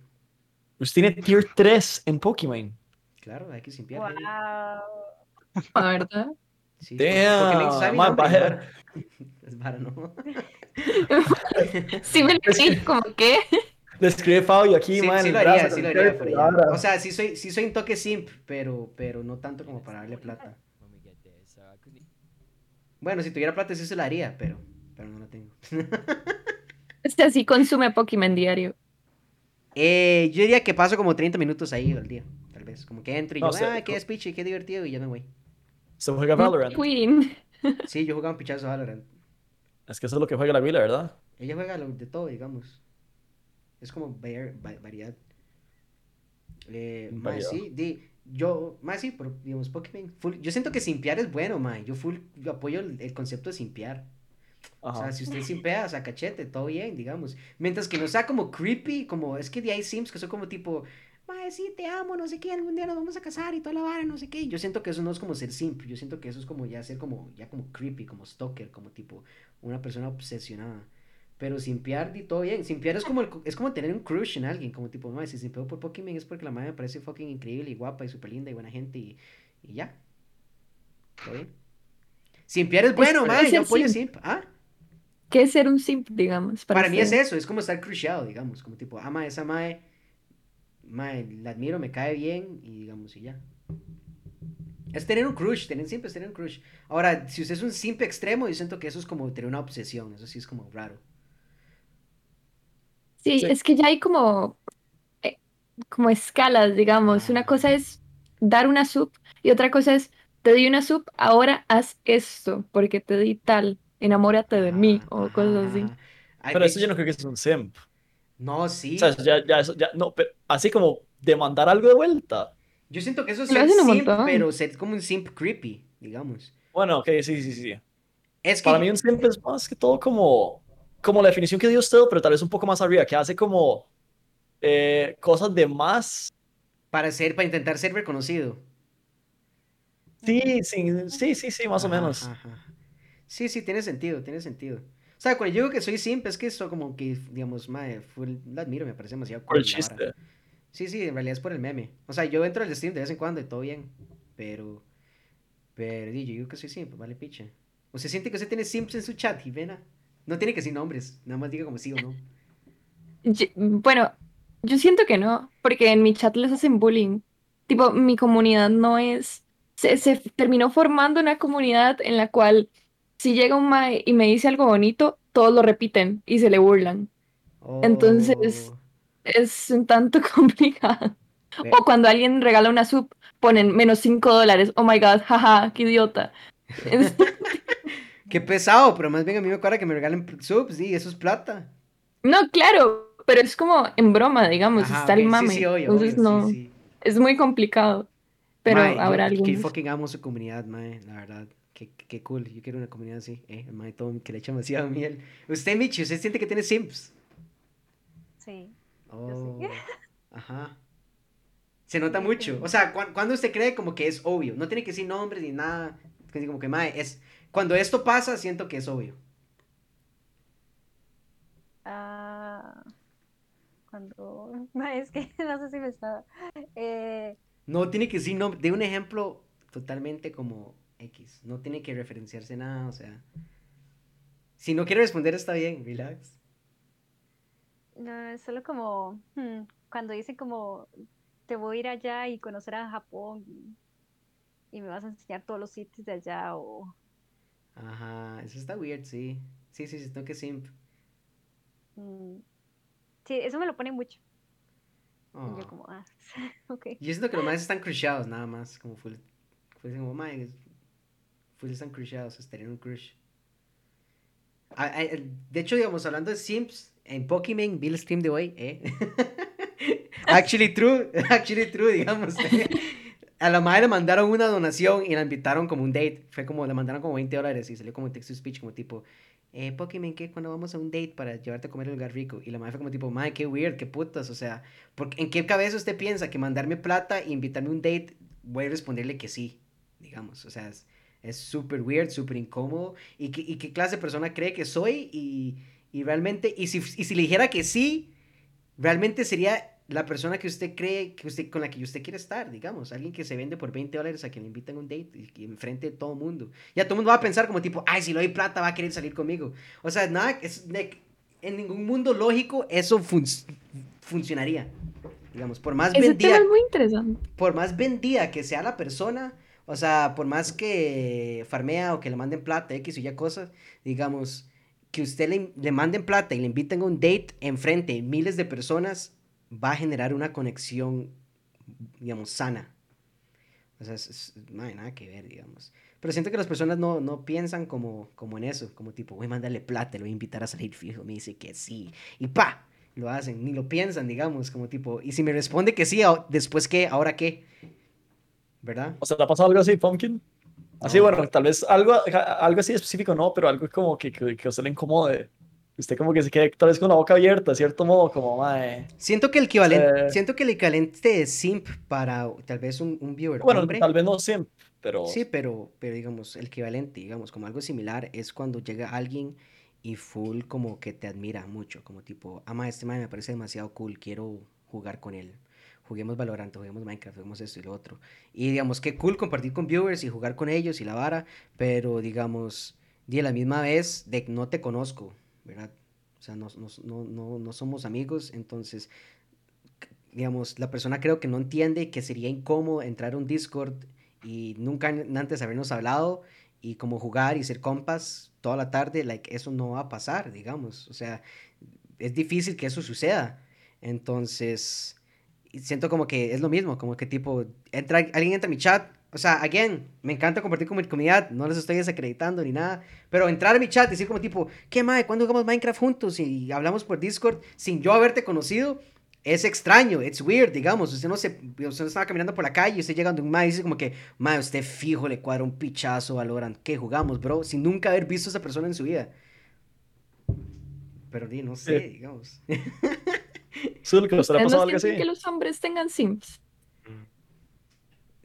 Speaker 2: Usted tiene tier 3 en Pokémon.
Speaker 1: Claro, hay que simpiar. ahí.
Speaker 5: Wow.
Speaker 3: La verdad.
Speaker 1: Sí,
Speaker 2: Damn. baje-
Speaker 1: vara. (laughs) Es vara, ¿no?
Speaker 3: Sí, me lo sí, como que.
Speaker 2: Le escribe Fabio aquí,
Speaker 1: Sí,
Speaker 2: man.
Speaker 1: sí lo haría,
Speaker 2: brazo
Speaker 1: sí lo haría allá.
Speaker 2: vara.
Speaker 1: O sea, sí soy, sí soy un toque simp, pero, pero no tanto como para darle plata. Bueno, si tuviera plata sí se la haría, pero, pero no la tengo.
Speaker 3: O sea, sí consume Pokémon diario.
Speaker 1: Eh, yo diría que paso como 30 minutos ahí al día, tal vez. Como que entro y
Speaker 2: No
Speaker 1: yo,
Speaker 2: sé,
Speaker 1: ah, qué speech, qué divertido, y ya me voy.
Speaker 2: Se juega Valorant.
Speaker 3: Queen. (laughs)
Speaker 1: Sí, yo jugaba un pichazo Valorant.
Speaker 2: Es que eso es lo que juega la Willa, ¿verdad?
Speaker 1: Ella juega lo- de todo, digamos. Es como var- va- variedad. Eh, más sí, di, yo, más sí, pero digamos, Pokémon, full, yo siento que simpiar es bueno, man. Yo full, yo apoyo el, el concepto de simpiar. O sea,
Speaker 2: Ajá.
Speaker 1: si usted simpea, o sea, cachete, todo bien, digamos. Mientras que no sea como creepy, como, es que de hay sims que son como tipo, mae, sí, te amo, no sé qué, algún día nos vamos a casar y toda la vara, no sé qué. Yo siento que eso no es como ser simp, yo siento que eso es como ya ser como, ya como creepy, como stalker, como tipo, una persona obsesionada. Pero simpiar, di todo bien. Simpiar es como, el- es como tener un crush en alguien, como tipo, mae, si simpeo por Pokémon es porque la madre me parece fucking increíble y guapa y súper linda y buena gente y, y ya. ¿Todo bien? Simpiar es bueno, mae, yo apoyo
Speaker 3: simp.
Speaker 1: simp. ¿Ah?
Speaker 3: ¿Qué es ser un simp, digamos?
Speaker 1: Para mí es eso, es como estar cruciado, digamos, como tipo, ama a esa mae, mae, la admiro, me cae bien y digamos, y ya. Es tener un crush, tener siempre es tener un crush. Ahora, si usted es un simp extremo, yo siento que eso es como tener una obsesión, eso sí es como raro.
Speaker 3: Sí,
Speaker 2: Sí.
Speaker 3: es que ya hay como, eh, como escalas, digamos. Una
Speaker 1: Ah.
Speaker 3: cosa es dar una sub y otra cosa es, te di una sub, ahora haz esto, porque te di tal, enamórate de mí,
Speaker 1: Ajá,
Speaker 3: o cosas así.
Speaker 2: Pero eso yo no creo que es un simp.
Speaker 1: No, sí.
Speaker 2: O sea, ya, ya, eso ya, no, pero así como demandar algo de vuelta.
Speaker 1: Yo siento que eso es
Speaker 3: un
Speaker 1: simp, pero ser como un simp creepy, digamos.
Speaker 2: Bueno, ok, sí, sí, sí.
Speaker 1: Es que
Speaker 2: Para mí un simp es más que todo como, como la definición que dio usted, pero tal vez un poco más arriba, que hace como eh, cosas de más.
Speaker 1: para ser, para intentar ser reconocido.
Speaker 2: Sí, sí, sí, sí, sí, más o menos.
Speaker 1: ajá. Sí, sí, tiene sentido, tiene sentido. O sea, cuando yo digo que soy simp, es que eso como que, digamos, mae, full, la admiro, me parece demasiado
Speaker 2: Por el
Speaker 1: cool la vara.
Speaker 2: chiste.
Speaker 1: Sí, sí, en realidad es por el meme. O sea, yo entro al stream de vez en cuando y todo bien, pero, pero, yo digo que soy simp, vale picha. ¿O se siente que usted tiene simps en su chat, Jimena? No tiene que decir nombres, nada más diga como sí o no.
Speaker 3: Bueno, yo siento que no, porque en mi chat les hacen bullying. Tipo, mi comunidad no es... Se, se terminó formando una comunidad en la cual si llega un mae y me dice algo bonito, todos lo repiten y se le burlan. Entonces-
Speaker 1: Oh,
Speaker 3: Es un tanto (laughs) complicado. O cuando alguien regala una sub, ponen menos 5 dólares. Oh my god, jaja, qué idiota. (laughs)
Speaker 1: Qué pesado, pero más bien a mí me acuerda que me regalen subs, sí, eso es plata.
Speaker 3: No, claro, pero es como en broma, digamos,
Speaker 1: Ajá,
Speaker 3: está el
Speaker 1: ok, sí,
Speaker 3: mame.
Speaker 1: sí, obvio,
Speaker 3: Entonces
Speaker 1: obvio,
Speaker 3: no,
Speaker 1: sí,
Speaker 3: es muy complicado. Pero
Speaker 1: Mae,
Speaker 3: habrá
Speaker 1: que fucking amo su comunidad, mae, la verdad. Qué, qué- cool, yo quiero una comunidad así, eh, el mae todo que le echa demasiado miel. Usted, Michi, ¿usted siente que tiene simps?
Speaker 5: Sí.
Speaker 1: Oh,
Speaker 5: sí. (laughs)
Speaker 1: ajá. Se nota mucho. O sea, cu- cuando usted cree como que es obvio, no tiene que decir nombres ni nada, como que mae, es cuando esto pasa siento que es obvio.
Speaker 5: Ah, cuando. (laughs) Es que (laughs) no sé si me está. Eh,
Speaker 1: No tiene que decir nombre, de un ejemplo totalmente como X, no tiene que referenciarse nada, o sea, si no quiere responder está bien, relax.
Speaker 5: no, es solo como. hmm, cuando dicen como. Te voy a ir allá y conocer a Japón y, y me vas a enseñar todos los sitios de allá o.
Speaker 1: Ajá, eso está weird, sí. Sí, sí, sí, tengo que simp.
Speaker 5: mm, sí, eso me lo ponen mucho. Y
Speaker 1: Oh.
Speaker 5: yo como, ah, (laughs) ok.
Speaker 1: Yo siento que los más están crushados nada más, como full, full como, "Mae, es- full están crushados, estaría en un crush. Ah, eh, de hecho, digamos, hablando de simps, en Pokémon vi el stream de hoy, ¿eh? (laughs) actually true, (laughs) actually true, digamos. (laughs) A la madre le mandaron una donación y la invitaron como un date. Fue como, le mandaron como 20 dólares y salió como text to speech, como tipo, eh, Pokémon, ¿qué? Cuando vamos a un date para llevarte a comer a un lugar rico. Y la madre fue como tipo, madre, qué weird, qué putas, o sea, porque, ¿en qué cabeza usted piensa que mandarme plata e invitarme a un date, voy a responderle que sí, digamos, o sea, es es súper weird, súper incómodo, y, qué- y qué clase de persona cree que soy, y, y realmente, y si, y si le dijera que sí, realmente sería la persona que usted cree, que usted, con la que usted quiere estar, digamos, alguien que se vende por 20 dólares a que le invitan a un date, y que enfrente de todo el mundo, ya todo el mundo va a pensar como tipo, ay, si le doy plata va a querer salir conmigo, o sea, nada, es, en ningún mundo lógico eso fun- funcionaría, digamos, por más
Speaker 3: Ese tema
Speaker 1: vendida
Speaker 3: es muy interesante.
Speaker 1: por más vendida que sea la persona, o sea, por más que farmea o que le manden plata, X o Y cosas, digamos, que usted le, le manden plata y le inviten a un date enfrente de miles de personas, va a generar una conexión, digamos, sana. O sea, es- es- no hay nada que ver, digamos. Pero siento que las personas no, no piensan como, como en eso, como tipo, voy a mandarle plata, le voy a invitar a salir fijo, me dice que sí, y pa, lo hacen, ni lo piensan, digamos, como tipo, y si me responde que sí, después qué, ahora qué, ¿verdad?
Speaker 2: ¿O sea, le ha pasado algo así, Pumpkin? Así,
Speaker 1: No.
Speaker 2: bueno, tal vez algo, algo así específico no, pero algo como que, que, que a usted le incomode. Usted como que se quede tal vez con la boca abierta, de cierto modo, como, mae.
Speaker 1: Siento que el equivalente,
Speaker 2: Eh.
Speaker 1: siento que el equivalente de simp para tal vez un, un viewer
Speaker 2: Bueno,
Speaker 1: hombre,
Speaker 2: tal vez no siempre, pero...
Speaker 1: sí, pero, pero digamos, el equivalente, digamos, como algo similar es cuando llega alguien y full como que te admira mucho, como tipo, ama, este man me parece demasiado cool, quiero jugar con él. Juguemos Valorant, juguemos Minecraft, juguemos esto y lo otro. Y digamos, qué cool compartir con viewers y jugar con ellos y la vara, pero digamos, de la misma vez, de no te conozco, ¿verdad? O sea, no, no, no, no, somos amigos, entonces digamos, la persona creo que no entiende que sería incómodo entrar a un Discord y nunca an- antes habernos hablado y como jugar y ser compas toda la tarde, like, eso no va a pasar, digamos. O sea, es difícil que eso suceda. Entonces, siento como que es lo mismo, como que tipo, entra, alguien entra a mi chat, o sea, again, me encanta compartir con mi comunidad, no les estoy desacreditando ni nada, pero entrar a mi chat y decir como tipo, ¿qué mae? ¿Cuándo jugamos Minecraft juntos? Y hablamos por Discord sin yo haberte conocido, es extraño, it's weird, digamos, usted no se, usted no estaba caminando por la calle y usted llegando un mae y dice como que, mae, usted fijo le cuadra un pichazo a Valorant, ¿qué jugamos, bro? Sin nunca haber visto a esa persona en su vida. Pero no sé,
Speaker 2: Sí.
Speaker 1: digamos. (laughs)
Speaker 2: Zul, que nos ha
Speaker 3: ¿Ustedes
Speaker 2: pasado
Speaker 3: no
Speaker 2: algo así.
Speaker 3: que los hombres tengan sims?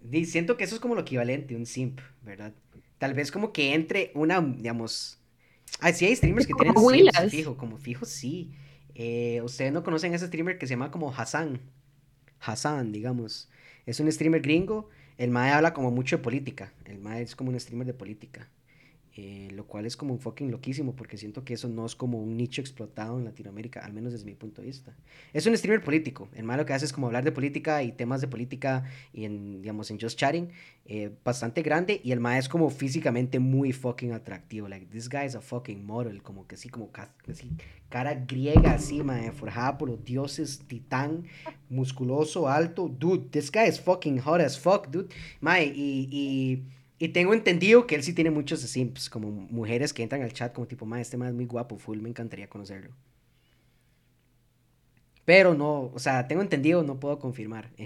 Speaker 1: Di, siento que eso es como lo equivalente, un simp, ¿verdad? Tal vez como que entre una, digamos... Ah, sí hay streamers que
Speaker 3: Como
Speaker 1: tienen simps,
Speaker 3: huilas.
Speaker 1: fijo, como fijo, sí. Eh, Ustedes no conocen a ese streamer que se llama como Hassan. Hassan, digamos. Es un streamer gringo. El mae habla como mucho de política. El mae es como un streamer de política. Eh, lo cual es como un fucking loquísimo porque siento que eso no es como un nicho explotado en Latinoamérica, al menos desde mi punto de vista. Es un streamer político. El mae lo que hace es como hablar de política y temas de política y en, digamos, en Just Chatting, eh, bastante grande y el mae es como físicamente muy fucking atractivo. Like, this guy is a fucking model, como que así, como cara griega así, mae, forjada por los dioses, titán, musculoso, alto. Dude, this guy is fucking hot as fuck, dude. Mae, y, y, y tengo entendido que él sí tiene muchos simps, como mujeres que entran al chat como tipo, mae, este mae es muy guapo, full, me encantaría conocerlo. Pero no, o sea, tengo entendido, no puedo confirmar. (laughs)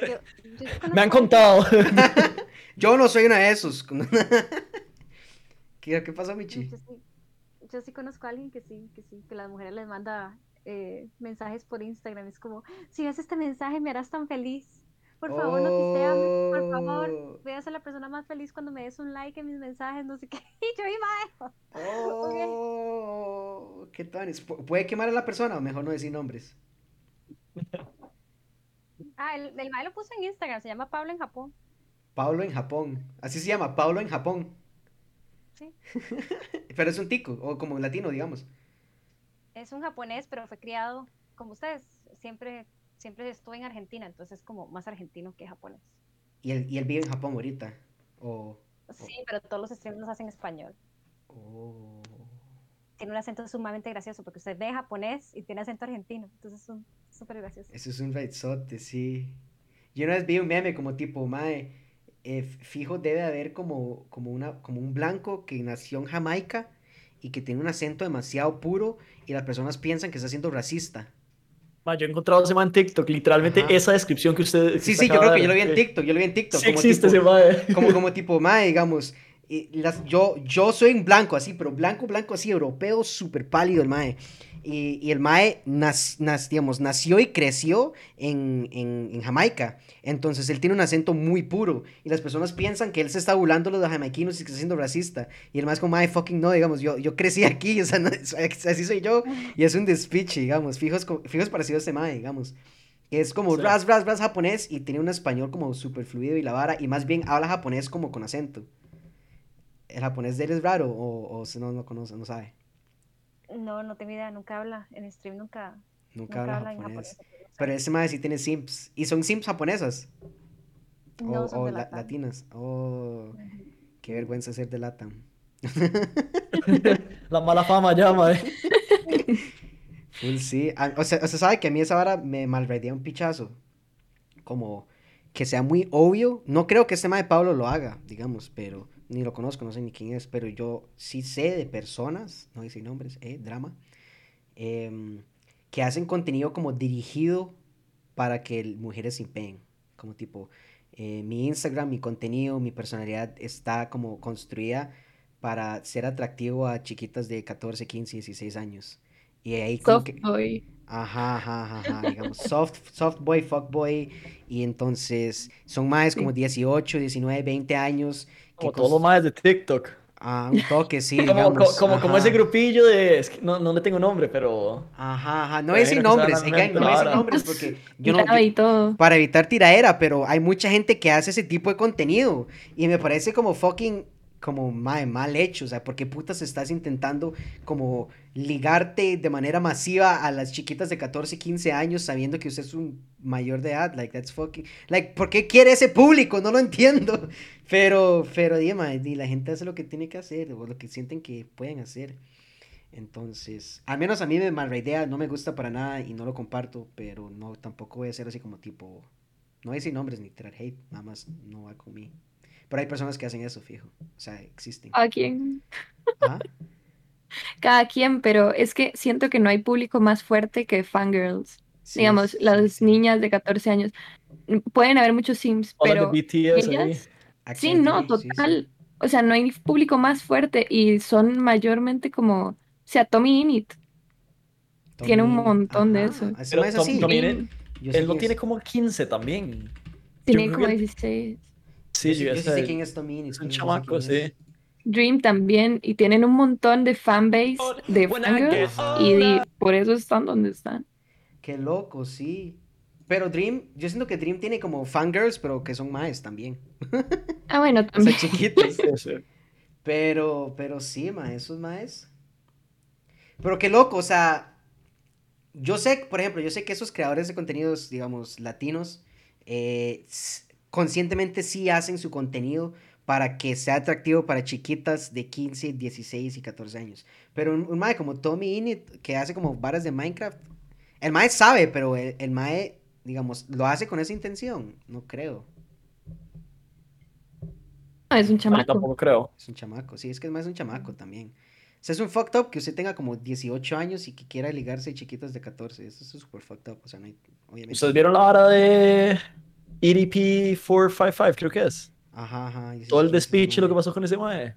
Speaker 5: Yo- yo sí
Speaker 2: Me han contado. (laughs)
Speaker 1: Yo no soy una de esos. (laughs) ¿Qué, qué pasó, Michi?
Speaker 5: Yo sí, yo sí conozco a alguien que sí, que sí, que las mujeres les manda eh, mensajes por Instagram. Es como, si ves este mensaje me harás tan feliz. Por favor, noticeame, por favor.
Speaker 1: Oh,
Speaker 5: Voy a ser la persona más feliz cuando me des un like en mis mensajes, no sé qué. (laughs) Y yo, y
Speaker 1: Oh, qué tanis. Pu- ¿Puede quemar a la persona o mejor no decir nombres? (laughs)
Speaker 5: Ah, el, el mae lo puso en Instagram, se llama Pablo en Japón.
Speaker 1: Pablo en Japón. Así se llama, Pablo en Japón.
Speaker 5: Sí. (laughs)
Speaker 1: Pero es un tico, o como latino, digamos.
Speaker 5: Es un japonés, pero fue criado como ustedes. Siempre, siempre estuve en Argentina, entonces es como más argentino que japonés.
Speaker 1: Y él, y él vive en Japón ahorita. O.
Speaker 5: Sí, pero todos los streams los hacen en español.
Speaker 1: oh.
Speaker 5: Tiene un acento sumamente gracioso porque usted ve japonés y tiene acento argentino, entonces es un- súper gracioso.
Speaker 1: Eso es un raizote, sí. Yo una vez vi un meme como tipo, mae, eh, fijo debe haber como, como, una, como un blanco que nació en Jamaica y que tiene un acento demasiado puro y las personas piensan que está siendo racista.
Speaker 2: Yo he encontrado ese man en TikTok, literalmente
Speaker 1: Ajá.
Speaker 2: esa descripción que usted. que
Speaker 1: Sí, sí, yo creo que yo lo vi en. TikTok, yo lo vi en TikTok.
Speaker 2: Sí
Speaker 1: como
Speaker 2: existe
Speaker 1: tipo,
Speaker 2: ese mae.
Speaker 1: como, como tipo, mae, digamos, y las, yo, yo soy un blanco así, pero blanco, blanco así, europeo, súper pálido el mae. Y, y el mae, nas- nas- digamos, nació y creció en, en, en Jamaica. Entonces él tiene un acento muy puro. Y las personas piensan que él se está burlando de los jamaiquinos y que está siendo racista. Y el mae es como, mae, fucking no, digamos, yo, yo crecí aquí, (laughs) o sea, no- así soy yo. Y es un despiche, digamos, fijos, fijos parecido a este mae, digamos. Es como
Speaker 2: Sí.
Speaker 1: ras, ras, ras japonés y tiene un español como súper fluido y la vara. Y más bien habla japonés como con acento. ¿El japonés de él es raro o, o no, no conoce, no sabe?
Speaker 5: No, no tengo idea, nunca habla, en stream nunca,
Speaker 1: Nunca
Speaker 5: nunca
Speaker 1: habla
Speaker 5: habla en
Speaker 1: japonés.
Speaker 5: japonés. no sé.
Speaker 1: Pero ese mae sí tiene simps. ¿Y son simps japonesas?
Speaker 5: No
Speaker 1: o
Speaker 5: son
Speaker 1: o
Speaker 5: de
Speaker 1: la-
Speaker 5: Latam.
Speaker 1: latinas. Oh, qué vergüenza ser de Latam. (laughs)
Speaker 2: La mala fama ya, mae. (laughs)
Speaker 1: Full sí. Ah, O sea, o sea, sabe que a mí esa vara me malredía un pichazo. Como que sea muy obvio. No creo que este mae de Pablo lo haga, digamos, pero ni lo conozco, no sé ni quién es, pero yo sí sé de personas, no dice nombres, eh, drama, em, que hacen contenido como dirigido para que mujeres se impeen. Como tipo, eh, mi Instagram, mi contenido, mi personalidad está como construida para ser atractivo a chiquitas de 14, 15, 16 años. Y ahí como
Speaker 3: Soft
Speaker 1: que...
Speaker 3: boy.
Speaker 1: Ajá, ajá, ajá, ajá, digamos, soft, soft boy, fuck boy, y entonces son más como 18, 19, 20 años. Que
Speaker 2: Como todos los maes de TikTok.
Speaker 1: Ah, un toque, sí,
Speaker 2: Como, como, como ese grupillo de. es que no, no le tengo nombre, pero.
Speaker 1: Ajá, ajá, no
Speaker 2: imagino que
Speaker 1: nombres, no decir
Speaker 2: inventar.
Speaker 1: nombres porque (laughs) yo no, yo-
Speaker 3: todo.
Speaker 1: para evitar tiraera, pero hay mucha gente que hace ese tipo de contenido y me parece como fucking como mae, mal hecho. O sea, ¿por qué putas estás intentando como ligarte de manera masiva a las chiquitas de 14, 15 años sabiendo que usted es un mayor de edad? Like, that's fucking. Like, ¿por qué quiere ese público? No lo entiendo. (laughs) Pero, pero, mae, di, la gente hace lo que tiene que hacer o lo que sienten que pueden hacer. Entonces, al menos a mí me mala idea, no me gusta para nada y no lo comparto, pero no, tampoco voy a ser así como tipo, no a decir nombres ni tirar hate, nada más no va conmigo. Pero hay personas que hacen eso, fijo. O sea, existen.
Speaker 3: Cada quien,
Speaker 1: Ajá. (laughs)
Speaker 3: cada quien, pero es que siento que no hay público más fuerte que fangirls.
Speaker 1: Sí,
Speaker 3: Digamos,
Speaker 1: sí,
Speaker 3: las
Speaker 1: sí.
Speaker 3: niñas de 14 años. Pueden haber muchos sims,
Speaker 2: Hola
Speaker 3: pero
Speaker 2: BTS ahí.
Speaker 3: ellas, sí, no,
Speaker 1: sí, sí.
Speaker 3: total. O sea, no hay público más fuerte y son mayormente como, o sea, Tommy Init. Tiene un montón de eso.
Speaker 2: Pero
Speaker 1: es
Speaker 2: Tom-
Speaker 1: así.
Speaker 2: Init, Él no
Speaker 1: quién
Speaker 2: tiene como 15 también.
Speaker 3: Tiene como
Speaker 2: que él-
Speaker 3: 16.
Speaker 2: Sí,
Speaker 1: yo,
Speaker 2: yo
Speaker 1: yo sí
Speaker 2: sé,
Speaker 1: quién es
Speaker 2: un chamaco, sí.
Speaker 3: Dream también, y tienen un montón de fanbase de fangirls, y por eso están donde están.
Speaker 1: Qué loco, sí. Pero Dream, yo siento que Dream tiene como fangirls, pero que son maes también. (laughs)
Speaker 3: Ah, bueno,
Speaker 1: O sea,
Speaker 3: también.
Speaker 1: chiquitos.
Speaker 2: Sí, sí.
Speaker 1: Pero, pero sí, ma, esos maes. Pero qué loco, o sea, yo sé, por ejemplo, yo sé que esos creadores de contenidos, digamos, latinos, eh, conscientemente sí hacen su contenido para que sea atractivo para chiquitas de 15, 16 y 14 años. Pero un, un mae como Tommy Init, que hace como varas de Minecraft, el mae sabe, pero el, el mae, digamos, lo hace con esa intención, no creo.
Speaker 3: No, es un
Speaker 2: No,
Speaker 3: chamaco.
Speaker 2: tampoco creo.
Speaker 1: Es un chamaco, sí, es que es más un chamaco también. O sea, es un fucked up que usted tenga como 18 años y que quiera ligarse a chiquitas de 14. Eso es súper fucked up, o sea, no hay, obviamente.
Speaker 2: ¿Ustedes vieron la hora de EDP 455, creo que es?
Speaker 1: Ajá, ajá.
Speaker 2: Todo el
Speaker 1: es- es
Speaker 2: despiche, lo que pasó con ese mae,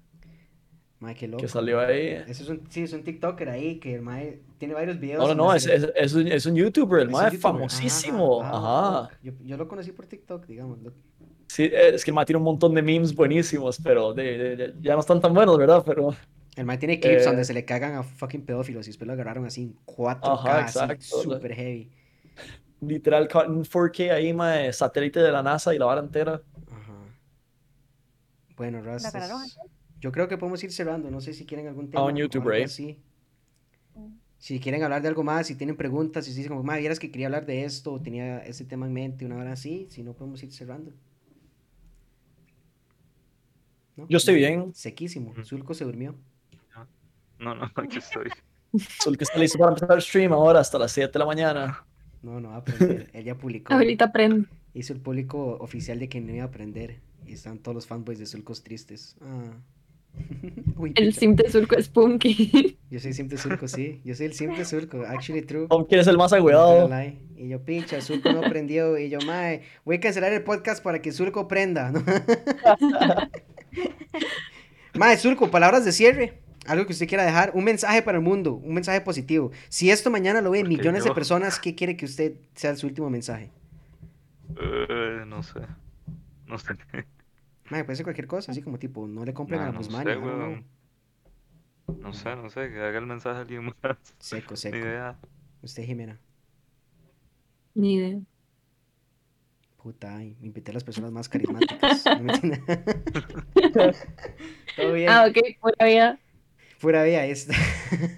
Speaker 1: Mae, qué loco.
Speaker 2: que salió ahí.
Speaker 1: Ese es un, sí, es un TikToker ahí que el mae tiene varios videos.
Speaker 2: No, no, no, es, es, es un, es un youtuber, el
Speaker 1: es
Speaker 2: mae
Speaker 1: youtuber,
Speaker 2: famosísimo.
Speaker 1: ajá, ajá,
Speaker 2: Ajá.
Speaker 1: Yo, yo lo conocí por TikTok, digamos.
Speaker 2: Sí, es que el mae tiene un montón de memes buenísimos, pero de- de- de- ya no están tan buenos, ¿verdad? Pero
Speaker 1: El mae tiene clips
Speaker 2: Eh.
Speaker 1: donde se le cagan a fucking pedófilos y después lo agarraron así en 4K,
Speaker 2: Ajá,
Speaker 1: así, súper heavy.
Speaker 2: Literal en 4K ahí, mae, satélite de la NASA y la vara entera.
Speaker 1: Ajá. Bueno, Ras,
Speaker 5: ¿La agarraron
Speaker 1: es- yo creo que podemos ir cerrando. No sé si quieren algún tema.
Speaker 2: Ah, en YouTube, right?
Speaker 1: así.
Speaker 5: Mm.
Speaker 1: Si quieren hablar de algo más, si tienen preguntas, si dicen como, madre, vieras que quería hablar de esto, o tenía ese tema en mente, una hora así, si no podemos ir cerrando. ¿No?
Speaker 2: Yo estoy
Speaker 1: No,
Speaker 2: bien.
Speaker 1: Sequísimo. Zulco se durmió.
Speaker 4: No, no, (laughs) aquí estoy.
Speaker 2: Que está listo para empezar el stream ahora hasta las 7 de la mañana.
Speaker 1: No, no va a aprender. (laughs) Él ya publicó.
Speaker 3: Ahorita aprendo.
Speaker 1: Hizo el público oficial de que no iba a aprender. Y están todos los fanboys de Zulcos tristes. Ah. (laughs) Uy,
Speaker 3: El sim de surco es punky.
Speaker 1: Yo soy simple Zulco, sí. Yo soy el simple Zulco. Actually true.
Speaker 2: ¿quién es el más agüeado?
Speaker 1: Y yo, picha, Zulco no aprendió. Y yo, mae, voy a cancelar el podcast para que Zulco aprenda. ¿no? (laughs) mae, Zulco, palabras de cierre. Algo que usted quiera dejar. Un mensaje para el mundo. Un mensaje positivo. Si esto mañana lo ven
Speaker 4: Porque
Speaker 1: millones de personas, ¿qué quiere que usted sea su último mensaje?
Speaker 4: Eh, no sé. No sé.
Speaker 1: Mae, puede ser cualquier cosa. Así como tipo, no le compren a la
Speaker 4: no
Speaker 1: Guzmán.
Speaker 4: No sé, no sé. Que haga el mensaje a alguien más.
Speaker 1: Seco, (laughs)
Speaker 4: Ni
Speaker 1: seco.
Speaker 4: idea.
Speaker 1: Usted, Jimena.
Speaker 3: Ni idea.
Speaker 1: Puta, ay, me invité a las personas más carismáticas. (laughs) No me entiende. (laughs) Todo bien.
Speaker 3: Ah, ok, pura vida.
Speaker 1: Pura vida esta.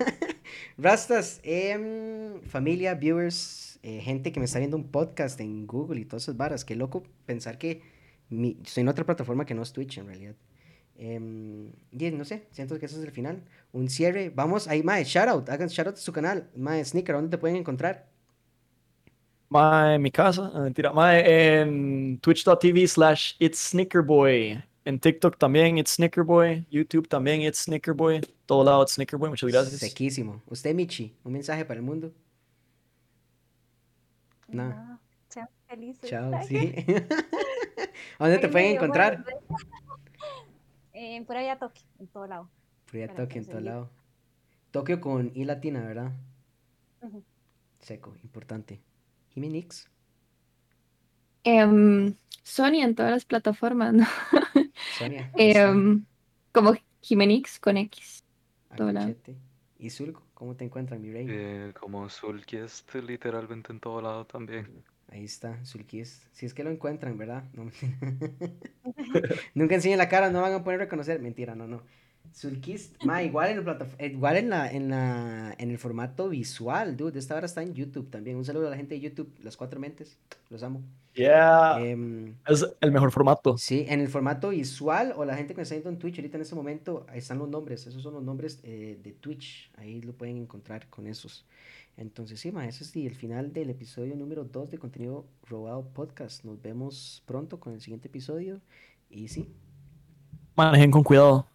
Speaker 1: (laughs) Rastas, em, familia, viewers, eh, gente que me está viendo un podcast en Google y todas esas varas. Qué loco pensar que mi- estoy en otra plataforma que no es Twitch en realidad. Y no sé, siento que eso es el final. Un cierre. Vamos, ahí, Mae, shoutout. Hagan shoutout a su canal. Mae, Sneaker, ¿dónde te pueden encontrar?
Speaker 2: Mae, en mi casa, ah, mentira. Mae, twitch.tv slash it's snickerboy. En TikTok también, it's snickerboy. YouTube también, it's snickerboy. Todo lado, it's snickerboy. Muchas gracias.
Speaker 1: Sequísimo. Usted, Michi, un mensaje para el mundo. No.
Speaker 5: Sean felices.
Speaker 1: Chao, (laughs) sí. (laughs) ¿A ¿Dónde te pueden encontrar?
Speaker 5: Eh, por allá Tokio, en todo lado.
Speaker 1: Por allá
Speaker 5: Para
Speaker 1: Tokio, en todo lado. Tokio con I latina, ¿verdad? Seco, importante. Jimenix.
Speaker 3: Em, Sony en todas las plataformas, ¿no? (laughs) Em, como Jimenix con X.
Speaker 1: A
Speaker 3: todo lado.
Speaker 1: cachete. ¿Y Zulco? ¿Cómo te encuentran, mi rey?
Speaker 4: Eh, como Sulkiest, literalmente en todo lado también.
Speaker 1: Ahí está, Sulkist. Si es que lo encuentran, ¿verdad? No, (laughs) (laughs) Nunca enseñen la cara, no van a poder reconocer. Mentira, no, no. Sulkist, ma, igual en, el igual en, la, en, la, en el formato visual, dude. Esta hora está en YouTube también. Un saludo a la gente de YouTube, las cuatro mentes. Los amo.
Speaker 2: Yeah.
Speaker 1: Em,
Speaker 2: es el mejor formato.
Speaker 1: Sí, en el formato visual o la gente que está viendo en Twitch, ahorita en este momento, ahí están los nombres. Esos son los nombres eh, de Twitch. Ahí lo pueden encontrar con esos. Entonces, sí, ma, eso es el final del episodio número 2 de Contenido Robado Podcast. Nos vemos pronto con el siguiente episodio. Y sí.
Speaker 2: Manejen con cuidado.